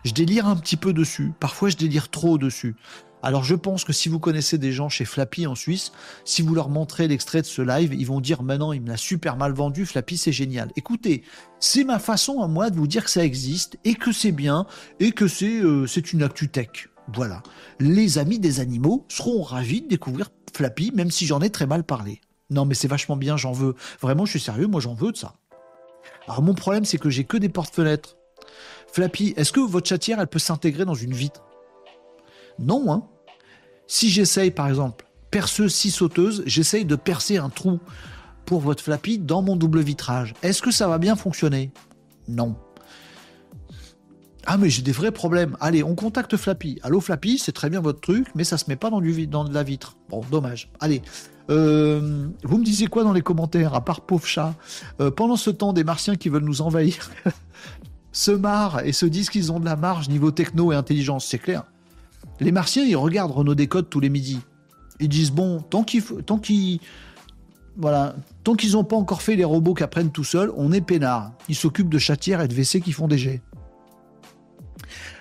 Je délire un petit peu dessus, parfois je délire trop dessus. Alors je pense que si vous connaissez des gens chez Flappy en Suisse, si vous leur montrez l'extrait de ce live, ils vont dire maintenant il me l'a super mal vendu, Flappy c'est génial. Écoutez, c'est ma façon à moi de vous dire que ça existe et que c'est bien et que c'est euh, une actu tech. Voilà. Les amis des animaux seront ravis de découvrir Flappy, même si j'en ai très mal parlé. Non mais c'est vachement bien, j'en veux. Vraiment, je suis sérieux, moi j'en veux de ça. Alors mon problème c'est que j'ai que des portes-fenêtres Flappy, est-ce que votre chatière, elle peut s'intégrer dans une vitre? Non, hein. Si j'essaye, par exemple, perceuse scie sauteuse, j'essaye de percer un trou pour votre Flappy dans mon double vitrage. Est-ce que ça va bien fonctionner? Non. Ah mais j'ai des vrais problèmes. Allez, on contacte Flappy. Allô Flappy, c'est très bien votre truc, mais ça se met pas dans, la vitre. Bon, dommage. Allez. Euh, vous me disiez quoi dans les commentaires, à part pauvre chat? Euh, Pendant ce temps, des martiens qui veulent nous envahir. *laughs* se marrent et se disent qu'ils ont de la marge niveau techno et intelligence, c'est clair. Les Martiens, ils regardent Renault Décode tous les midis. Ils disent bon, tant qu'ils, tant qu'ils, voilà, tant qu'ils n'ont pas encore fait les robots qui apprennent tout seuls, on est peinard. Ils s'occupent de chatières et de WC qui font des jets.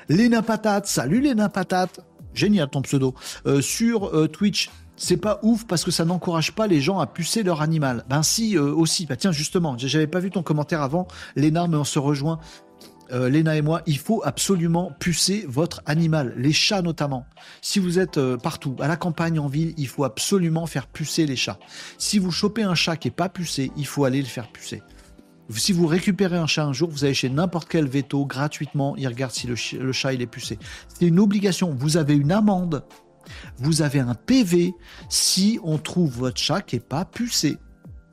Léna Patate, salut Léna Patate, génial ton pseudo. Euh, sur euh, Twitch, c'est pas ouf parce que ça n'encourage pas les gens à pucer leur animal. Ben si, euh, aussi. Bah tiens, justement, j'avais pas vu ton commentaire avant, Léna, mais on se rejoint. Euh, Léna et moi, il faut absolument pucer votre animal, les chats notamment. Si vous êtes euh, partout, à la campagne, en ville, il faut absolument faire pucer les chats. Si vous chopez un chat qui est pas pucé, il faut aller le faire pucer. Si vous récupérez un chat un jour, vous allez chez n'importe quel veto gratuitement, il regarde si le, chat est pucé. C'est une obligation. Vous avez une amende, vous avez un PV si on trouve votre chat qui est pas pucé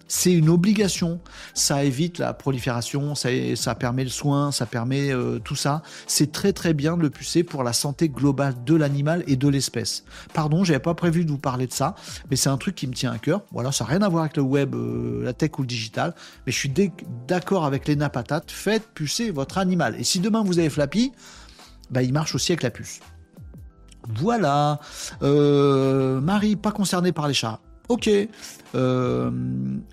c'est une obligation. Ça évite la prolifération, ça, permet le soin, ça permet euh, tout ça. C'est très très bien de le pucer pour la santé globale de l'animal et de l'espèce. Pardon, j'avais pas prévu de vous parler de ça, mais c'est un truc qui me tient à cœur. Voilà, ça n'a rien à voir avec le web, euh, la tech ou le digital, mais je suis d'accord avec les napatates. Faites pucer votre animal. Et si demain vous avez Flappy, bah, il marche aussi avec la puce. Voilà. Euh, Marie, pas concernée par les chats. Ok. Euh,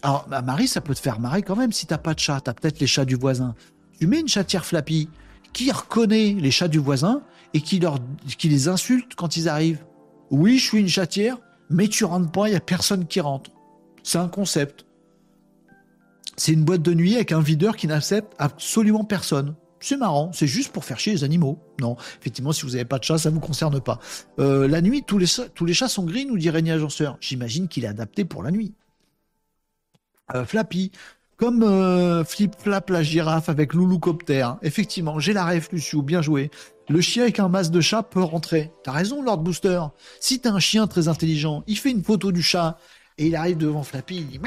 alors, bah, Marie, ça peut te faire marrer quand même si t'as pas de chat. T'as peut-être les chats du voisin. Tu mets une chatière flappy qui reconnaît les chats du voisin et qui, leur, qui les insulte quand ils arrivent. Oui, je suis une chatière, mais tu rentres pas, il y a personne qui rentre. C'est un concept. C'est une boîte de nuit avec un videur qui n'accepte absolument personne c'est marrant, c'est juste pour faire chier les animaux. Non, effectivement, si vous n'avez pas de chat, ça ne vous concerne pas. Euh, la nuit, tous les, chats sont gris, nous dit Régnier Agenceur. J'imagine qu'il est adapté pour la nuit. Euh, Flappy, comme euh, Flip Flap la girafe avec Louloucopter. Effectivement, j'ai la ref, Luciou, bien joué. Le chien avec un masque de chat peut rentrer. T'as raison, Lord Booster. Si t'as un chien très intelligent, il fait une photo du chat et il arrive devant Flappy, il dit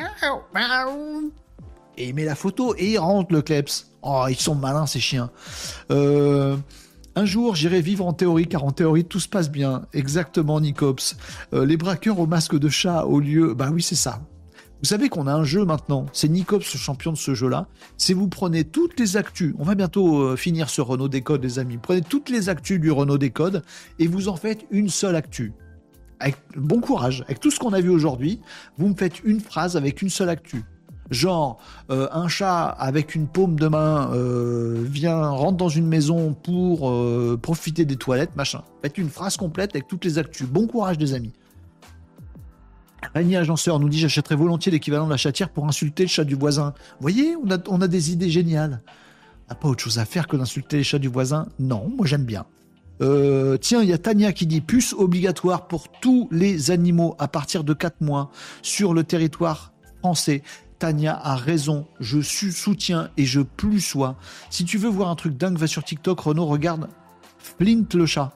et il met la photo et il rentre le kleps. Oh, ils sont malins ces chiens. Euh, un jour, j'irai vivre en théorie, car en théorie, tout se passe bien. Exactement, Nicops. Euh, les braqueurs au masque de chat au lieu... Bah oui, c'est ça. Vous savez qu'on a un jeu maintenant, c'est Nicops champion de ce jeu-là. C'est vous prenez toutes les actus, on va bientôt euh, finir ce Renault Décode les amis, prenez toutes les actus du Renault Décode et vous en faites une seule actu. Avec bon courage, avec tout ce qu'on a vu aujourd'hui, vous me faites une phrase avec une seule actu. Genre, euh, un chat avec une paume de main euh, vient, rentre dans une maison pour profiter des toilettes, machin. Faites une phrase complète avec toutes les actus. Bon courage, des amis. Régnier Agenceur nous dit J'achèterais volontiers l'équivalent de la chatière pour insulter le chat du voisin. Vous voyez, on a, des idées géniales. On n'a pas autre chose à faire que d'insulter les chats du voisin Non, moi j'aime bien. Euh, tiens, il y a Tania qui dit puce obligatoire pour tous les animaux à partir de 4 mois sur le territoire français. Tania a raison, je soutiens et je plus sois. Si tu veux voir un truc dingue, va sur TikTok, Renaud, regarde Flint le chat.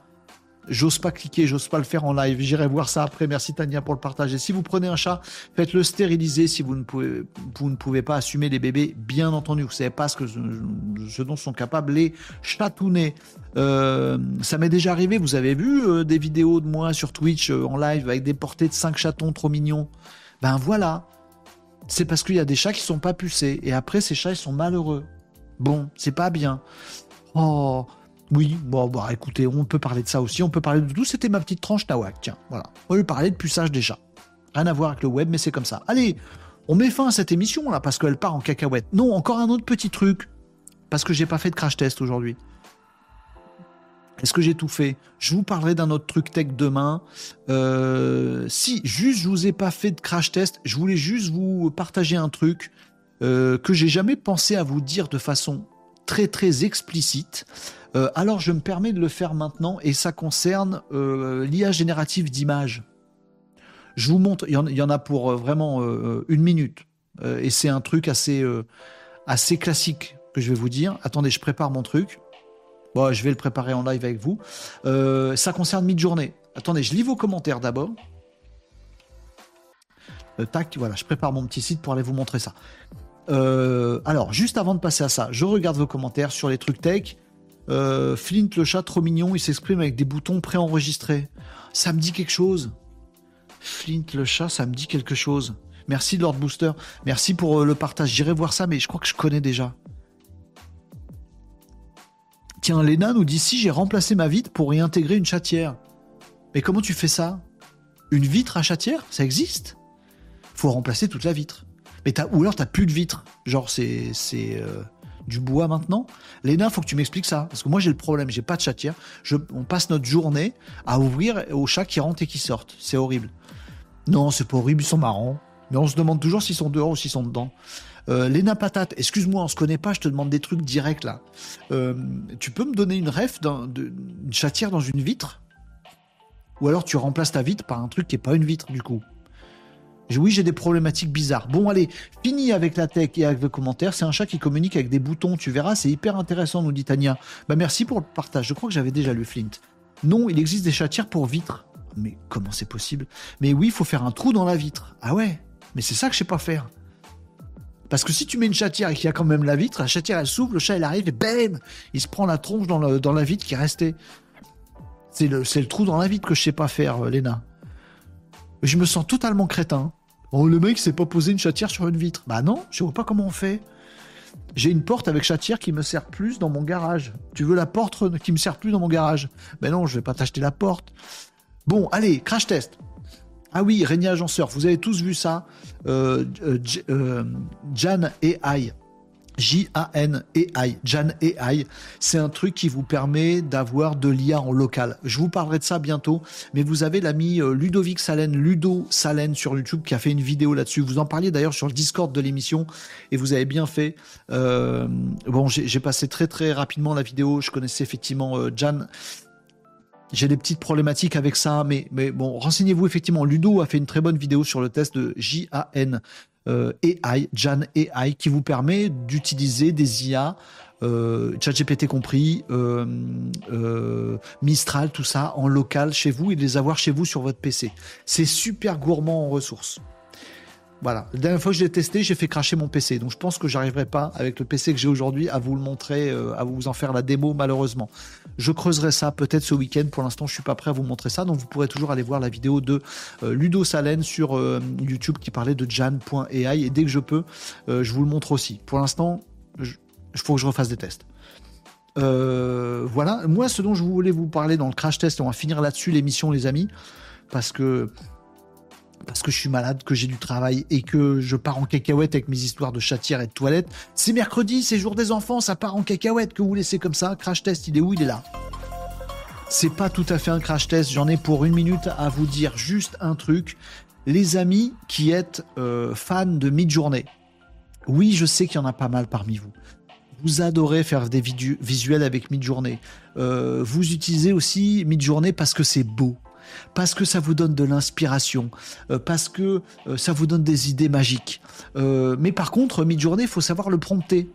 J'ose pas cliquer, j'ose pas le faire en live. J'irai voir ça après. Merci Tania pour le partager. Si vous prenez un chat, faites-le stériliser si vous ne, pouvez, vous ne pouvez pas assumer les bébés, bien entendu. Vous savez pas ce, que, ce dont sont capables les chatounets. Euh, ça m'est déjà arrivé. Vous avez vu euh, des vidéos de moi sur Twitch euh, en live avec des portées de 5 chatons trop mignons? Ben voilà. C'est parce qu'il y a des chats qui sont pas pucés. Et après, ces chats, ils sont malheureux. Bon, c'est pas bien. Oh, oui, bon, bah écoutez, on peut parler de ça aussi, on peut parler de tout. C'était ma petite tranche Nawak, tiens, voilà. On va lui parler de puçage déjà. Rien à voir avec le web, mais c'est comme ça. Allez, on met fin à cette émission là parce qu'elle part en cacahuète. Non, encore un autre petit truc. Parce que j'ai pas fait de crash test aujourd'hui. Est-ce que j'ai tout fait? Je vous parlerai d'un autre truc tech demain. Euh, si, juste, je vous ai pas fait de crash test. Je voulais juste vous partager un truc euh, que j'ai jamais pensé à vous dire de façon très très explicite. Euh, alors je me permets de le faire maintenant et ça concerne euh, l'IA générative d'images. Je vous montre, il y, en, a pour vraiment une minute et c'est un truc assez classique que je vais vous dire. Attendez, je prépare mon truc. Je vais le préparer en live avec vous. ça concerne mid-journée. Attendez, je lis vos commentaires d'abord. tac, voilà, je prépare mon petit site pour aller vous montrer ça. alors, juste avant de passer à ça, je regarde vos commentaires sur les trucs tech. Euh, Flint le chat trop mignon, il s'exprime avec des boutons préenregistrés. Ça me dit quelque chose. Flint le chat, ça me dit quelque chose. Merci Lord Booster. Merci pour euh, le partage. J'irai voir ça, mais je crois que je connais déjà. Tiens, Léna nous dit si j'ai remplacé ma vitre pour y intégrer une chatière. Mais comment tu fais ça? Une vitre à chatière? Ça existe? Faut remplacer toute la vitre. Mais ou alors t'as plus de vitre. Genre c'est c'est euh, du bois maintenant. Léna, faut que tu m'expliques ça. Parce que moi, j'ai le problème, j'ai pas de chatière. Je, on passe notre journée à ouvrir aux chats qui rentrent et qui sortent. C'est horrible. Non, c'est pas horrible, ils sont marrants. Mais on se demande toujours s'ils sont dehors ou s'ils sont dedans. Euh, Léna Patate, excuse-moi, on se connaît pas, je te demande des trucs directs là. Euh, tu peux me donner une ref d'une chatière dans une vitre? Ou alors tu remplaces ta vitre par un truc qui est pas une vitre du coup oui, j'ai des problématiques bizarres. Bon, allez, fini avec la tech et avec vos commentaires. C'est un chat qui communique avec des boutons, tu verras, c'est hyper intéressant, nous dit Tania. Bah, merci pour le partage. Je crois que j'avais déjà lu Flint. Non, il existe des chatières pour vitres. Mais comment c'est possible? Mais oui, il faut faire un trou dans la vitre. Ah ouais? Mais c'est ça que je sais pas faire. Parce que si tu mets une chatière et qu'il y a quand même la vitre, la chatière elle s'ouvre, le chat il arrive et bam Il se prend la tronche dans, la vitre qui est restée. C'est le, trou dans la vitre que je sais pas faire, euh, Léna. Je me sens totalement crétin. Oh, le mec s'est pas posé une chatière sur une vitre. Bah non, je vois pas comment on fait. J'ai une porte avec chatière qui me sert plus dans mon garage. Tu veux la porte qui me sert plus dans mon garage? Ben non, je vais pas t'acheter la porte. Bon, allez, crash test. Ah oui, Régnier Agenceur, vous avez tous vu ça. Euh, euh, euh Jan et I. J-A-N AI, Jan AI, c'est un truc qui vous permet d'avoir de l'IA en local. Je vous parlerai de ça bientôt, mais vous avez l'ami euh, Ludovic Salen, Ludo Salen sur YouTube qui a fait une vidéo là-dessus. Vous en parliez d'ailleurs sur le Discord de l'émission et vous avez bien fait. Euh, bon, j'ai passé très très rapidement la vidéo. Je connaissais effectivement Jan. J'ai des petites problématiques avec ça, mais, bon, renseignez-vous effectivement. Ludo a fait une très bonne vidéo sur le test de J-A-N euh, AI, Jan AI, qui vous permet d'utiliser des IA, euh, ChatGPT compris, euh, Mistral, tout ça, en local chez vous et de les avoir chez vous sur votre PC. C'est super gourmand en ressources. Voilà. La dernière fois que je l'ai testé, j'ai fait cracher mon PC. Donc je pense que j'arriverai pas avec le PC que j'ai aujourd'hui à vous le montrer, euh, à vous en faire la démo malheureusement. Je creuserai ça peut-être ce week-end. Pour l'instant, je suis pas prêt à vous montrer ça. Donc vous pourrez toujours aller voir la vidéo de euh, Ludo Salen sur euh, YouTube qui parlait de Jan.ai et dès que je peux, je vous le montre aussi. Pour l'instant, il faut que je refasse des tests. voilà. Moi, ce dont je voulais vous parler dans le crash test, on va finir là-dessus l'émission, les amis, parce que parce que je suis malade, que j'ai du travail et que je pars en cacahuète avec mes histoires de chatière et de toilette. C'est mercredi, c'est jour des enfants, ça part en cacahuète que vous laissez comme ça. Crash test, il est où Il est là. C'est pas tout à fait un crash test, j'en ai pour une minute à vous dire juste un truc. Les amis qui êtes euh, fans de mid-journée, oui, je sais qu'il y en a pas mal parmi vous. Vous adorez faire des visuels avec mid-journée. Euh, vous utilisez aussi mid-journée parce que c'est beau parce que ça vous donne de l'inspiration, euh, parce que euh, ça vous donne des idées magiques. Euh, mais par contre, mid-journée, il faut savoir le prompter.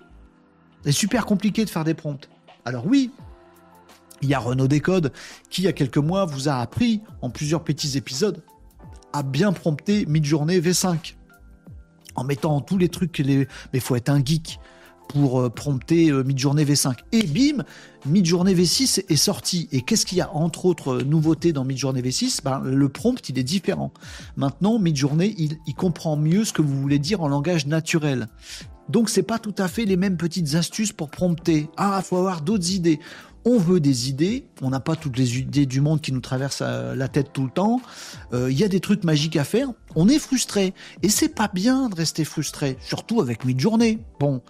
C'est super compliqué de faire des prompts. Alors oui, il y a Renault Décode qui, il y a quelques mois, vous a appris, en plusieurs petits épisodes, à bien prompter mid-journée V5. En mettant tous les trucs, les... mais il faut être un geek pour euh, prompter euh, Midjourney V5. Et bim, Midjourney V6 est sorti. Et qu'est-ce qu'il y a entre autres euh, nouveautés dans Midjourney V6 ben, Le prompt, il est différent. Maintenant, Midjourney, il, il comprend mieux ce que vous voulez dire en langage naturel. Donc c'est pas tout à fait les mêmes petites astuces pour prompter. Ah, il faut avoir d'autres idées. On veut des idées, on n'a pas toutes les idées du monde qui nous traversent la tête tout le temps. Il y a des trucs magiques à faire. On est frustré et c'est pas bien de rester frustré, surtout avec Midjourney. Bon,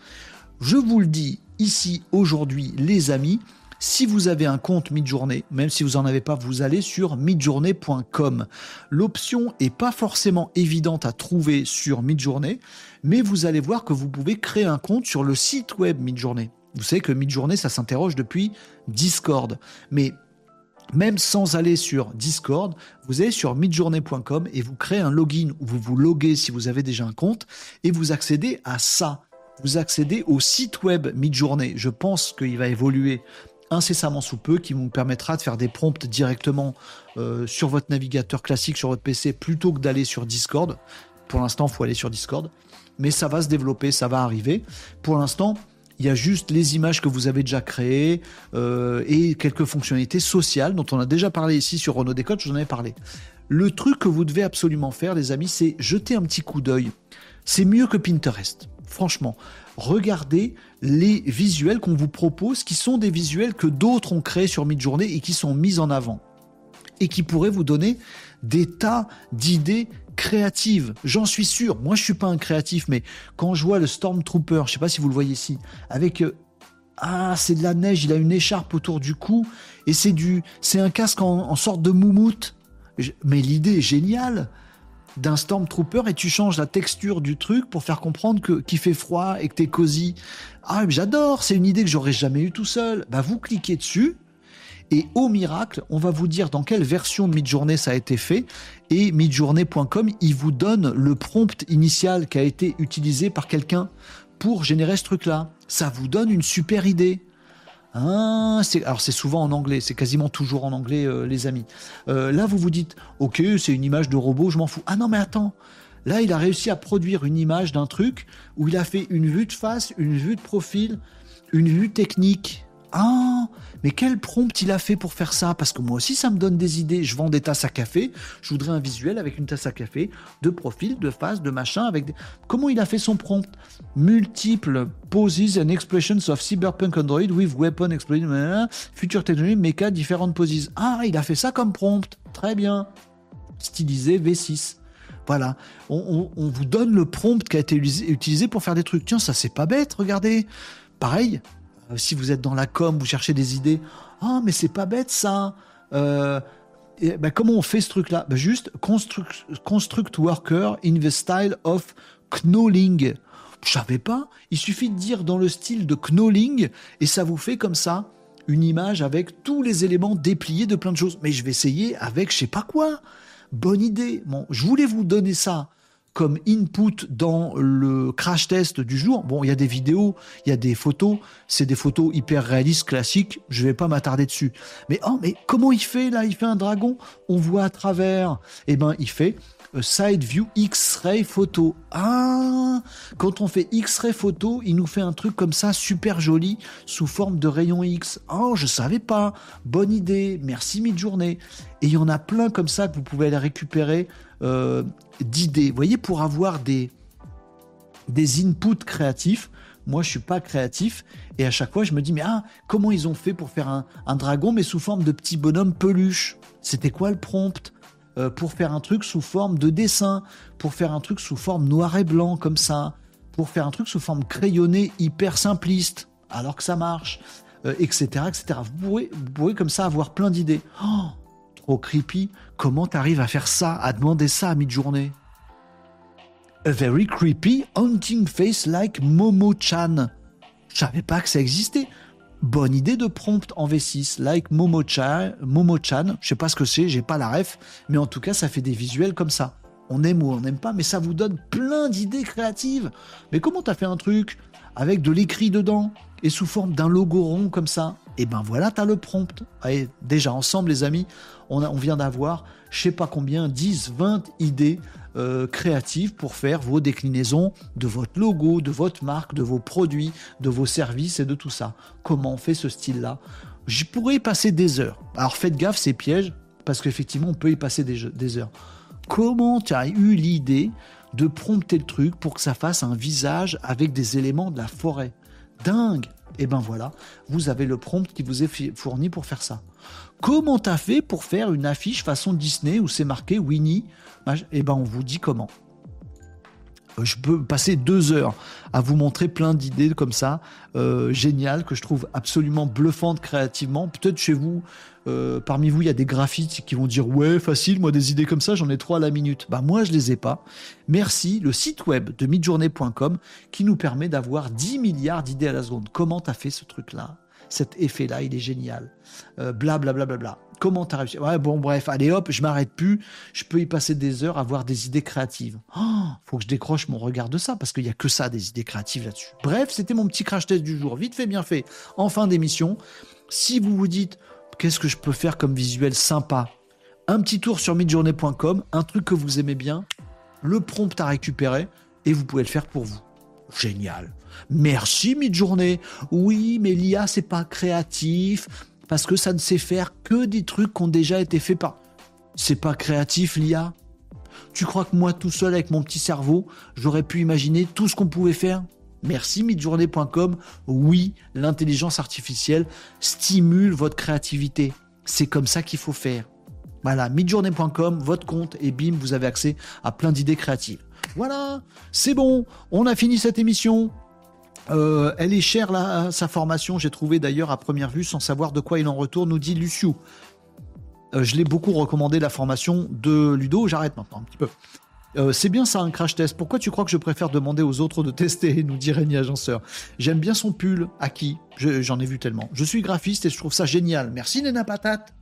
je vous le dis ici aujourd'hui, les amis, si vous avez un compte Midjourney, même si vous n'en avez pas, vous allez sur midjourney.com. L'option est pas forcément évidente à trouver sur Midjourney, mais vous allez voir que vous pouvez créer un compte sur le site web Midjourney. Vous savez que Midjourney, ça s'interroge depuis Discord. Mais même sans aller sur Discord, vous allez sur midjourney.com et vous créez un login où vous vous loguez si vous avez déjà un compte et vous accédez à ça vous accédez au site web Midjourney. Je pense qu'il va évoluer incessamment sous peu, qui vous permettra de faire des prompts directement euh, sur votre navigateur classique, sur votre PC, plutôt que d'aller sur Discord. Pour l'instant, il faut aller sur Discord. Mais ça va se développer, ça va arriver. Pour l'instant, il y a juste les images que vous avez déjà créées euh, et quelques fonctionnalités sociales dont on a déjà parlé ici sur Renault Décode, je vous en avais parlé. Le truc que vous devez absolument faire, les amis, c'est jeter un petit coup d'œil. C'est mieux que Pinterest franchement, regardez les visuels qu'on vous propose, qui sont des visuels que d'autres ont créés sur Midjourney et qui sont mis en avant. Et qui pourraient vous donner des tas d'idées créatives. J'en suis sûr. Moi, je suis pas un créatif, mais quand je vois le Stormtrooper, je sais pas si vous le voyez ici, avec euh, ah, c'est de la neige, il a une écharpe autour du cou et c'est du, c'est un casque en, en sorte de moumoute. Mais l'idée est géniale d'un Stormtrooper et tu changes la texture du truc pour faire comprendre que qu'il fait froid et que t'es cosy. Ah, j'adore, c'est une idée que j'aurais jamais eue tout seul. Bah, vous cliquez dessus et au miracle, on va vous dire dans quelle version de Midjourney ça a été fait et midjourney.com, il vous donne le prompt initial qui a été utilisé par quelqu'un pour générer ce truc-là. Ça vous donne une super idée. Ah, alors c'est souvent en anglais, c'est quasiment toujours en anglais, euh, les amis. Euh, là, vous vous dites, ok, c'est une image de robot, je m'en fous. Ah non, mais attends, là, il a réussi à produire une image d'un truc où il a fait une vue de face, une vue de profil, une vue technique. Ah, mais quel prompt il a fait pour faire ça? Parce que moi aussi, ça me donne des idées. Je vends des tasses à café. Je voudrais un visuel avec une tasse à café, de profil, de face, de machin. Avec Comment il a fait son prompt? Multiple poses and expressions of cyberpunk android with weapon explosion, future technology, mecha, différentes poses. Ah, il a fait ça comme prompt. Très bien. Stylisé V6. Voilà, on, on, vous donne le prompt qui a été utilisé pour faire des trucs. Tiens, ça c'est pas bête, regardez. Pareil, euh, si vous êtes dans la com, vous cherchez des idées. Ah, mais c'est pas bête ça. Euh, ben, comment on fait ce truc-là? Ben, Juste construct, construct worker in the style of knowing. Je savais pas. Il suffit de dire dans le style de knowing et ça vous fait comme ça une image avec tous les éléments dépliés de plein de choses. Mais je vais essayer avec je sais pas quoi. Bonne idée. Bon, je voulais vous donner ça comme input dans le crash test du jour. Bon, il y a des vidéos, il y a des photos, c'est des photos hyper réalistes, classiques, je vais pas m'attarder dessus. Mais oh, mais comment il fait là? Il fait un dragon, on voit à travers. Eh ben, il fait euh, side view X-ray photo. Ah, quand on fait X-ray photo, il nous fait un truc comme ça super joli sous forme de rayon X. Oh, je savais pas. Bonne idée. Merci mid-journée. Et il y en a plein comme ça que vous pouvez aller récupérer euh, d'idées. Vous voyez, pour avoir des des inputs créatifs. Moi, je suis pas créatif et à chaque fois, je me dis mais ah, comment ils ont fait pour faire un, un dragon mais sous forme de petit bonhomme peluche? C'était quoi le prompt? Euh, pour faire un truc sous forme de dessin, pour faire un truc sous forme noir et blanc comme ça, pour faire un truc sous forme crayonnée hyper simpliste, alors que ça marche, etc., euh, etc. Vous pouvez, vous comme ça avoir plein d'idées. Oh, trop creepy. Comment t'arrives à faire ça, à demander ça à mi-journée A very creepy haunting face like Momo-chan. Je savais pas que ça existait. Bonne idée de prompt en V6, like Momo-chan. Momo -chan. Je sais pas ce que c'est, j'ai pas la ref, mais en tout cas, ça fait des visuels comme ça. On aime ou on n'aime pas, mais ça vous donne plein d'idées créatives. Mais comment t'as fait un truc avec de l'écrit dedans? Et sous forme d'un logo rond comme ça Et eh ben voilà, t'as le prompt. Allez, déjà ensemble, les amis, on, on vient d'avoir, je sais pas combien, 10, 20 idées euh, créative pour faire vos déclinaisons de votre logo, de votre marque, de vos produits, de vos services et de tout ça. Comment on fait ce style-là? J'y pourrais y passer des heures. Alors faites gaffe, c'est piège, parce qu'effectivement, on peut y passer des, des heures. Comment tu as eu l'idée de prompter le truc pour que ça fasse un visage avec des éléments de la forêt? Dingue Et eh ben voilà, vous avez le prompt qui vous est fourni pour faire ça. Comment t'as fait pour faire une affiche façon Disney où c'est marqué Winnie Eh ben, on vous dit comment. Euh, je peux passer deux heures à vous montrer plein d'idées comme ça, euh, géniales, que je trouve absolument bluffantes créativement. Peut-être chez vous, euh, parmi vous, il y a des graphites qui vont dire ouais, facile, moi des idées comme ça, j'en ai trois à la minute. Bah moi, je les ai pas. Merci, le site web de midjournée.com qui nous permet d'avoir 10 milliards d'idées à la seconde. Comment t'as fait ce truc-là? Cet effet-là, il est génial. Blablabla. bla, bla, bla, Comment t'as réussi? Ouais, bon, bref, allez hop, je m'arrête plus. Je peux y passer des heures à avoir des idées créatives. Oh, faut que je décroche mon regard de ça, parce qu'il n'y a que ça, des idées créatives là-dessus. Bref, c'était mon petit crash test du jour. Vite fait, bien fait. En fin d'émission, si vous vous dites, qu'est-ce que je peux faire comme visuel sympa? Un petit tour sur midjourney.com, un truc que vous aimez bien, le prompt à récupérer, et vous pouvez le faire pour vous. Génial. Merci Midjourney. Oui, mais l'IA c'est pas créatif parce que ça ne sait faire que des trucs qui ont déjà été faits par. C'est pas créatif l'IA. Tu crois que moi tout seul avec mon petit cerveau, j'aurais pu imaginer tout ce qu'on pouvait faire? Merci midjourney.com. Oui, l'intelligence artificielle stimule votre créativité. C'est comme ça qu'il faut faire. Voilà, midjourney.com, votre compte et bim, vous avez accès à plein d'idées créatives. Voilà, c'est bon, on a fini cette émission. Euh, elle est chère, là, sa formation. J'ai trouvé d'ailleurs à première vue, sans savoir de quoi il en retourne, nous dit Luciou. Euh, je l'ai beaucoup recommandé, la formation de Ludo. J'arrête maintenant un petit peu. Euh, c'est bien ça un crash test. Pourquoi tu crois que je préfère demander aux autres de *laughs* tester nous dit Rémi Agenceur? J'aime bien son pull. À qui J'en ai vu tellement. Je suis graphiste et je trouve ça génial. Merci Nena Patate.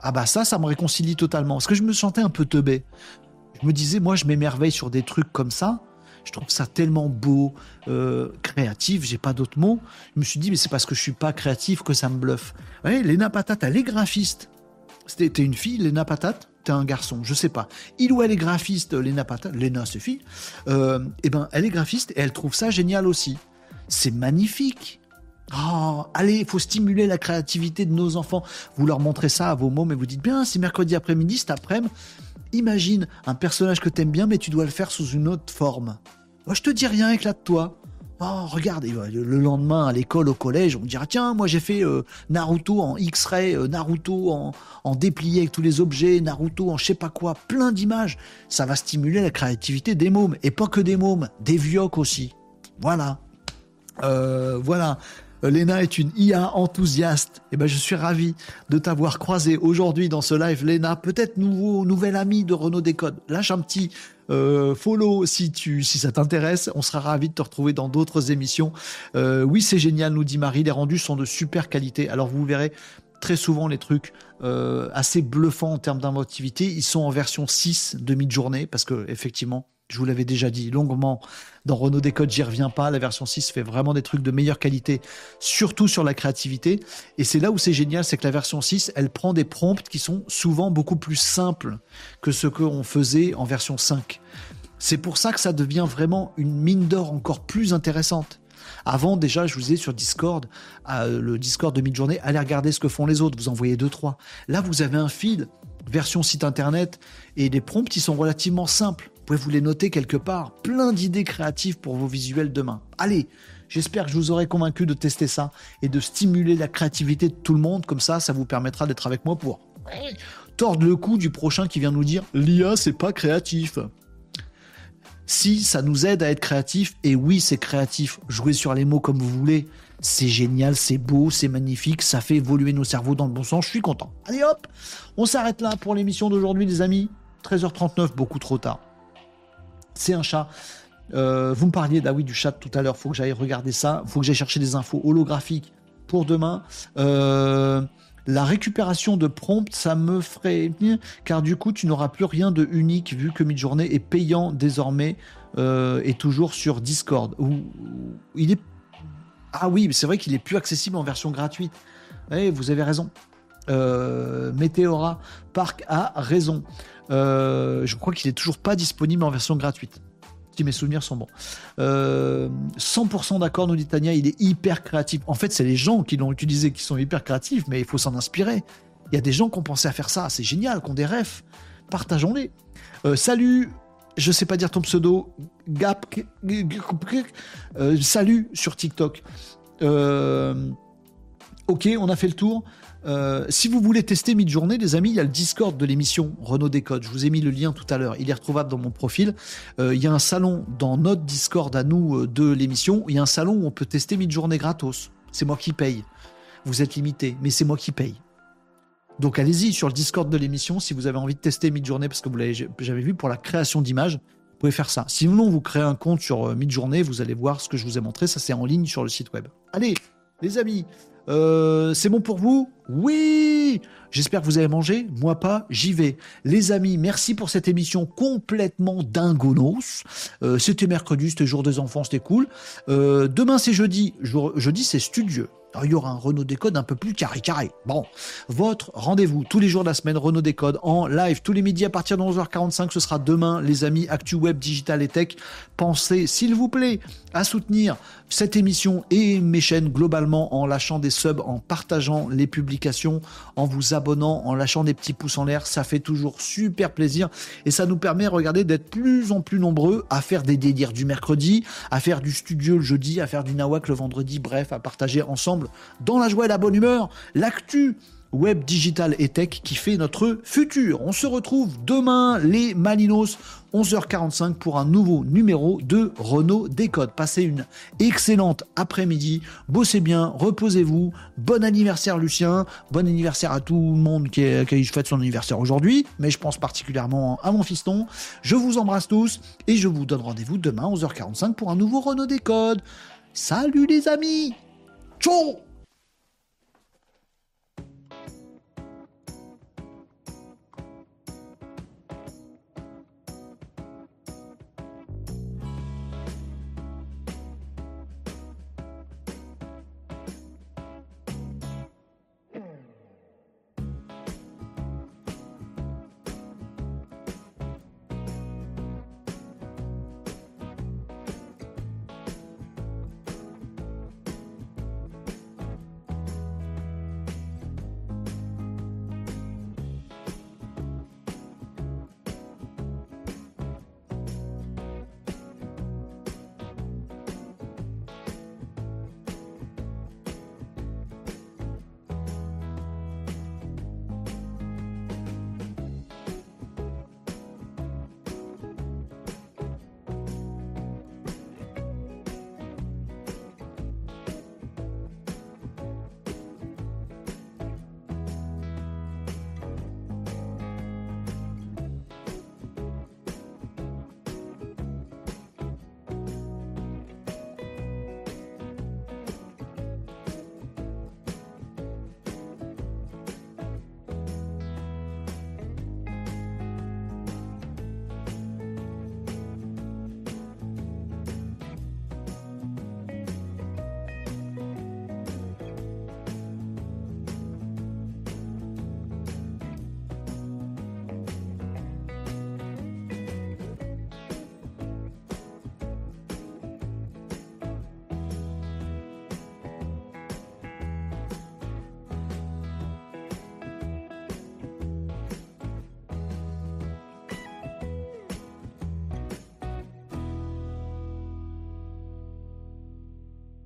Ah bah ça, ça me réconcilie totalement. Parce que je me sentais un peu teubé. Je me disais, moi, je m'émerveille sur des trucs comme ça. Je trouve ça tellement beau, euh, créatif, j'ai pas d'autres mots. Je me suis dit, mais c'est parce que je suis pas créatif que ça me bluffe. Ouais, Léna Patate, elle est graphiste. C'était une fille, Léna Patate? T'es un garçon, je sais pas. Il ou elle est graphiste, Léna Patate, Léna fille. Euh, eh ben, elle est graphiste et elle trouve ça génial aussi. C'est magnifique. Oh, allez, il faut stimuler la créativité de nos enfants. Vous leur montrez ça à vos mômes et vous dites bien, c'est mercredi après-midi, cet après-midi, Imagine un personnage que t'aimes bien, mais tu dois le faire sous une autre forme. Moi, je te dis rien, éclate-toi. Oh, regarde, le lendemain à l'école, au collège, on dira tiens, moi j'ai fait euh, Naruto en X-ray, euh, Naruto en, déplié avec tous les objets, Naruto en je sais pas quoi, plein d'images. Ça va stimuler la créativité des mômes. Et pas que des mômes, des vioques aussi. Voilà. Euh, voilà. Euh, Léna est une IA enthousiaste. Eh ben, je suis ravi de t'avoir croisé aujourd'hui dans ce live, Léna. Peut-être nouveau, nouvel ami de Renault Décode. Lâche un petit euh, follow si tu, si ça t'intéresse. On sera ravi de te retrouver dans d'autres émissions. Euh, oui, c'est génial, nous dit Marie. Les rendus sont de super qualité. Alors, vous verrez, très souvent les trucs euh, assez bluffants en termes d'inventivité, ils sont en version 6 de mid-journée, parce que effectivement, je vous l'avais déjà dit longuement dans Renault Décode, j'y reviens pas. La version 6 fait vraiment des trucs de meilleure qualité, surtout sur la créativité. Et c'est là où c'est génial, c'est que la version 6, elle prend des prompts qui sont souvent beaucoup plus simples que ce qu'on faisait en version 5. C'est pour ça que ça devient vraiment une mine d'or encore plus intéressante. Avant, déjà, je vous disais sur Discord, euh, le Discord de mid-journée, allez regarder ce que font les autres, vous envoyez deux, trois. Là, vous avez un fil, version site internet, et les prompts, ils sont relativement simples. Vous pouvez vous les noter quelque part. Plein d'idées créatives pour vos visuels demain. Allez, j'espère que je vous aurai convaincu de tester ça et de stimuler la créativité de tout le monde. Comme ça, ça vous permettra d'être avec moi pour tordre le cou du prochain qui vient nous dire l'IA, c'est pas créatif si ça nous aide à être créatif, et oui, c'est créatif, jouez sur les mots comme vous voulez, c'est génial, c'est beau, c'est magnifique, ça fait évoluer nos cerveaux dans le bon sens, je suis content. Allez hop, on s'arrête là pour l'émission d'aujourd'hui les amis, 13h39, beaucoup trop tard. C'est un chat. Euh, vous me parliez ah du chat tout à l'heure, faut que j'aille regarder ça, faut que j'aille chercher des infos holographiques pour demain. Euh, la récupération de prompt, ça me ferait car du coup, tu n'auras plus rien de unique vu que Midjourney est payant désormais euh, et toujours sur Discord. Il est ah oui, c'est vrai qu'il est plus accessible en version gratuite. Eh, vous avez raison. Euh, Meteora Park a raison. Euh, je crois qu'il est toujours pas disponible en version gratuite si mes souvenirs sont bons. 100% euh, d'accord, nous dit Tania, il est hyper créatif. En fait, c'est les gens qui l'ont utilisé qui sont hyper créatifs, mais il faut s'en inspirer. Il y a des gens qui ont pensé à faire ça, c'est génial, qui ont des refs. Partageons-les. Euh, salut, je sais pas dire ton pseudo, Gap, euh, salut sur TikTok. ok, on a fait le tour. Euh, si vous voulez tester Midjourney, les amis, il y a le Discord de l'émission Renault Décode. Je vous ai mis le lien tout à l'heure. Il est retrouvable dans mon profil. Euh, il y a un salon dans notre Discord à nous euh, de l'émission. Il y a un salon où on peut tester Midjourney gratos. C'est moi qui paye. Vous êtes limité, mais c'est moi qui paye. Donc allez-y sur le Discord de l'émission si vous avez envie de tester Midjourney parce que vous l'avez j'avais vu pour la création d'images. Vous pouvez faire ça. Sinon, vous créez un compte sur Midjourney, vous allez voir ce que je vous ai montré. Ça, c'est en ligne sur le site web. Allez, les amis, euh, c'est bon pour vous? Oui J'espère que vous avez mangé. Moi pas, j'y vais. Les amis, merci pour cette émission complètement dingonos. Euh, c'était mercredi, c'était jour des enfants, c'était cool. Euh, demain c'est jeudi. jeudi c'est studieux. Alors, il y aura un Renault Décode un peu plus carré carré. Bon, votre rendez-vous tous les jours de la semaine, Renault Décode en live tous les midis à partir de 11h45. Ce sera demain, les amis, Actu Web, Digital et Tech. Pensez, s'il vous plaît, à soutenir cette émission et mes chaînes globalement en lâchant des subs, en partageant les publications, en vous abonnant, en lâchant des petits pouces en l'air. Ça fait toujours super plaisir et ça nous permet, regardez, d'être plus en plus nombreux à faire des délires du mercredi, à faire du studio le jeudi, à faire du nawak le vendredi, bref, à partager ensemble dans la joie et la bonne humeur l'actu web, digital et tech qui fait notre futur. On se retrouve demain, les Malinos, 11h45 pour un nouveau numéro de Renault Décode. Passez une excellente après-midi, bossez bien, reposez-vous, bon anniversaire Lucien, bon anniversaire à tout le monde qui, est, fête son anniversaire aujourd'hui, mais je pense particulièrement à mon fiston. Je vous embrasse tous et je vous donne rendez-vous demain 11h45 pour un nouveau Renault Décode. Salut les amis 中。